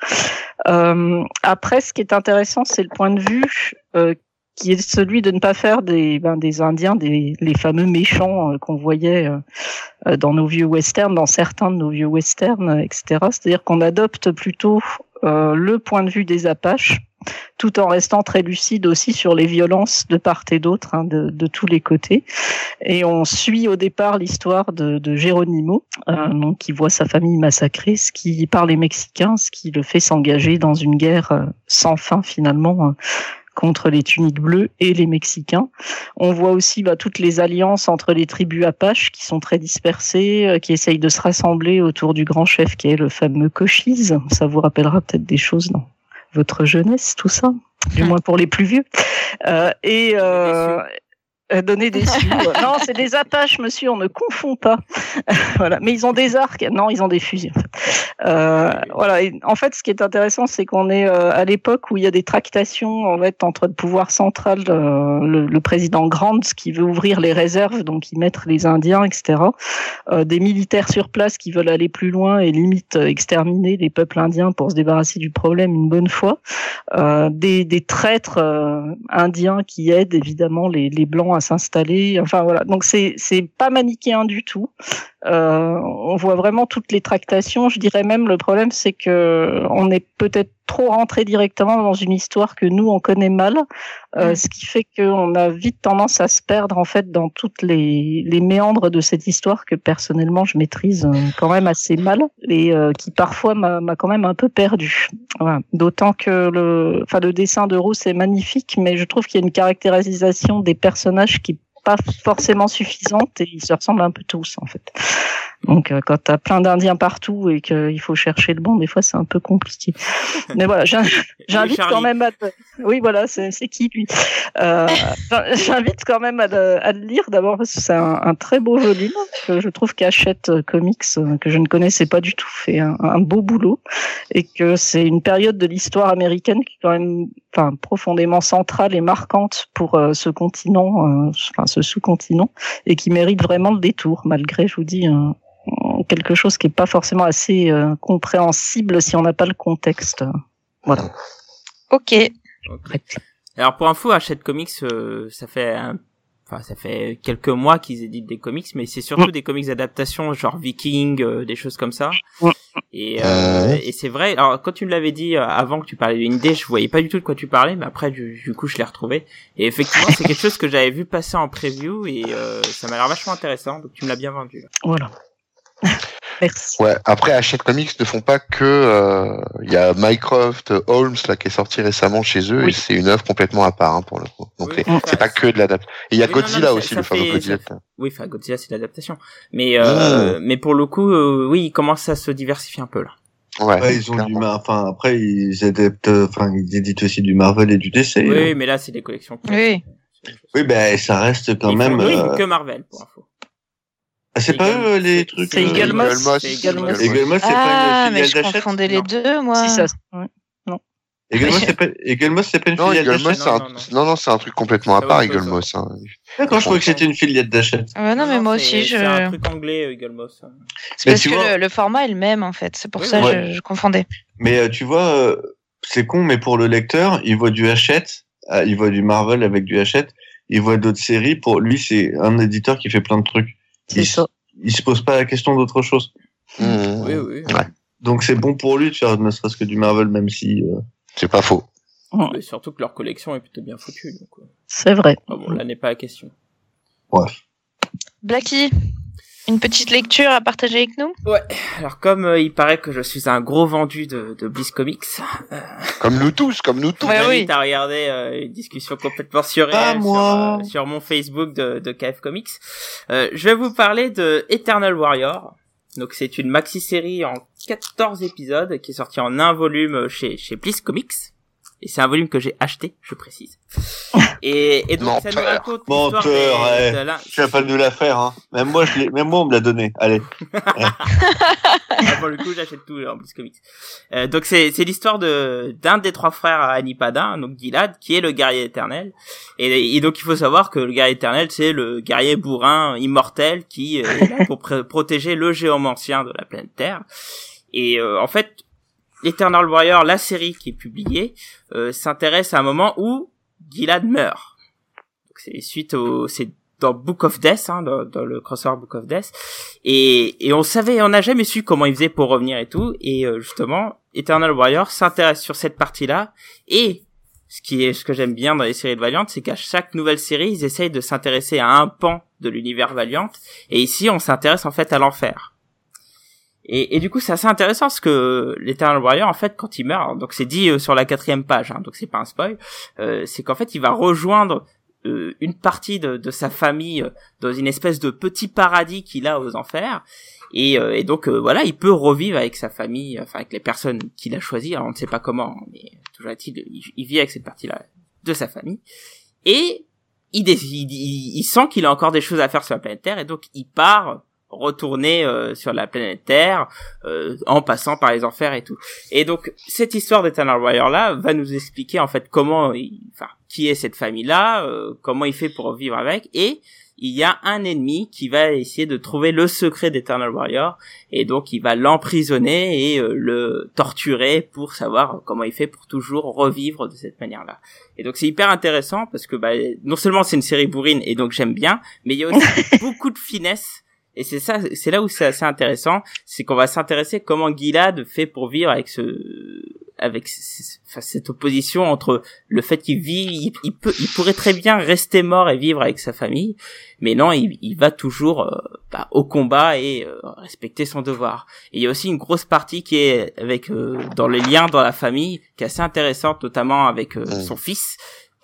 Euh, après, ce qui est intéressant, c'est le point de vue euh, qui est celui de ne pas faire des, ben, des Indiens, des, les fameux méchants qu'on voyait dans nos vieux westerns, dans certains de nos vieux westerns, etc. C'est-à-dire qu'on adopte plutôt le point de vue des Apaches tout en restant très lucide aussi sur les violences de part et d'autre, hein, de, de, tous les côtés. Et on suit au départ l'histoire de, de Geronimo, euh, donc, qui voit sa famille massacrée, ce qui par les Mexicains, ce qui le fait s'engager dans une guerre euh, sans fin finalement. Euh, contre les tuniques bleues et les Mexicains. On voit aussi bah, toutes les alliances entre les tribus Apaches qui sont très dispersées, euh, qui essayent de se rassembler autour du grand chef qui est le fameux Cochise. Ça vous rappellera peut-être des choses, non? Votre jeunesse, tout ça, du moins pour les plus vieux. Euh, et euh, donner des sous. non, c'est des apaches, monsieur, on ne confond pas. voilà, mais ils ont des arcs. Non, ils ont des fusils. En fait. Euh, voilà. Et en fait, ce qui est intéressant, c'est qu'on est, euh, à l'époque où il y a des tractations en fait entre le pouvoir central, euh, le, le, président Grant qui veut ouvrir les réserves, donc y mettre les Indiens, etc. Euh, des militaires sur place qui veulent aller plus loin et limite exterminer les peuples indiens pour se débarrasser du problème une bonne fois. des, des traîtres indiens qui aident évidemment les, les blancs à s'installer. Enfin voilà, donc c'est pas manichéen du tout. Euh, on voit vraiment toutes les tractations. Je dirais même le problème, c'est que on est peut-être trop rentré directement dans une histoire que nous on connaît mal, euh, mm. ce qui fait qu'on a vite tendance à se perdre en fait dans toutes les, les méandres de cette histoire que personnellement je maîtrise euh, quand même assez mal et euh, qui parfois m'a quand même un peu perdu. Voilà. D'autant que le, enfin le dessin de Rousse est magnifique, mais je trouve qu'il y a une caractérisation des personnages qui pas forcément suffisante et ils se ressemblent un peu tous en fait. Donc euh, quand tu as plein d'Indiens partout et qu'il faut chercher le bon, des fois c'est un peu compliqué. Mais voilà, j'invite quand même à... Oui voilà, c'est qui lui? Euh, J'invite quand même à le, à le lire d'abord parce que c'est un, un, très beau volume que je trouve qu'Achète Comics, que je ne connaissais pas du tout, fait un, un beau boulot et que c'est une période de l'histoire américaine qui est quand même enfin, profondément centrale et marquante pour euh, ce continent, euh, enfin ce sous-continent, et qui mérite vraiment le détour, malgré, je vous dis, quelque chose qui est pas forcément assez euh, compréhensible si on n'a pas le contexte. Voilà. Ok. Alors pour info, Hachette Comics, ça fait un enfin ça fait quelques mois qu'ils éditent des comics mais c'est surtout des comics d'adaptation genre Viking euh, des choses comme ça. Et euh, et c'est vrai alors quand tu me l'avais dit euh, avant que tu parlais de Indé je voyais pas du tout de quoi tu parlais mais après du, du coup je l'ai retrouvé. Et effectivement c'est quelque chose que j'avais vu passer en preview et euh, ça m'a l'air vachement intéressant donc tu me l'as bien vendu. Voilà Merci. Ouais. Après, Hachette Comics ne font pas que. Euh, il y a Mycroft Holmes là qui est sorti récemment chez eux et c'est une œuvre complètement à part hein, pour le coup. Donc c'est pas que de l'adaptation. Et il y a Godzilla aussi, le fameux Godzilla. Oui, enfin Godzilla c'est l'adaptation. Mais euh, mais pour le coup, euh, oui, il commence à se diversifier un peu là. Ouais, ouais ils ont du enfin après ils adaptent enfin ils éditent aussi du Marvel et du DC. Oui, mais là c'est des collections. Oui. Oui, ben ça reste quand même. Oui, que Marvel pour info. Ah, c'est pas eux les trucs. C'est Eagle Moss. Eagle Moss, c'est pas une ah, mais je confondais les deux, moi. Si, ça. Ouais. Non. Eagle Moss, c'est pas, une filiale d'Hachette. Non, non, c'est un truc complètement à part, Eagle Moss. Hein. D'accord, je croyais que c'était une filiale d'Hachette. Ouais, non, mais moi aussi, je. C'est un truc anglais, Eagle Moss. C'est parce que le format est le même, en fait. C'est pour ça que je confondais. Mais euh, tu vois, euh, c'est con, mais pour le lecteur, il voit du Hachette, euh, il voit du Marvel avec du Hachette, il voit d'autres séries. Pour lui, c'est un éditeur qui fait plein de trucs. Il se pose pas la question d'autre chose. Mmh. Oui, oui. Ouais. Donc c'est bon pour lui de faire ne serait-ce que du Marvel, même si. Euh... C'est pas faux. Ouais. surtout que leur collection est plutôt bien foutue. Euh. C'est vrai. Ah bon, là n'est pas la question. Bref. Blacky. Une petite lecture à partager avec nous? Ouais. Alors comme euh, il paraît que je suis un gros vendu de, de Bliss Comics, euh, Comme nous tous, comme nous tous. Ouais, je oui. à regarder euh, une discussion complètement surréelle sur, moi. euh, sur mon Facebook de, de KF Comics. Euh, je vais vous parler de Eternal Warrior. Donc c'est une maxi-série en 14 épisodes qui est sortie en un volume chez, chez Bliss Comics. Et c'est un volume que j'ai acheté, je précise. Et, et donc ça nous Menteur. raconte Menteur, des- ouais. de Tu vas pas nous la faire, hein. Même moi, je même moi, on me l'a donné. Allez. Ah, pour le coup, j'achète tout en plus comics. Euh, donc c'est c'est l'histoire de d'un des trois frères à Anipada, donc Gilad, qui est le guerrier éternel. Et, et donc il faut savoir que le guerrier éternel, c'est le guerrier bourrin immortel qui euh, est là pour pr- protéger le géomancien de la planète Terre. Et euh, en fait, l'Eternal Warrior, la série qui est publiée, euh, s'intéresse à un moment où Gilad meurt. C'est suite au c'est dans Book of Death, hein, dans, dans le crossover Book of Death, et, et on savait, on n'a jamais su comment il faisait pour revenir et tout, et euh, justement, Eternal Warrior s'intéresse sur cette partie-là, et ce qui est ce que j'aime bien dans les séries de Valiant, c'est qu'à chaque nouvelle série, ils essayent de s'intéresser à un pan de l'univers Valiant, et ici, on s'intéresse en fait à l'enfer. Et, et du coup, c'est assez intéressant parce que l'Eternal Warrior, en fait, quand il meurt, donc c'est dit euh, sur la quatrième page, hein, donc c'est pas un spoil, euh, c'est qu'en fait, il va rejoindre euh, une partie de, de sa famille euh, dans une espèce de petit paradis qu'il a aux enfers. Et, euh, et donc voilà, il peut revivre avec sa famille, enfin avec les personnes qu'il a choisies. Alors on ne sait pas comment, mais toujours est-il, il, vit avec cette partie-là de sa famille. Et il, il, il- il sent qu'il a encore des choses à faire sur la planète Terre, et donc il part retourner euh, sur la planète Terre euh, en passant par les enfers et tout. Et donc cette histoire d'Eternal Warrior là va nous expliquer en fait comment, il- enfin qui est cette famille là, comment il fait pour vivre avec, et il y a un ennemi qui va essayer de trouver le secret d'Eternal Warrior et donc il va l'emprisonner et euh, le torturer pour savoir comment il fait pour toujours revivre de cette manière-là. Et donc c'est hyper intéressant parce que bah, non seulement c'est une série bourrine et donc j'aime bien, mais il y a aussi beaucoup de finesse. Et c'est ça, c'est là où c'est assez intéressant, c'est qu'on va s'intéresser comment Gilad fait pour vivre avec ce, avec enfin, cette opposition entre le fait qu'il vit, il, il peut, il pourrait très bien rester mort et vivre avec sa famille, mais non, il, il va toujours euh, bah, au combat et euh, respecter son devoir. Et il y a aussi une grosse partie qui est avec euh, dans les liens dans la famille, qui est assez intéressante, notamment avec euh, son fils,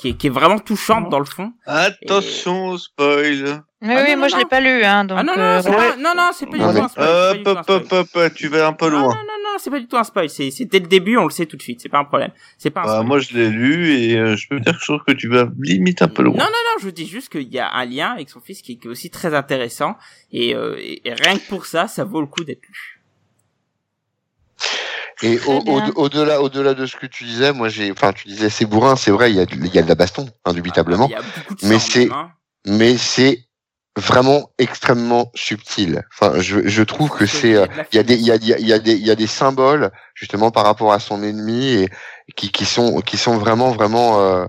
qui est, qui est vraiment touchante dans le fond. Attention au spoil. Oui, Ah oui, non, moi non, je l'ai pas lu, hein, donc. ah non non, euh, c'est voilà. pas, non non, c'est pas du Non, tout mais- un spoil. c'est pas du Hop, tout un hop, spoil. hop, hop, hop, tu vas un peu Non, loin. non, non, non, c'est pas du tout un spoil. C'est, c'est dès le début, on le sait tout de suite. C'est pas un problème. C'est pas un Bah, spoil. moi, je l'ai lu et euh, je peux dire que je trouve que tu vas limite un peu loin. Non, non, non, je dis juste qu'il y a un lien avec son fils qui, qui est aussi très intéressant. Et, euh, et, et rien que pour ça, ça vaut le coup d'être lu. Et Très au- au- au-delà, au-delà de ce que tu disais, moi j'ai, enfin tu disais c'est bourrin, c'est vrai, il y a, y a de la baston, indubitablement, Ah, de Mais c'est- hein. mais c'est vraiment extrêmement subtil. Enfin, je, je trouve que c'est, il y a des, il y a, y a- il y a des, il y a des symboles justement par rapport à son ennemi et qui, qui sont, qui sont vraiment, vraiment euh,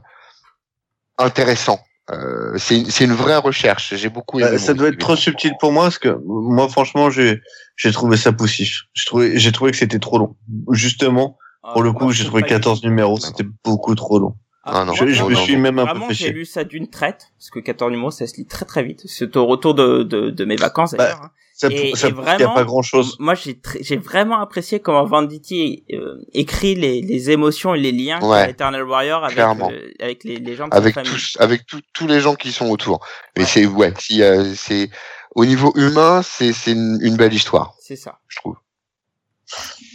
intéressants. Euh, c'est, c'est une vraie recherche. J'ai beaucoup aimé. Bah, ça moi, doit être trop subtil pour moi parce que moi, franchement, j'ai j'ai trouvé ça poussif. J'ai trouvé, j'ai trouvé que c'était trop long. Justement, pour le Ah, coup, j'ai trouvé pas 14 du tout. numéros, c'était beaucoup trop long. Ah non, Je, je non, me non, suis non. même un peu Vraiment, fait j'ai lu ça d'une traite, parce que 14 numéros, ça se lit très très vite. C'est au retour de, de, de mes vacances, Bah, d'ailleurs. hein. Ça, Et- ça et n'y a vraiment, pas grand chose. Moi, j'ai vraiment apprécié comment Venditti euh, écrit les, les émotions et les liens Ouais. qu'a Eternal Warrior avec, euh, avec les, les gens de avec sa famille. tous, avec tous tous les gens qui sont autour. Mais Ouais. c'est, ouais, si, euh, c'est, au niveau humain, c'est, c'est une, une belle histoire, C'est ça. je trouve.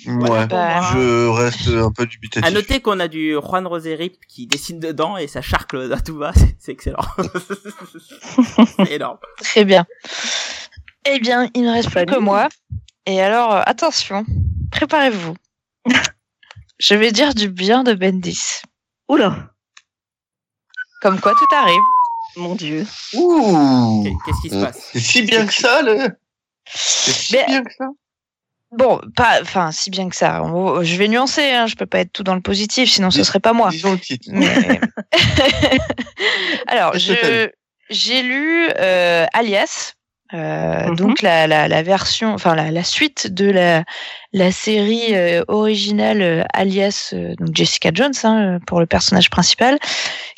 Ouais. Bah, Je reste un peu dubitatif. À noter qu'on a du Juan Roserip qui dessine dedans et ça charcle à tout va, c'est- c'est excellent. c'est énorme. Très bien. Eh bien, il ne reste plus que moi. Et alors, euh, attention, préparez-vous. Je vais dire du bien de Bendis. Oula, Comme quoi tout arrive. mon Dieu. Ouh. Qu'est- Qu'est-ce qui se Mm. passe C'est si bien que ça, le. C'est si Mais- bien que ça. Bon, pas, enfin, si bien que ça. On- Je vais nuancer, hein, je peux pas être tout dans le positif, sinon ce serait pas moi. Disons le titre. Mais... Alors, j'ai lu euh, Alias, euh, Mhm. donc la, la, la version, enfin la, la suite de la, la série euh, originale euh, Alias, euh, donc Jessica Jones hein, pour le personnage principal,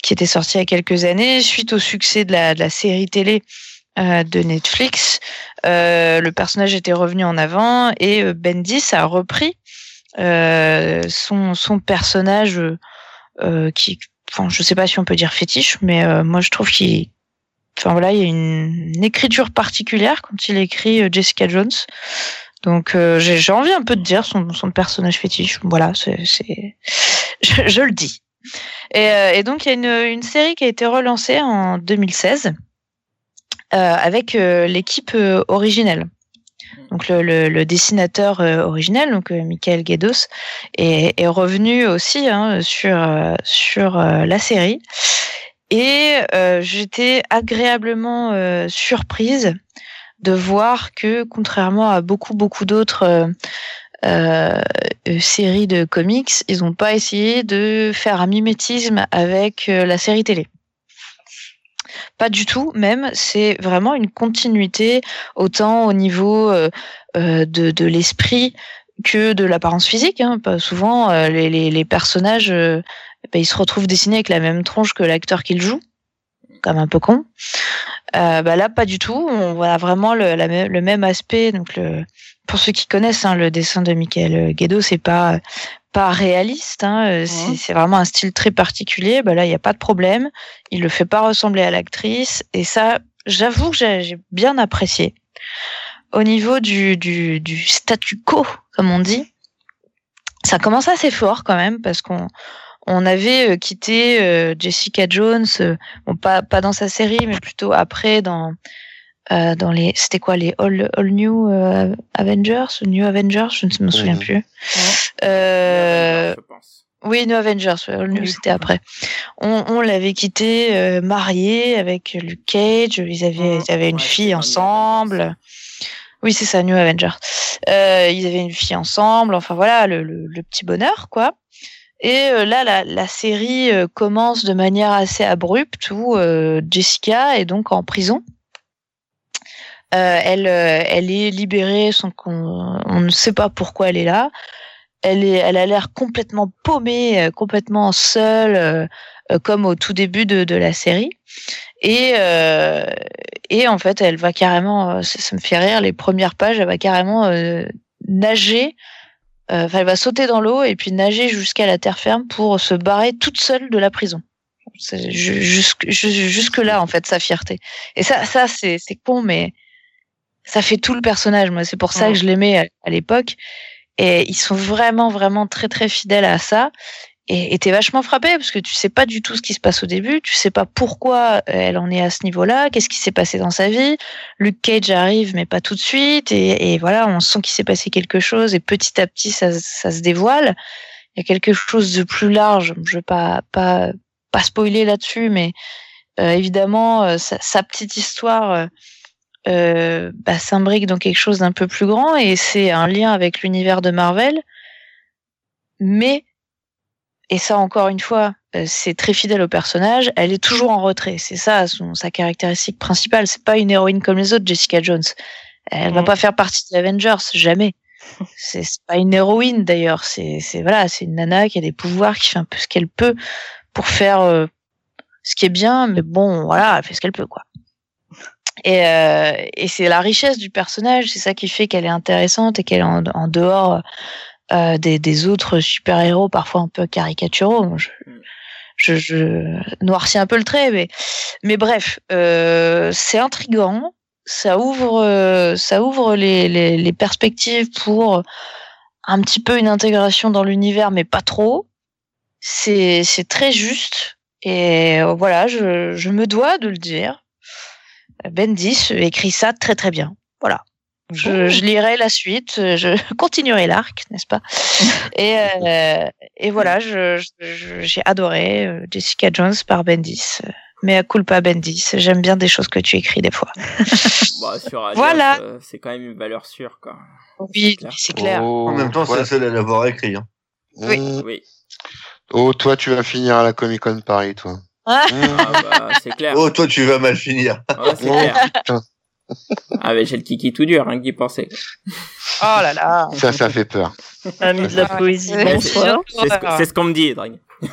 qui était sortie il y a quelques années suite au succès de la, de la série télé. euh, de Netflix, euh, le personnage était revenu en avant et euh, Bendis a repris euh, son, son personnage euh, qui, enfin, je sais pas si on peut dire fétiche, mais euh, moi je trouve qu'il, enfin voilà, il y a une, écriture particulière quand il écrit euh, Jessica Jones. Donc euh, j'ai envie un peu de dire son, son personnage fétiche. Voilà, c'est. Je, le dis. Et, euh, et donc il y a une, série qui a été relancée en 2016 euh, avec l'équipe originelle. Donc le, dessinateur originel, donc Michael Guedos, est, revenu aussi hein, sur sur la série. Et euh, j'étais agréablement euh, surprise de voir que, contrairement à beaucoup beaucoup d'autres euh, séries de comics, ils n'ont pas essayé de faire un mimétisme avec la série télé. Pas du tout, même. C'est vraiment une continuité, autant au niveau de, l'esprit que de l'apparence physique. Hein. Pas souvent, les, personnages, ben, ils se retrouvent dessinés avec la même tronche que l'acteur qu'ils jouent, comme un peu con. Euh, bah là, pas du tout. On voit vraiment le, la même- le même aspect. Donc, le, pour ceux qui connaissent hein, le dessin de Michael Guedo, c'est pas pas réaliste. Hein, euh, c'est- vraiment un style très particulier. Bah là, il n'y a pas de problème. Il le fait pas ressembler à l'actrice. Et ça, j'avoue que j'ai j'ai bien apprécié. Au niveau du, du, du statu quo, comme on dit, ça commence assez fort quand même parce qu'on on avait euh, quitté euh, Jessica Jones, euh, bon pas pas dans sa série, mais plutôt après dans euh, dans les c'était quoi les All, All New euh, Avengers ou New Avengers, je ne me souviens plus. Euh, pense. oui, New Avengers, ouais, All New, Oui. c'était après. On, on l'avait quitté euh, marié avec Luke Cage. Ils avaient, Mhm. ils avaient une Ouais, fille ensemble. Avengers. Oui, c'est ça, New Avengers. Euh, ils avaient une fille ensemble. Enfin voilà, le, le, le petit bonheur, quoi. Et euh, là, la, la série euh, commence de manière assez abrupte où euh, Jessica est donc en prison. Euh, elle, elle est libérée sans qu'on on ne sait pas pourquoi elle est là. Elle est, elle a l'air complètement paumée, euh, complètement seule, comme au tout début de, de la série. Et et en fait, elle va carrément, ça, ça me fait rire, les premières pages, elle va carrément nager. Euh, Enfin, elle va sauter dans l'eau et puis nager jusqu'à la terre ferme pour se barrer toute seule de la prison. C'est jusque ju- jusque là en fait sa fierté. Et ça, ça c'est con, mais ça fait tout le personnage. Moi, c'est pour ça que je l'aimais à, à l'époque. Et ils sont vraiment, vraiment très, très fidèles à ça. Et t'es vachement frappé parce que tu sais pas du tout ce qui se passe au début, tu sais pas pourquoi elle en est à ce niveau-là, qu'est-ce qui s'est passé dans sa vie. Luke Cage arrive, mais pas tout de suite, et, et voilà, on sent qu'il s'est passé quelque chose, et petit à petit, ça, ça se dévoile. Il y a quelque chose de plus large. Je vais pas pas pas spoiler là-dessus, mais euh, évidemment, euh, sa, sa petite histoire euh, euh, bah, s'imbrique dans quelque chose d'un peu plus grand, et c'est un lien avec l'univers de Marvel. Mais et ça encore une fois, euh, c'est très fidèle au personnage. Elle est toujours en retrait. C'est ça son, sa caractéristique principale. C'est pas une héroïne comme les autres, Jessica Jones. Elle va Mhm. pas faire partie des Avengers, jamais. C'est pas une héroïne d'ailleurs. C'est c'est voilà, c'est une nana qui a des pouvoirs, qui fait un peu ce qu'elle peut pour faire euh, ce qui est bien. Mais bon, voilà, elle fait ce qu'elle peut quoi. Et, euh, et c'est la richesse du personnage, c'est ça qui fait qu'elle est intéressante et qu'elle est en, en dehors euh, des, autres super-héros, parfois un peu caricaturaux. Je, noircis un peu le trait, mais, mais bref, euh, c'est intriguant. Ça ouvre, ça ouvre les, perspectives pour un petit peu une intégration dans l'univers, mais pas trop. C'est, très juste. Et voilà, je, je me dois de le dire. Bendis écrit ça très très bien. Voilà. Je, je lirai la suite, je continuerai l'arc, n'est-ce pas? Et, euh, et voilà, je, je- j'ai adoré euh, Jessica Jones par Bendis. Mais à culpa Bendis, j'aime bien des choses que tu écris des fois. Bah, sur Alias, Voilà. euh, c'est quand même une valeur sûre, quoi. Oui, clair. c'est clair. Oh, En même temps, c'est ouais. la seule à l'avoir écrit. Hein. Oui. Mmh. Oui. Oh, toi, tu vas finir à la Comic Con Paris, toi. Ah. Mmh. Ah, bah, c'est clair. Oh, toi, tu vas mal finir. Ouais, c'est Oh, clair. Ah, mais j'ai le kiki tout dur, que d'y penser. Oh là là. Ça, ça fait peur. Ami de la poésie, Ouais, bonsoir. C'est ce, qu'on me dit, Drag.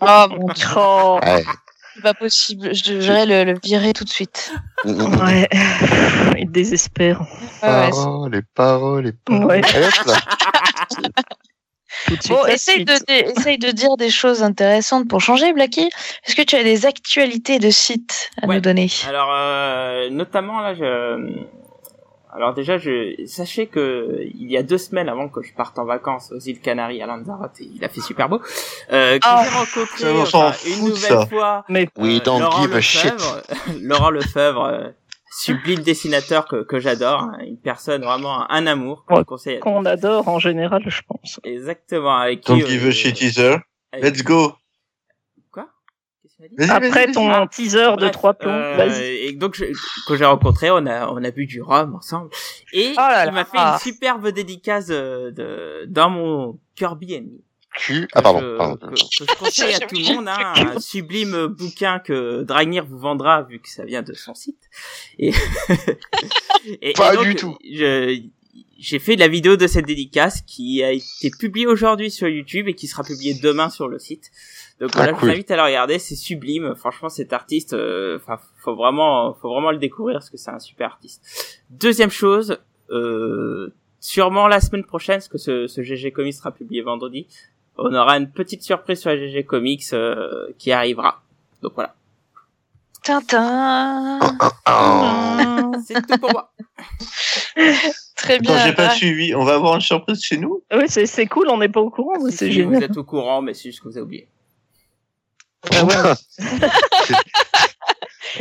Oh mon dieu, Ouais. c'est pas possible. Je devrais le, le virer tout de suite. Ouais, il désespère. Paroles, les paroles, les paroles. Ouais. Bon, essaye de, essaye de dire des choses intéressantes pour changer, Blacky. Est-ce que tu as des actualités de sites à Ouais. nous donner? Alors, euh, notamment là, je... alors déjà, je sachez que il y a deux semaines avant que je parte en vacances aux îles Canaries à Lanzarote, et il a fait super beau, euh, que Ah, j'ai rencontré enfin, une nouvelle ça. fois Mais euh, don't Laurent give a shit. Lefebvre, Laurent Lefebvre, euh, sublime dessinateur que, que j'adore, hein, une personne vraiment un amour que Ouais, qu'on adore en général, je pense. Exactement, avec qui. Don't euh, give a shit either. avec- Let's go. Quoi? Vas-y, Après ton teaser de trois plombs, euh, vas-y. et donc je, que j'ai rencontré, on a on a bu du rhum ensemble et Oh là il m'a fait une superbe dédicace euh, de dans mon Kirby Enemy. Q. Ah, pardon. que, pardon. que- que je conseille à tout le monde, hein, un sublime bouquin que Dragnir vous vendra vu que ça vient de son site. Et, et- Pas et donc, du tout. je- J'ai fait la vidéo de cette dédicace qui a été publiée aujourd'hui sur YouTube et qui sera publiée demain sur le site. Donc Ah, voilà, je vous invite à la regarder, c'est sublime. Franchement, cet artiste, euh, enfin, faut vraiment, faut vraiment le découvrir parce que c'est un super artiste. Deuxième chose, euh, sûrement la semaine prochaine, parce que ce, ce GG Comics sera publié vendredi, on aura une petite surprise sur la GG Comics euh, qui arrivera. Donc voilà, Tintin. Ah. c'est tout pour moi. Très bien. J'ai pas Ah, suivi. On va avoir une surprise chez nous? Oui, c'est cool, on n'est pas au courant, Si, c'est si, génial. Vous êtes au courant, mais c'est juste que vous avez oublié.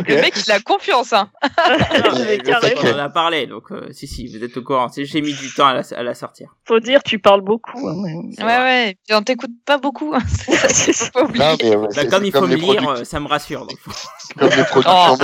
Le mec, il a confiance, hein. Qu'on en a parlé, donc euh, si si, vous êtes au courant. J'ai mis du temps à la, à la sortir. Faut dire, tu parles beaucoup. hein, Ouais, ouais. On t'écoute pas beaucoup. hein. C'est ça. Pas oublier. Non, mais ouais, Bah, comme il faut me lire, euh, ça me rassure. Donc. comme les productions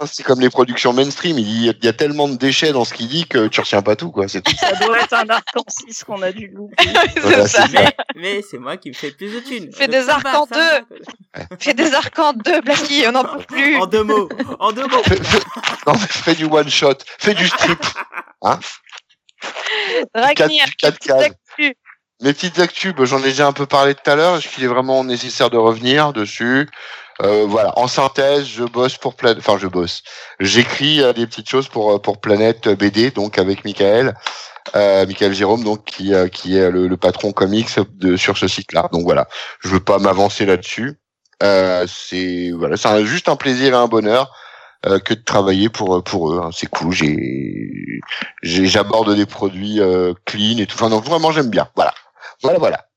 Oh. c'est comme les productions mainstream. Il y, a, il y a tellement de déchets dans ce qu'il dit que tu retiens pas tout, quoi. C'est. Ça doit être un arc en 6 qu'on a dû louper. Voilà. Mais, mais c'est moi qui me fais plus de thunes. Fais Donc des arcs en deux. Fais des arcs en deux, Blacky, on n'en peut plus. En deux mots. En deux mots. Fais- fais- non, mais fais du one shot, fais du strip, Dragnir, du 4 petite cases. actu. Mes petites actus, bah, j'en ai déjà un peu parlé tout à l'heure. Est-ce qu'il est vraiment nécessaire de revenir dessus? Euh, Voilà. En synthèse, je bosse pour Planète. Enfin, je bosse. J'écris euh, des petites choses pour euh, pour Planète BD, donc avec Michael, euh, Michael Jérôme, donc qui euh, qui est le, le patron comics de sur ce site-là. Donc voilà. Je veux pas m'avancer là-dessus. Euh, c'est voilà, c'est juste un plaisir et un bonheur. euh, que de travailler pour pour eux, hein. c'est cool. J'ai j'ai- j'aborde des produits euh, clean et tout. Enfin, donc vraiment j'aime bien. Voilà. Voilà, voilà.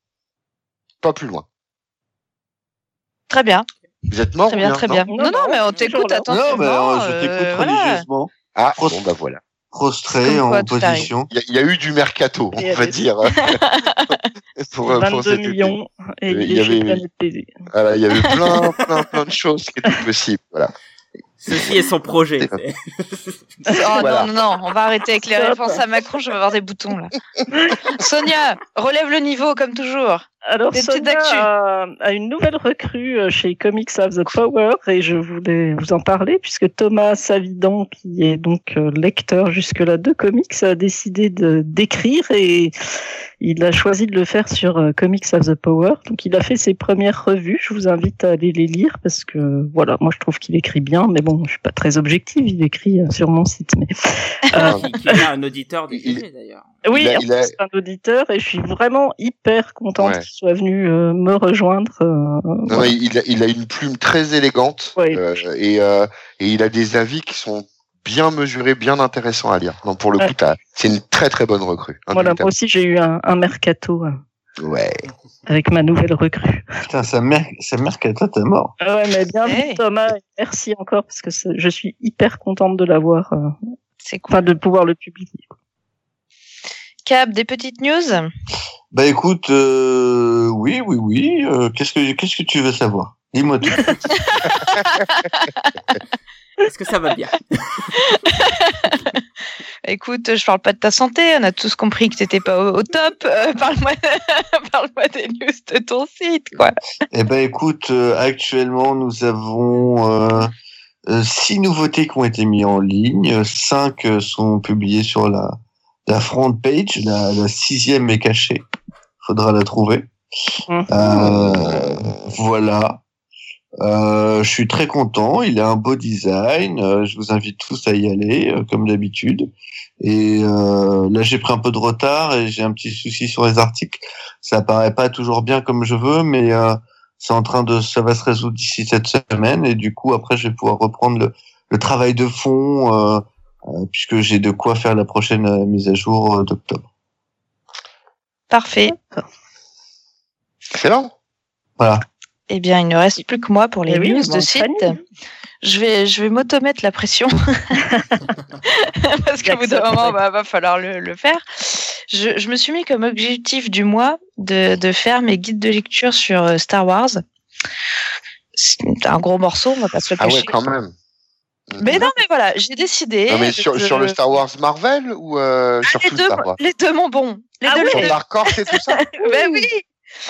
Pas plus loin. Très bien, Vous êtes mort très bien, très bien. Non, Non, mais on t'écoute attentivement. Non, mais euh, je euh, t'écoute voilà. religieusement. Ah, bon, bah voilà. Prostré quoi, en position. Il y, a- il y a eu du mercato, on va dire. pour, euh, pour 22 cet été. millions et Il il y avait-. Voilà, il y avait plein, plein, plein de choses qui étaient possibles. Voilà. Ceci est son projet. Oh Voilà. non, non, non, on va arrêter avec les références à Macron, je vais avoir des boutons là. Sonia, relève le niveau comme toujours. Alors, Des Sonia a, a une nouvelle recrue euh, chez Comics Have the Power et je voulais vous en parler puisque Thomas Savidan, qui est donc euh, lecteur jusque-là de comics, a décidé de d'écrire et il a choisi de le faire sur euh, Comics Have the Power. Donc, il a fait ses premières revues. Je vous invite à aller les lire parce que, voilà, moi je trouve qu'il écrit bien, mais bon, je suis pas très objective. Il écrit euh, sur mon site, mais Ah, qui, qui est un auditeur du Il- d'ailleurs. oui, Il a- en il a- plus, c'est un auditeur et je suis vraiment hyper contente Ouais. qu'il soit venu euh, me rejoindre. euh, Non, voilà. il, a, il a une plume très élégante euh, et, euh, et il a des avis qui sont bien mesurés, bien intéressants à lire. Donc pour le Ouais. coup, c'est une très très bonne recrue. Voilà, moi aussi j'ai eu un, un mercato euh, Ouais. avec ma nouvelle recrue. Putain, sa mère, sa mère qu'à toi, t'es mort. Ah ouais, mais bien Hey. Thomas, merci encore parce que je suis hyper contente de l'avoir, euh, C'est cool. enfin de pouvoir le publier. Cap, des petites news? Bah écoute, euh, oui, oui, oui. euh, qu'est-ce que qu'est-ce que tu veux savoir? Dis-moi tout. Est-ce que ça va bien? Écoute, je parle pas de ta santé, on a tous compris que t'étais pas au, au top. Euh, Parle-moi parle des news de ton site, quoi. Eh ben écoute, euh, actuellement nous avons euh, six nouveautés qui ont été mises en ligne. Cinq sont publiées sur la la front page. La, la sixième est cachée. Faudra la trouver. Mhm. Voilà. Euh, je suis très content. Il a un beau design. Euh, je vous invite tous à y aller, euh, comme d'habitude. Et euh, là, j'ai pris un peu de retard et j'ai un petit souci sur les articles. Ça paraît pas toujours bien comme je veux, mais euh, c'est en train de, ça va se résoudre d'ici cette semaine. Et du coup, après, je vais pouvoir reprendre le, le travail de fond, euh, euh, puisque j'ai de quoi faire la prochaine mise à jour euh, d'octobre. Parfait. Excellent. Voilà. Eh bien, il ne reste plus que moi pour les Eh oui, news de site. Je vais, je vais m'automettre la pression parce qu'au bout d'un moment, bah, va falloir le, le faire. Je, je me suis mis comme objectif du mois de, de faire mes guides de lecture sur euh, Star Wars. C'est un gros morceau, on va pas se le Ah cacher. ouais, quand même. mais non, mais voilà, j'ai décidé. Non, mais sur, de- sur le Star Wars Marvel ou euh, Ah, sur les tout deux, Star Wars? les deux, mon bon. Les Ah deux, ouais. les Sur deux. Dark Horse et tout ça? Ben oui.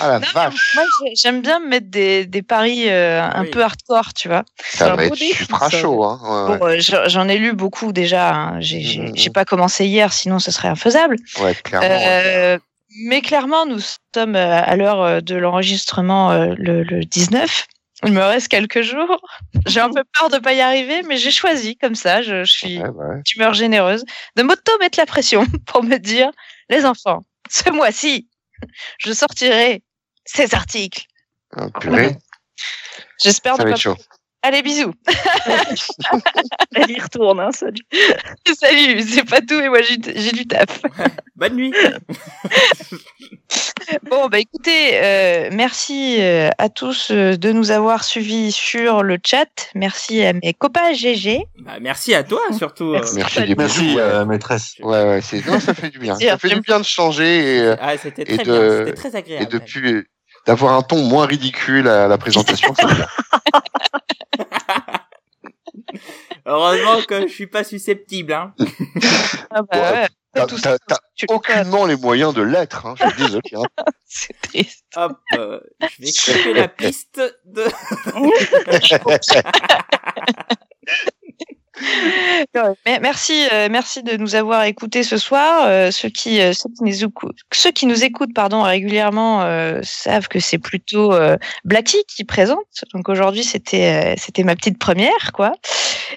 Ah la Non, mais vache moi, j'ai- j'aime bien me mettre des, des paris euh, un Oui. peu hardcore, tu vois. Ça un va être super chaud. Hein. ouais, ouais. Bon, euh, j'en ai lu beaucoup déjà. hein. J'ai j'ai- pas commencé hier, sinon ce serait infaisable. Ouais, clairement. ouais. Euh, mais clairement, nous sommes à l'heure de l'enregistrement le, le 19. Il me reste quelques jours. J'ai un peu peur de pas y arriver, mais j'ai choisi comme ça. Je, je suis Ouais, ouais. d'humeur généreuse de m'auto-mettre la pression pour me dire, les enfants, ce mois-ci, je sortirai ces articles. Ah, purée, J'espère ne pas. chaud. Allez, bisous. Elle y retourne, hein, salut. Salut, c'est pas tout, et moi j'ai du taf. Bonne nuit. Bon, bah écoutez, euh, merci euh, à tous euh, de nous avoir suivis sur le chat. Merci à mes copains GG. Bah, merci à toi surtout. euh. Merci. Merci des bisous. Merci, ouais. euh, maîtresse. Ouais, ouais, c'est ça fait du bien. Ça fait du bien de changer et, Ah, c'était Et très de- bien, très et agréable. depuis d'avoir un ton moins ridicule à la présentation. c'est bien. Heureusement que je suis pas susceptible, hein. Ah bah Ouais, ouais, T'as aucunement les moyens de l'être. Hein. Je suis désolé. Hein. C'est triste. Hop, euh, je vais couper la piste de. Merci, euh, merci de nous avoir écoutés ce soir. Euh, ceux qui, euh, ceux qui nous écoutent, pardon, régulièrement savent que c'est plutôt euh, Blacky qui présente. Donc aujourd'hui, c'était, c'était ma petite première, quoi.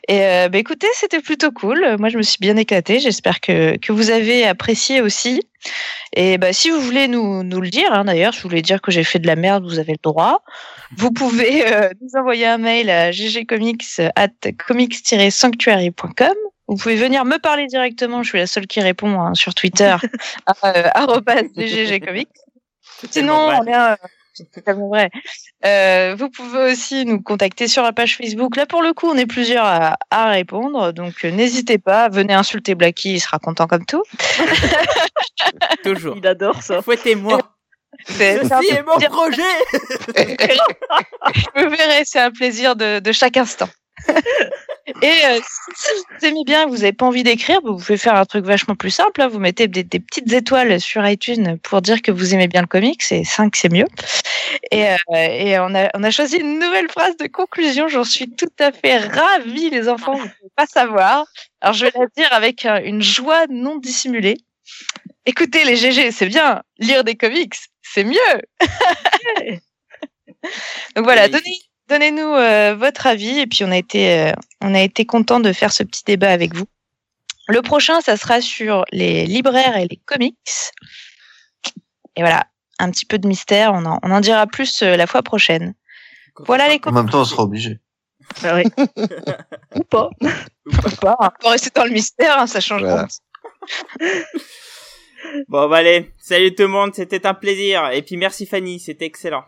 Et bah, écoutez, c'était plutôt cool. Moi, je me suis bien éclatée. J'espère que que vous avez apprécié aussi. Et bah, si vous voulez nous, nous le dire, hein, d'ailleurs, si vous voulez dire que j'ai fait de la merde, vous avez le droit. Vous pouvez euh, nous envoyer un mail à ggcomics at comics-sanctuary.com. Vous pouvez venir me parler directement. Je suis la seule qui répond hein, sur Twitter à euh, ggcomics. Sinon, on est un- c'est tellement vrai. Euh, vous pouvez aussi nous contacter sur la page Facebook. Là, pour le coup, on est plusieurs à, à répondre. Donc, euh, n'hésitez pas. Venez insulter Blacky. Il sera content comme tout. Toujours. Il adore ça. Fouettez-moi. C'est Ceci est mon plaisir. projet. Vous verrez, c'est un plaisir de, de chaque instant. Et euh, si vous aimez bien, vous n'avez pas envie d'écrire, vous pouvez faire un truc vachement plus simple. hein. Vous mettez des, des petites étoiles sur iTunes pour dire que vous aimez bien le comics. Et 5, c'est mieux. Et, euh, et on, a, on a choisi une nouvelle phrase de conclusion. J'en suis tout à fait ravie, les enfants. Vous ne pouvez pas savoir. Alors, je vais la dire avec euh, une joie non dissimulée. Écoutez, les GG, c'est bien. Lire des comics, c'est mieux. Donc voilà, donnez, donnez-nous euh, votre avis et puis on a été euh, on a été content de faire ce petit débat avec vous. Le prochain, ça sera sur les libraires et les comics. Et voilà, un petit peu de mystère. On en, on en dira plus euh, la fois prochaine. Voilà les En même temps, on sera obligé. Ah ouais. Ou pas. Ou pas, hein. Faut rester dans le mystère, hein, ça change Voilà. Bon, bah allez. Salut tout le monde, c'était un plaisir. Et puis merci Fanny, c'était excellent.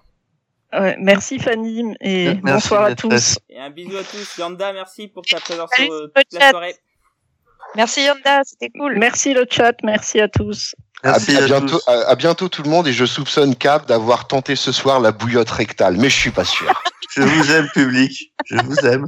Ouais, merci Fanny et Merci, bonsoir à tous. Et un bisou à tous. Yanda, merci pour ta présence Salut, euh, sur toute la soirée. Merci Yanda, c'était cool. Merci le chat, merci à tous. Merci à, à à bientôt, tous. à bientôt tout le monde et je soupçonne Cap d'avoir tenté ce soir la bouillotte rectale, mais je suis pas sûr. Je vous aime, public. Je vous aime.